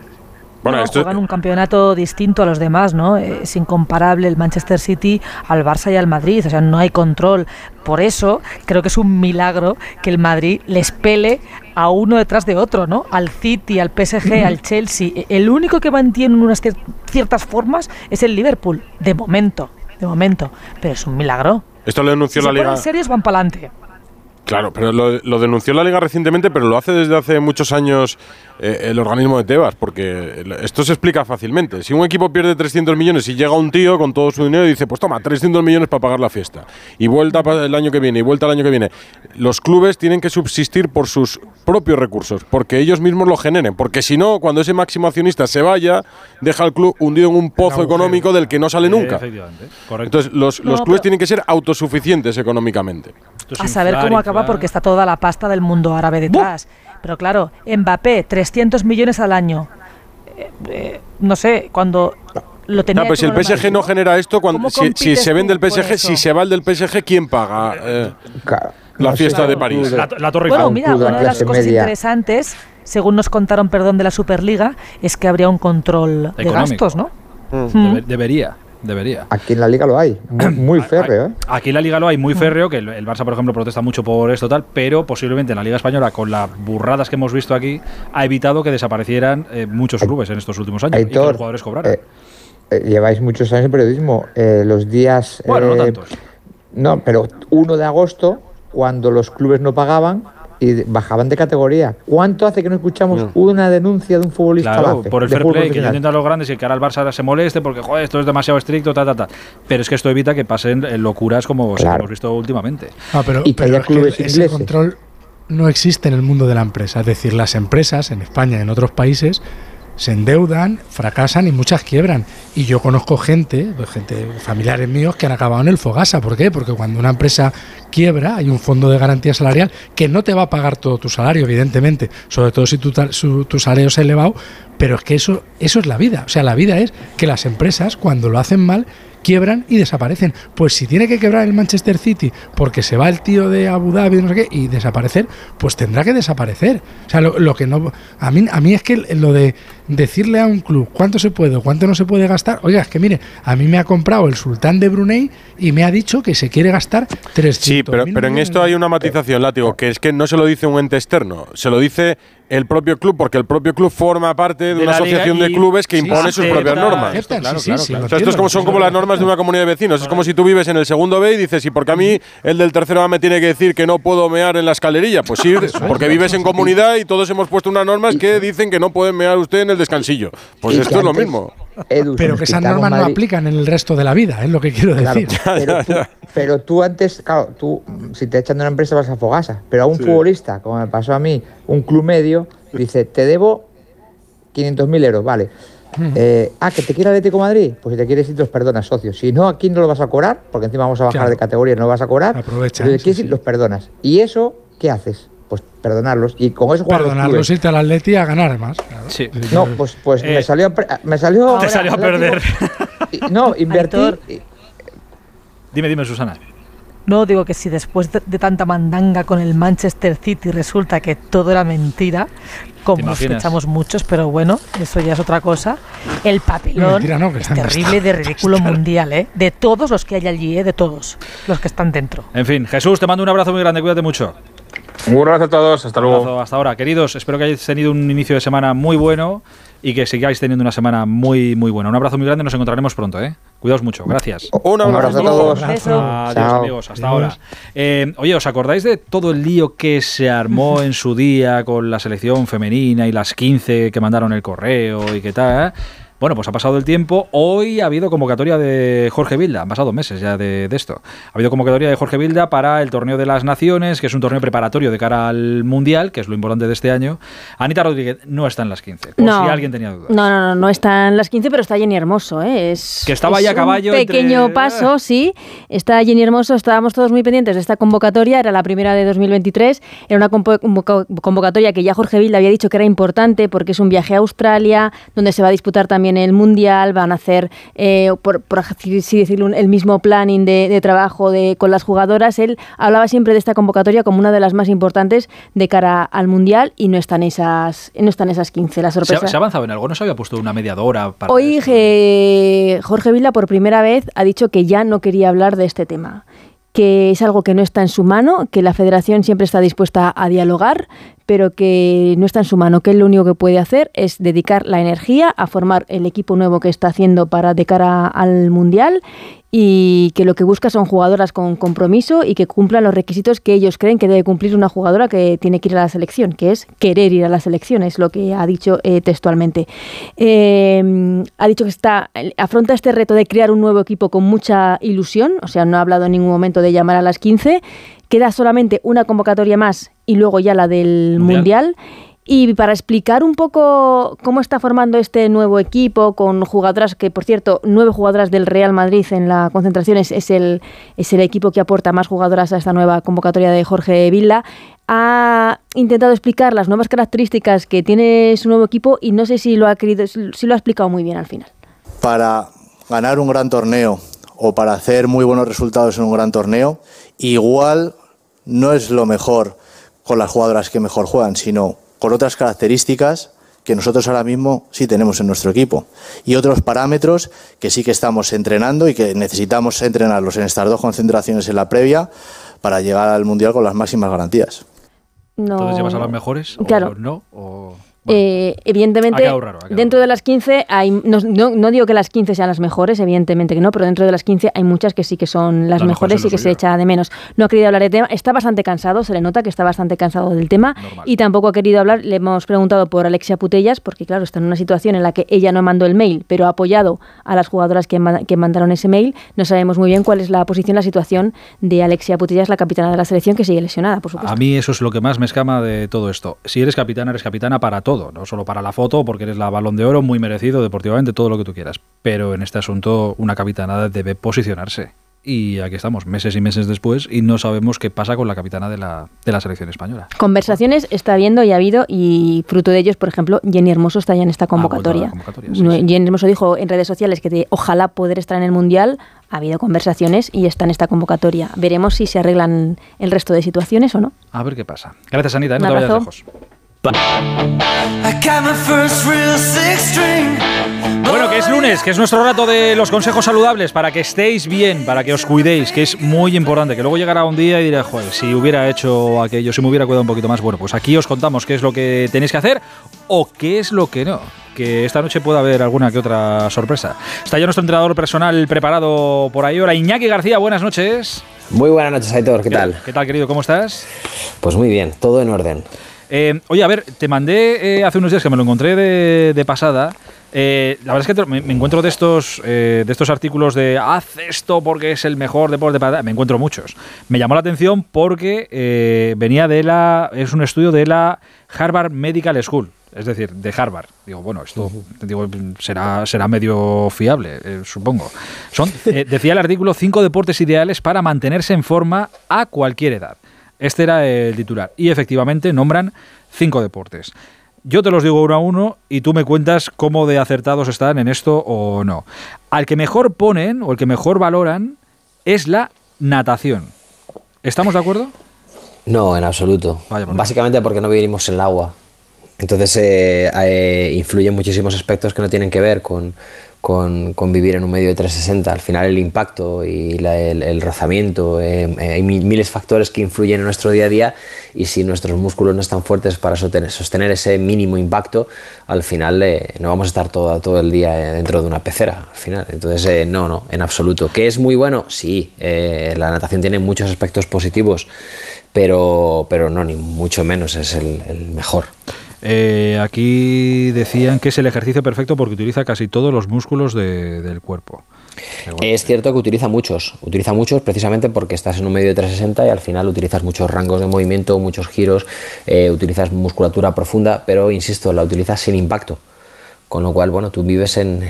Bueno, No, esto juegan un campeonato distinto a los demás, ¿no? Es incomparable el Manchester City al Barça y al Madrid, o sea, no hay control. Por eso creo que es un milagro que el Madrid les pele a uno detrás de otro, ¿no? Al City, al PSG, (clears throat) al Chelsea. El único que mantiene unas cier- ciertas formas es el Liverpool, de momento, de momento. Pero es un milagro. esto lo denunció Si la se Liga. ponen serios van para adelante. Claro, pero lo, lo denunció la Liga recientemente, pero lo hace desde hace muchos años eh, el organismo de Tebas, porque esto se explica fácilmente. Si un equipo pierde 300 millones y llega un tío con todo su dinero y dice, pues toma, 300 millones para pagar la fiesta, y vuelta el año que viene, y vuelta el año que viene, los clubes tienen que subsistir por sus propios recursos, porque ellos mismos lo generen, porque si no, cuando ese máximo accionista se vaya, deja al club hundido en un pozo económico del que no sale nunca. Efectivamente, correcto. Entonces, los, los No, clubes tienen que ser autosuficientes económicamente. A saber cómo acaba porque está toda la pasta del mundo árabe detrás. Pero claro, Mbappé, 300 millones al año. Eh, eh, no sé, cuando lo tenía No, pues si el PSG no genera esto, cuando, ¿Cómo si, se vende el PSG, si se va el del PSG, ¿quién paga eh, la fiesta de París? La, la Torre Bueno, mira, una de las cosas interesantes, según nos contaron, perdón, de la Superliga, es que habría un control de Económico. gastos, ¿no? Debe- debería, debería. Aquí en la liga lo hay, muy, (clears throat) muy férreo, ¿eh? Aquí en la Liga lo hay muy férreo, que el, el Barça, por ejemplo, protesta mucho por esto tal, pero posiblemente en la Liga Española, con las burradas que hemos visto aquí, ha evitado que desaparecieran eh, muchos clubes en estos últimos años y que los Aitor, jugadores cobraran. eh, eh, lleváis muchos años en periodismo. los días. Bueno, no tantos. No, pero 1 de agosto, cuando los clubes no pagaban y bajaban de categoría. ¿Cuánto hace que no escuchamos una denuncia de un futbolista Claro, base, por el fair play, que intentan los grandes y que ahora el Barça se moleste porque, joder, esto es demasiado estricto, ta, ta, ta. Pero es que esto evita que pasen eh, locuras como Claro. hemos visto últimamente. Ah, pero, Y que pero haya es que clubes ese control no existe en el mundo de la empresa. Es decir, las empresas en España y en otros países se endeudan, fracasan y muchas quiebran. Y yo conozco gente, pues, gente familiares míos que han acabado en el Fogasa. ¿Por qué? Porque cuando una empresa quiebra hay un fondo de garantía salarial que no te va a pagar todo tu salario, evidentemente, sobre todo si tu, su- tu salario es elevado, pero es que eso, eso es la vida. O sea, la vida es que las empresas, cuando lo hacen mal, quiebran y desaparecen. Pues si tiene que quebrar el Manchester City porque se va el tío de Abu Dhabi no sé qué, y desaparecer, pues tendrá que desaparecer. O sea, lo, lo que no a mí a mí es que lo de decirle a un club cuánto se puede o cuánto no se puede gastar, oiga, es que mire, a mí me ha comprado el sultán de Brunei y me ha dicho que se quiere gastar 300 Sí, pero, pero en esto hay una matización, Látigo, que es que no se lo dice un ente externo, se lo dice el propio club, porque el propio club forma parte de, De una asociación de clubes que sí, impone sus propias normas. claro, sí, claro, sí, claro. O sea, esto es como, son como las normas de una comunidad de vecinos. Es como si tú vives en el segundo B y dices, ¿y porque a mí el del tercero A me tiene que decir que no puedo mear en la escalerilla? Pues sí, porque vives en comunidad y todos hemos puesto unas normas que dicen que no pueden mear usted en el descansillo. Pues esto es lo mismo. Edu, pero que esas normas no aplican en el resto de la vida, es lo que quiero Claro, decir. pero, tú, pero tú antes, claro, tú si te echan de una empresa vas a Fogasa, pero a un Sí. futbolista, como me pasó a mí, un club medio, dice, te debo 500.000 euros, vale. Eh, ah, que te quiere Atlético de Madrid, pues si te quieres ir, los perdonas, socio. Si no, aquí no lo vas a cobrar, porque encima vamos a bajar Claro. de categoría y no lo vas a cobrar. Aprovecha, Pero si sí, quieres ir, los perdonas. ¿Y eso qué haces? Pues perdonarlos. Y con eso jugar los Perdonarlos, clubes. irte al Atleti a ganar más. claro. Sí. No, pues, pues Eh, me salió, a pre- me salió Te ahora salió a perder. y- No, invertir. Dime, dime, Susana. No, digo que si después de, de tanta mandanga con el Manchester City resulta que todo era mentira, como sospechamos muchos, pero bueno, eso ya es otra cosa. El papelón Mentira, no, es terrible de ridículo (laughs) mundial, ¿eh? De todos los que hay allí, ¿eh? De todos los que están dentro. En fin, Jesús, te mando un abrazo muy grande, cuídate mucho. Un abrazo a todos, hasta Un luego. abrazo hasta ahora. Queridos, espero que hayáis tenido un inicio de semana muy bueno y que sigáis teniendo una semana muy, muy buena. Un abrazo muy grande, nos encontraremos pronto, ¿eh? Cuidaos mucho, gracias. Un abrazo a todos. Adiós, Chao. amigos, hasta Adiós. ahora. Eh, oye, ¿os acordáis de todo el lío que se armó (laughs) en su día con la selección femenina y las 15 que mandaron el correo y qué tal? eh? Bueno, pues ha pasado el tiempo. Hoy ha habido convocatoria de Jorge Vilda. Han pasado meses ya de, de esto. Ha habido convocatoria de Jorge Vilda para el Torneo de las Naciones, que es un torneo preparatorio de cara al Mundial, que es lo importante de este año. Anita Rodríguez no está en las 15, por No. si alguien tenía dudas. No, no, no, no están las 15, pero está Jenny Hermoso, ¿eh? Es, Que estaba es ahí a caballo Un pequeño entre- paso, sí. Está Jenny Hermoso, estábamos todos muy pendientes de esta convocatoria, era la primera de 2023, era una convo- convoca- convocatoria que ya Jorge Vilda había dicho que era importante porque es un viaje a Australia, donde se va a disputar también en el Mundial, van a hacer, eh, por, por así decirlo, el mismo planning de, de trabajo de, con las jugadoras. Él hablaba siempre de esta convocatoria como una de las más importantes de cara al Mundial y no están esas, no están esas 15. La ¿Se sorpresa. se ha avanzado en algo? ¿No se había puesto una mediadora para Hoy eh, Jorge Vila por primera vez ha dicho que ya no quería hablar de este tema, que es algo que no está en su mano, que la federación siempre está dispuesta a dialogar, pero que no está en su mano, que él lo único que puede hacer es dedicar la energía a formar el equipo nuevo que está haciendo para de cara al Mundial y que lo que busca son jugadoras con compromiso y que cumplan los requisitos que ellos creen que debe cumplir una jugadora que tiene que ir a la selección, que es querer ir a la selección, es lo que ha dicho eh, textualmente. Eh, ha dicho que está afronta este reto de crear un nuevo equipo con mucha ilusión, o sea, no ha hablado en ningún momento de llamar a las 15, queda solamente una convocatoria más y luego ya la del Mundial. Y para explicar un poco cómo está formando este nuevo equipo con jugadoras que, por cierto, nueve jugadoras del Real Madrid en la concentración es, el, es el equipo que aporta más jugadoras a esta nueva convocatoria de Jorge Villa, ha intentado explicar las nuevas características que tiene su nuevo equipo y no sé si lo ha querido, si lo ha explicado muy bien al final. Para ganar un gran torneo o para hacer muy buenos resultados en un gran torneo, igual no es lo mejor con las jugadoras que mejor juegan, sino con otras características que nosotros ahora mismo sí tenemos en nuestro equipo y otros parámetros que sí que estamos entrenando y que necesitamos entrenarlos en estas dos concentraciones en la previa para llegar al Mundial con las máximas garantías. No. Entonces llevas a las mejores o Claro. no o Eh, evidentemente, raro, dentro de las 15 hay, no, no- no digo que las 15 sean las mejores, evidentemente que no, pero dentro de las 15 hay muchas que sí que son las Las mejores mejores y que se echa de menos. No ha querido hablar de tema, está bastante cansado, se le nota que está bastante cansado del tema y tampoco ha querido hablar, le hemos preguntado por Alexia Putellas, porque claro, está en una situación en la que ella no mandó el mail, pero ha apoyado a las jugadoras que, que mandaron ese mail. No sabemos muy bien cuál es la posición, la situación de Alexia Putellas, la capitana de la selección, que sigue lesionada, por supuesto. A mí eso es lo que más me escama de todo esto. Si eres capitana, eres capitana para todo, no solo para la foto, porque eres la balón de oro, muy merecido deportivamente, todo lo que tú quieras. Pero en este asunto, una capitana debe posicionarse. Y aquí estamos, meses y meses después, y no sabemos qué pasa con la capitana de la, de la selección española. Conversaciones está habiendo y ha habido, y fruto de ellos, por ejemplo, Jenny Hermoso está ya en esta convocatoria. convocatoria, Jenny Hermoso dijo en redes sociales que ojalá poder estar en el Mundial. Ha habido conversaciones y está en esta convocatoria. Veremos si se arreglan el resto de situaciones o no. A ver qué pasa. Gracias, Anita, ¿eh? Un no te vayas lejos. Bueno, que es lunes, que es nuestro rato de los consejos saludables para que estéis bien, para que os cuidéis, que es muy importante. Que luego llegará un día y diré, joder, si hubiera hecho aquello, si me hubiera cuidado un poquito más. Bueno, pues aquí os contamos qué es lo que tenéis que hacer o qué es lo que no. Que esta noche pueda haber alguna que otra sorpresa. Está ya nuestro entrenador personal preparado por ahí. Hola, Iñaki García, buenas noches. Muy buenas noches, Aitor, ¿qué tal? ¿Qué tal, querido? ¿Cómo estás? Pues muy bien, todo en orden. Eh, oye, a ver, te mandé eh, hace unos días que me lo encontré de, de pasada. Eh, la verdad es que me, me encuentro de estos, de estos artículos de haz esto porque es el mejor deporte para. Me encuentro muchos. Me llamó la atención porque venía de la. Es un estudio de la Harvard Medical School. Es decir, de Harvard. Digo, bueno, esto digo, será, será medio fiable, eh, supongo. Son, eh, decía el artículo, cinco deportes ideales para mantenerse en forma a cualquier edad. Este era el titular. Y efectivamente nombran cinco deportes. Yo te los digo uno a uno y tú me cuentas cómo de acertados están en esto o no. Al que mejor ponen o el que mejor valoran es la natación. ¿Estamos de acuerdo? No, en absoluto. Básicamente porque no vivimos en el agua. Entonces eh, eh, influyen muchísimos aspectos que no tienen que ver con, con- vivir en un medio de 360. Al final el impacto y el, el rozamiento, eh, eh, hay mi- miles factores que influyen en nuestro día a día y si nuestros músculos no están fuertes para sostener, ese mínimo impacto, al final eh, no vamos a estar todo, todo el día eh, dentro de una pecera. Al final. Entonces, no, no, en absoluto. ¿Que es muy bueno? Sí, la natación tiene muchos aspectos positivos, pero, pero no, ni mucho menos es el, el mejor. Eh, aquí decían que es el ejercicio perfecto porque utiliza casi todos los músculos de- del cuerpo. Es cierto que utiliza muchos, utiliza muchos precisamente porque estás en un medio de 360 y al final utilizas muchos rangos de movimiento, muchos giros, eh, utilizas musculatura profunda, pero insisto, la utilizas sin impacto. Con lo cual, bueno, tú vives (laughs) en,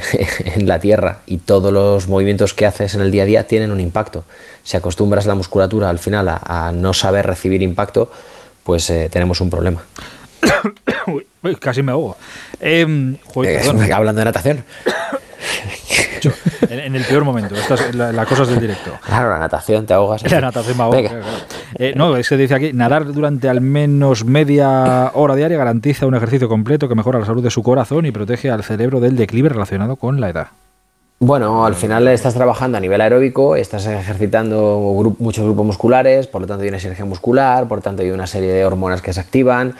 la tierra y todos los movimientos que haces en el día a día tienen un impacto. Si acostumbras la musculatura al final a, a no saber recibir impacto, pues eh, tenemos un problema. (coughs) Uy, casi me ahogo. Em, joder, Eh, hablando de natación. en, en el peor momento. Estas son la- las cosas del directo. Claro, la natación, te ahogas. La natación me ahoga, claro. Eh, no, es que dice aquí, nadar durante al menos media hora diaria garantiza un ejercicio completo que mejora la salud de su corazón y protege al cerebro del declive relacionado con la edad. Bueno, al final estás trabajando a nivel aeróbico, estás ejercitando muchos grupos musculares, por lo tanto hay una sinergia muscular, por lo tanto hay una serie de hormonas que se activan.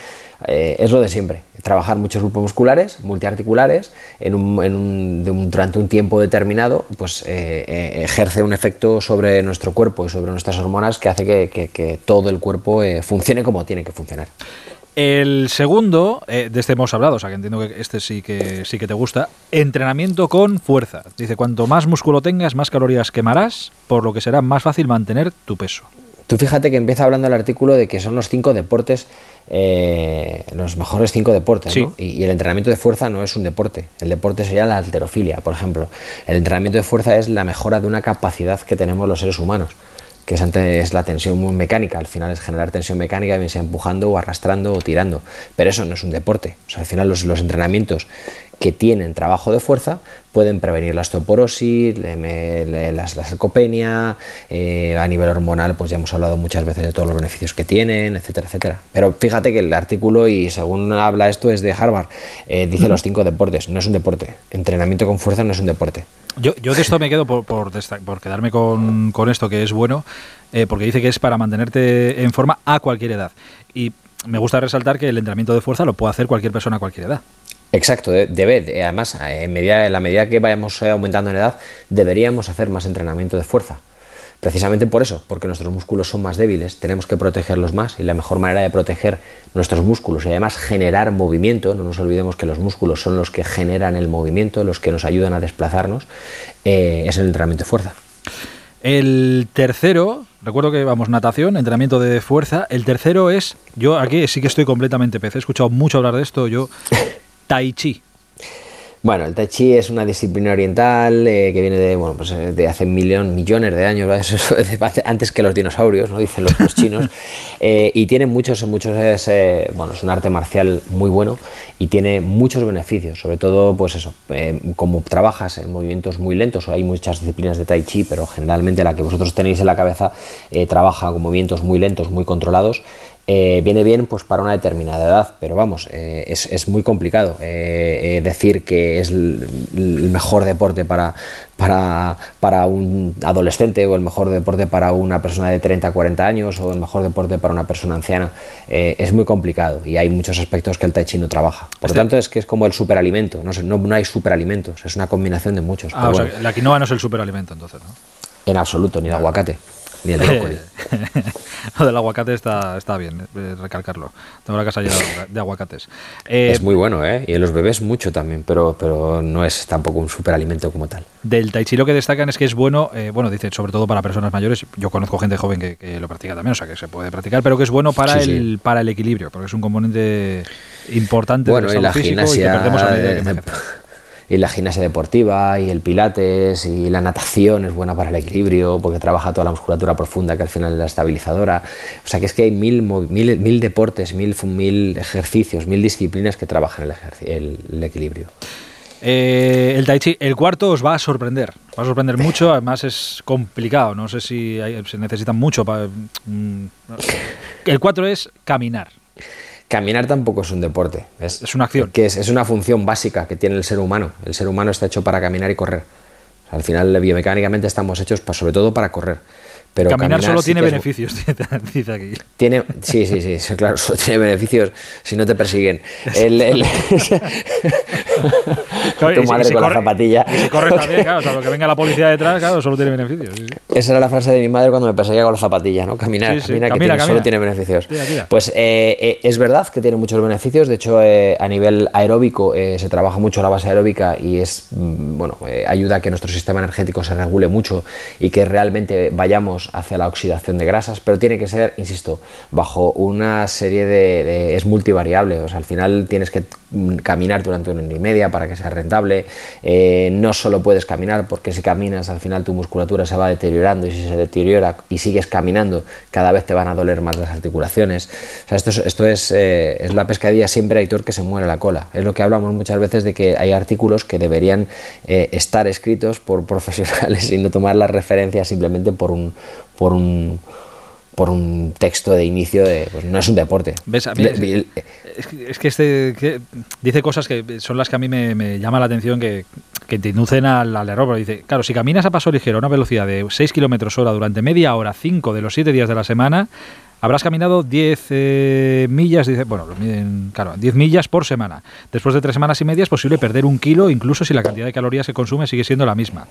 Eh, es lo de siempre, trabajar muchos grupos musculares, multiarticulares, en un, en un- de un- durante un tiempo determinado, pues eh, eh, ejerce un efecto sobre nuestro cuerpo y sobre nuestras hormonas que hace que, que- que todo el cuerpo eh, funcione como tiene que funcionar. El segundo, eh, de este hemos hablado, o sea que entiendo que este sí que sí que te gusta. Entrenamiento con fuerza. Dice, cuanto más músculo tengas, más calorías quemarás, por lo que será más fácil mantener tu peso. Tú fíjate que empieza hablando el artículo de que son los cinco deportes, eh, los mejores cinco deportes, ¿no? y, y el entrenamiento de fuerza no es un deporte. El deporte sería la alterofilia, por ejemplo. El entrenamiento de fuerza es la mejora de una capacidad que tenemos los seres humanos, que es, ante- es la tensión muy mecánica. Al final es generar tensión mecánica, bien sea empujando o arrastrando o tirando. Pero eso no es un deporte. O sea, al final los, los entrenamientos que tienen trabajo de fuerza pueden prevenir la osteoporosis, la, sarcopenia, eh, a nivel hormonal, pues ya hemos hablado muchas veces de todos los beneficios que tienen, etcétera, etcétera. Pero fíjate que el artículo, y según habla esto, es de Harvard, eh, dice los cinco deportes, no es un deporte. Entrenamiento con fuerza no es un deporte. Yo, yo de esto me quedo por, por, desta- por quedarme con, con esto que es bueno, eh, porque dice que es para mantenerte en forma a cualquier edad. Y me gusta resaltar que el entrenamiento de fuerza lo puede hacer cualquier persona a cualquier edad. Exacto, de- debe, de- además, eh, en, medida, en la medida que vayamos eh, aumentando en edad, deberíamos hacer más entrenamiento de fuerza. Precisamente por eso, porque nuestros músculos son más débiles, tenemos que protegerlos más y la mejor manera de proteger nuestros músculos y además generar movimiento, no nos olvidemos que los músculos son los que generan el movimiento, los que nos ayudan a desplazarnos, eh, es el entrenamiento de fuerza. El tercero, recuerdo que vamos, natación, entrenamiento de fuerza. El tercero es, yo aquí sí que estoy completamente pez, he escuchado mucho hablar de esto, yo, (laughs) tai chi. Bueno, el Tai Chi es una disciplina oriental eh, que viene de, bueno, pues, eh, de hace millón, millones de años, ¿verdad? (laughs) Eso es de hace- antes que los dinosaurios, ¿no? dicen los, los chinos, (laughs) Eh, y tiene muchos, muchos es, eh, bueno, es un arte marcial muy bueno y tiene muchos beneficios, sobre todo, pues eso, como trabajas en movimientos muy lentos, hay muchas disciplinas de Tai Chi, pero generalmente la que vosotros tenéis en la cabeza trabaja con movimientos muy lentos, muy controlados, eh, viene bien pues para una determinada edad, pero vamos, eh, es, es muy complicado eh, decir que es el, el mejor deporte para, para, para un adolescente o el mejor deporte para una persona de 30, 40 años o el mejor deporte para una persona anciana. Es muy complicado y hay muchos aspectos que el tai chi no trabaja. Por lo tanto, es que es como el superalimento, no, sé, no, no hay superalimentos, es una combinación de muchos. Ah, o bueno, la quinoa no es el superalimento entonces, ¿no? en absoluto, ni el aguacate, ni el brócoli. (laughs) Lo del aguacate está, está bien, eh, recalcarlo. Tengo la casa llena de- de aguacates. Eh, es muy bueno, ¿eh? Y en los bebés mucho también, pero, pero no es tampoco un superalimento como tal. Del tai chi lo que destacan es que es bueno, eh, bueno, dice sobre todo para personas mayores. Yo conozco gente joven que, que lo practica también, o sea que se puede practicar, pero que es bueno para Sí, sí. el para el equilibrio, porque es un componente importante Bueno, del y la físico y que perdemos a medida que de- de-. Y la gimnasia deportiva, y el pilates, y la natación es buena para el equilibrio, porque trabaja toda la musculatura profunda, que al final es la estabilizadora. O sea que es que hay mil, mil, mil deportes, mil, mil ejercicios, mil disciplinas que trabajan el, ejerci- el- el equilibrio. Eh, el tai chi, el cuarto os va a sorprender, va a sorprender (laughs) mucho, además es complicado, no sé si hay- se necesitan mucho para... mm, el cuatro es caminar. Caminar tampoco es un deporte. Es, una acción. Que es, es una función básica que tiene el ser humano. El ser humano está hecho para caminar y correr. Al final, biomecánicamente estamos hechos pa- sobre todo para correr. Pero caminar, solo sí tiene es- beneficios, (laughs) dice aquí. Tiene, sí, sí, sí, claro, solo tiene beneficios si no te persiguen. El- el- (laughs) (laughs) Claro, tu madre si con corre- la zapatilla. Y si corres también, claro, o sea, lo que venga la policía detrás, claro, solo tiene beneficios. sí, sí. Esa era la frase de mi madre cuando me perseguía con la zapatilla, ¿no? Caminar, Sí, camina, que camina, tiene- camina. solo tiene beneficios. Tira, tira. Pues eh, eh, es verdad que tiene muchos beneficios. De hecho, eh, a nivel aeróbico se trabaja mucho la base aeróbica y es mm, bueno ayuda a que nuestro sistema energético se regule mucho y que realmente vayamos hacia la oxidación de grasas, pero tiene que ser, insisto, bajo una serie de, es multivariable, o sea, al final tienes que mm, caminar durante una hora y media para que sea rentable, eh, no solo puedes caminar porque si caminas al final tu musculatura se va deteriorando y si se deteriora y sigues caminando cada vez te van a doler más las articulaciones, o sea, esto es, esto es, eh, es la pescadilla siempre Aitor que se muere la cola, es lo que hablamos muchas veces de que hay artículos que deberían eh, estar escritos por (laughs) profesionales y no tomar las referencias simplemente por un por un por un texto de inicio de pues no es un deporte ¿Ves? A mí es, que- es que este que dice cosas que son las que a mí me, me llama la atención que, que te inducen al, al error. Dice, claro, si caminas a paso ligero a una velocidad de 6 kilómetros hora durante media hora, 5 de los 7 días de la semana, habrás caminado 10 eh, millas, dice, bueno, lo miden, claro, 10 millas por semana. Después de tres semanas y media es posible perder un kilo, incluso si la cantidad de calorías que consume sigue siendo la misma.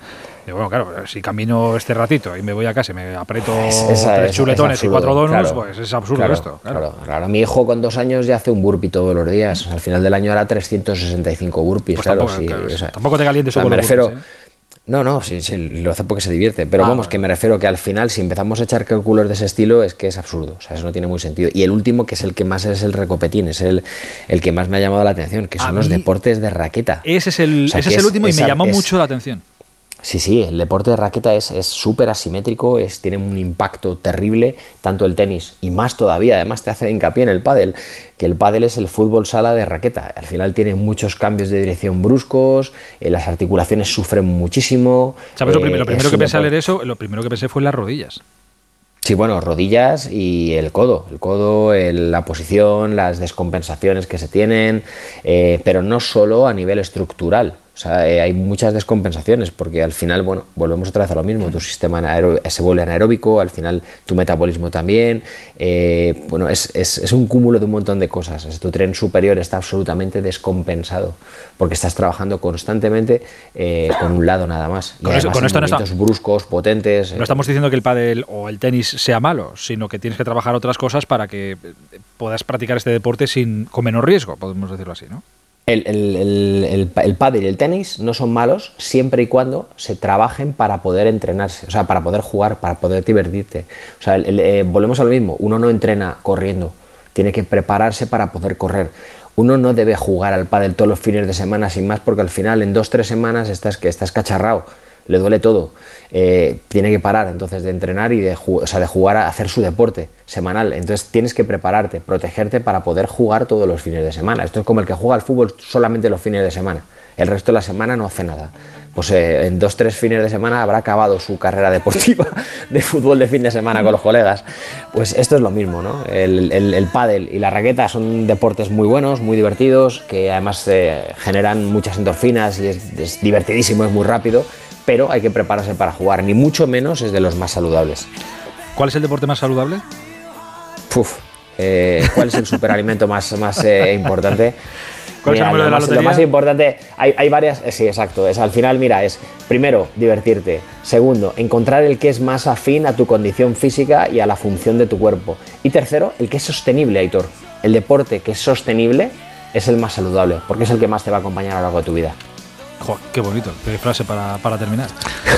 Y bueno, claro, si camino este ratito y me voy a casa y me aprieto Es- esa tres es- chuletones es y cuatro donuts, claro. pues es absurdo Claro, esto. Claro. Claro. Mi hijo con dos años ya hace un burpee todos los días. Al final del año hará 365 burpees. Pues claro, tampoco, sí, claro, o sea, tampoco te calientes o sea, con me los refiero. burpees, ¿eh? No, no, sí, sí, lo hace porque se divierte. Pero Ah, vamos, que me refiero que al final, si empezamos a echar cálculos de ese estilo, es que es absurdo. O sea, eso no tiene muy sentido. Y el último, que es el que más es el recopetín, es el, el que más me ha llamado la atención, que son los deportes de raqueta. Ese es el, O sea, ese es el es- último y me llamó es- mucho la atención. Sí, sí, el deporte de raqueta es es súper asimétrico, es, tiene un impacto terrible, tanto el tenis y más todavía, además te hace hincapié en el pádel, que el pádel es el fútbol sala de raqueta. Al final tiene muchos cambios de dirección bruscos, eh, las articulaciones sufren muchísimo. ¿Sabes? Lo, eh, lo primero es que pensé al deporte- leer eso, lo primero que pensé fue en las rodillas. Sí, bueno, rodillas y el codo. El codo, el- la posición, las descompensaciones que se tienen, eh, pero no solo a nivel estructural. O sea, eh, hay muchas descompensaciones porque al final, bueno, volvemos otra vez a lo mismo. Tu sistema se vuelve anaeróbico, al final tu metabolismo también. eh, bueno, es, es- es un cúmulo de un montón de cosas. Es- Tu tren superior está absolutamente descompensado porque estás trabajando constantemente eh, con un lado nada más. Y Con eso- con esto no está- bruscos, potentes. No estamos diciendo que el pádel o el tenis sea malo, sino que tienes que trabajar otras cosas para que eh, puedas practicar este deporte sin con menos riesgo, podemos decirlo así, ¿no? El, el, el, pádel y el tenis no son malos siempre y cuando se trabajen para poder entrenarse, o sea, para poder jugar, para poder divertirte. O sea, eh, volvemos a lo mismo, uno no entrena corriendo, tiene que prepararse para poder correr. Uno no debe jugar al pádel todos los fines de semana sin más porque al final en dos, tres semanas estás, estás cacharrado, le duele todo. Eh, tiene que parar entonces de entrenar y de, o jugar a hacer su deporte semanal. Entonces tienes que prepararte, protegerte para poder jugar todos los fines de semana. Esto es como el que juega al fútbol solamente los fines de semana. El resto de la semana no hace nada. Pues eh, en dos, tres fines de semana habrá acabado su carrera deportiva (laughs) de fútbol de fin de semana con los colegas. Pues esto es lo mismo, ¿no? El, el, el pádel y la raqueta son deportes muy buenos, muy divertidos, que además eh, generan muchas endorfinas y es divertidísimo, es muy rápido, pero hay que prepararse para jugar, ni mucho menos es de los más saludables. ¿Cuál es el deporte más saludable? Puf, eh, ¿cuál es el superalimento más, más eh, importante? (laughs) ¿Cuál es el número lo, de la más, lo lotería? más importante, hay, hay varias, eh, sí, exacto, es al final, mira, es primero, divertirte, segundo, encontrar el que es más afín a tu condición física y a la función de tu cuerpo, y tercero, el que es sostenible, Aitor. El deporte que es sostenible es el más saludable, porque es el que más te va a acompañar a lo largo de tu vida. Jo, qué bonito, qué frase para, para terminar.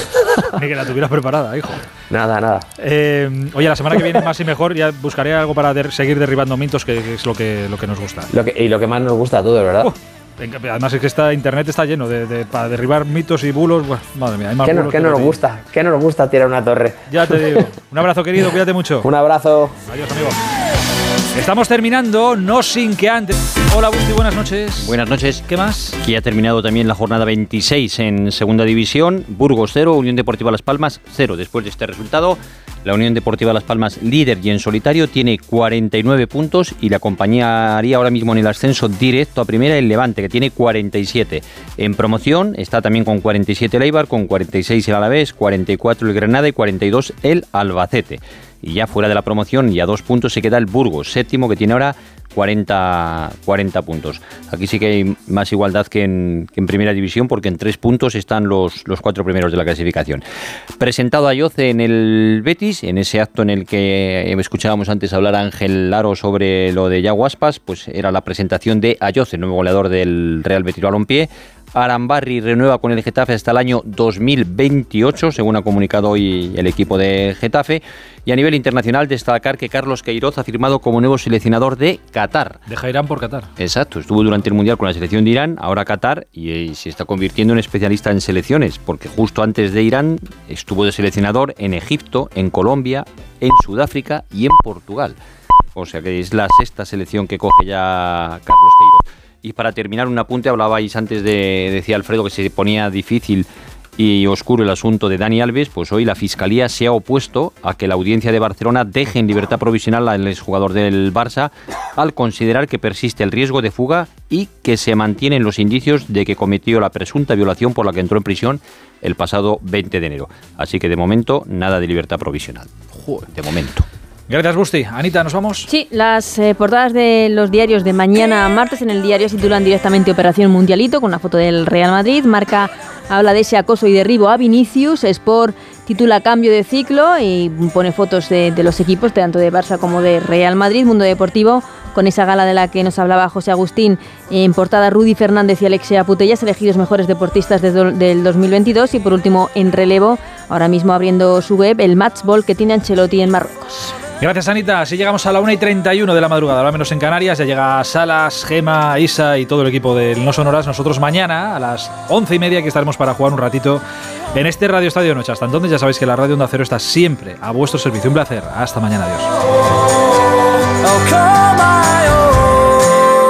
(laughs) Ni que la tuvieras preparada, hijo. Nada, nada. Eh, oye, la semana que viene, más y mejor, ya buscaré algo para der- seguir derribando mitos, que, que es lo que, lo que nos gusta. Lo que, y lo que más nos gusta a todos, ¿verdad? Además es que esta internet está lleno de, de- para derribar mitos y bulos. Buah, madre mía, hay más ¿Qué, no, bulos qué no nos gusta? ¿Qué no nos gusta tirar una torre? Ya te digo. Un abrazo, querido, cuídate mucho. Un abrazo. Adiós, amigo. Estamos terminando, no sin que antes. Hola, Busti, buenas noches. Buenas noches. ¿Qué más? Que ha terminado también la jornada 26 en Segunda División. Burgos 0, Unión Deportiva Las Palmas 0. Después de este resultado, la Unión Deportiva Las Palmas, líder y en solitario, tiene 49 puntos y la compañía haría ahora mismo en el ascenso directo a primera el Levante, que tiene 47. En promoción está también con 47 el Eibar, con 46 el Alavés, 44 el Granada y 42 el Albacete. Y ya fuera de la promoción y a dos puntos se queda el Burgos, séptimo, que tiene ahora 40, 40 puntos. Aquí sí que hay más igualdad que en, primera división porque en tres puntos están los, los cuatro primeros de la clasificación. Presentado a Yoce en el Betis, en ese acto en el que escuchábamos antes hablar a Ángel Laro sobre lo de Yaguaspas, pues era la presentación de Ayoce, nuevo goleador del Real Betis Balompié. Arambarri renueva con el Getafe hasta el año 2028, según ha comunicado hoy el equipo de Getafe. Y a nivel internacional, destacar que Carlos Queiroz ha firmado como nuevo seleccionador de Qatar. Deja Irán por Qatar. Exacto, estuvo durante el Mundial con la selección de Irán, ahora Qatar, y, eh, se está convirtiendo en especialista en selecciones, porque justo antes de Irán estuvo de seleccionador en Egipto, en Colombia, en Sudáfrica y en Portugal. O sea que es la sexta selección que coge ya Carlos Queiroz. Y para terminar, un apunte, hablabais antes de, decía Alfredo, que se ponía difícil y oscuro el asunto de Dani Alves, pues hoy la Fiscalía se ha opuesto a que la audiencia de Barcelona deje en libertad provisional al exjugador del Barça al considerar que persiste el riesgo de fuga y que se mantienen los indicios de que cometió la presunta violación por la que entró en prisión el pasado 20 de enero. Así que de momento nada de libertad provisional. De momento. Gracias, Busti. Anita, ¿nos vamos? Sí, las eh, portadas de los diarios de mañana martes en el diario titulan directamente Operación Mundialito con una foto del Real Madrid. Marca habla de ese acoso y derribo a Vinicius. Sport titula Cambio de ciclo y pone fotos de, de los equipos, tanto de Barça como de Real Madrid. Mundo Deportivo con esa gala de la que nos hablaba José Agustín, en portada Rudy Fernández y Alexia Putellas, elegidos mejores deportistas desde del 2022 y por último en relevo, ahora mismo abriendo su web, el matchball que tiene Ancelotti en Marruecos. Gracias, Anita. Así llegamos a la 1 y 31 de la madrugada, ahora menos en Canarias. Ya llega Salas, Gema, Isa y todo el equipo del No Sonoras. Nosotros mañana a las 11 y media que estaremos para jugar un ratito en este Radio Estadio Noche. Hasta entonces ya sabéis que la Radio Onda Cero está siempre a vuestro servicio. Un placer. Hasta mañana. Adiós.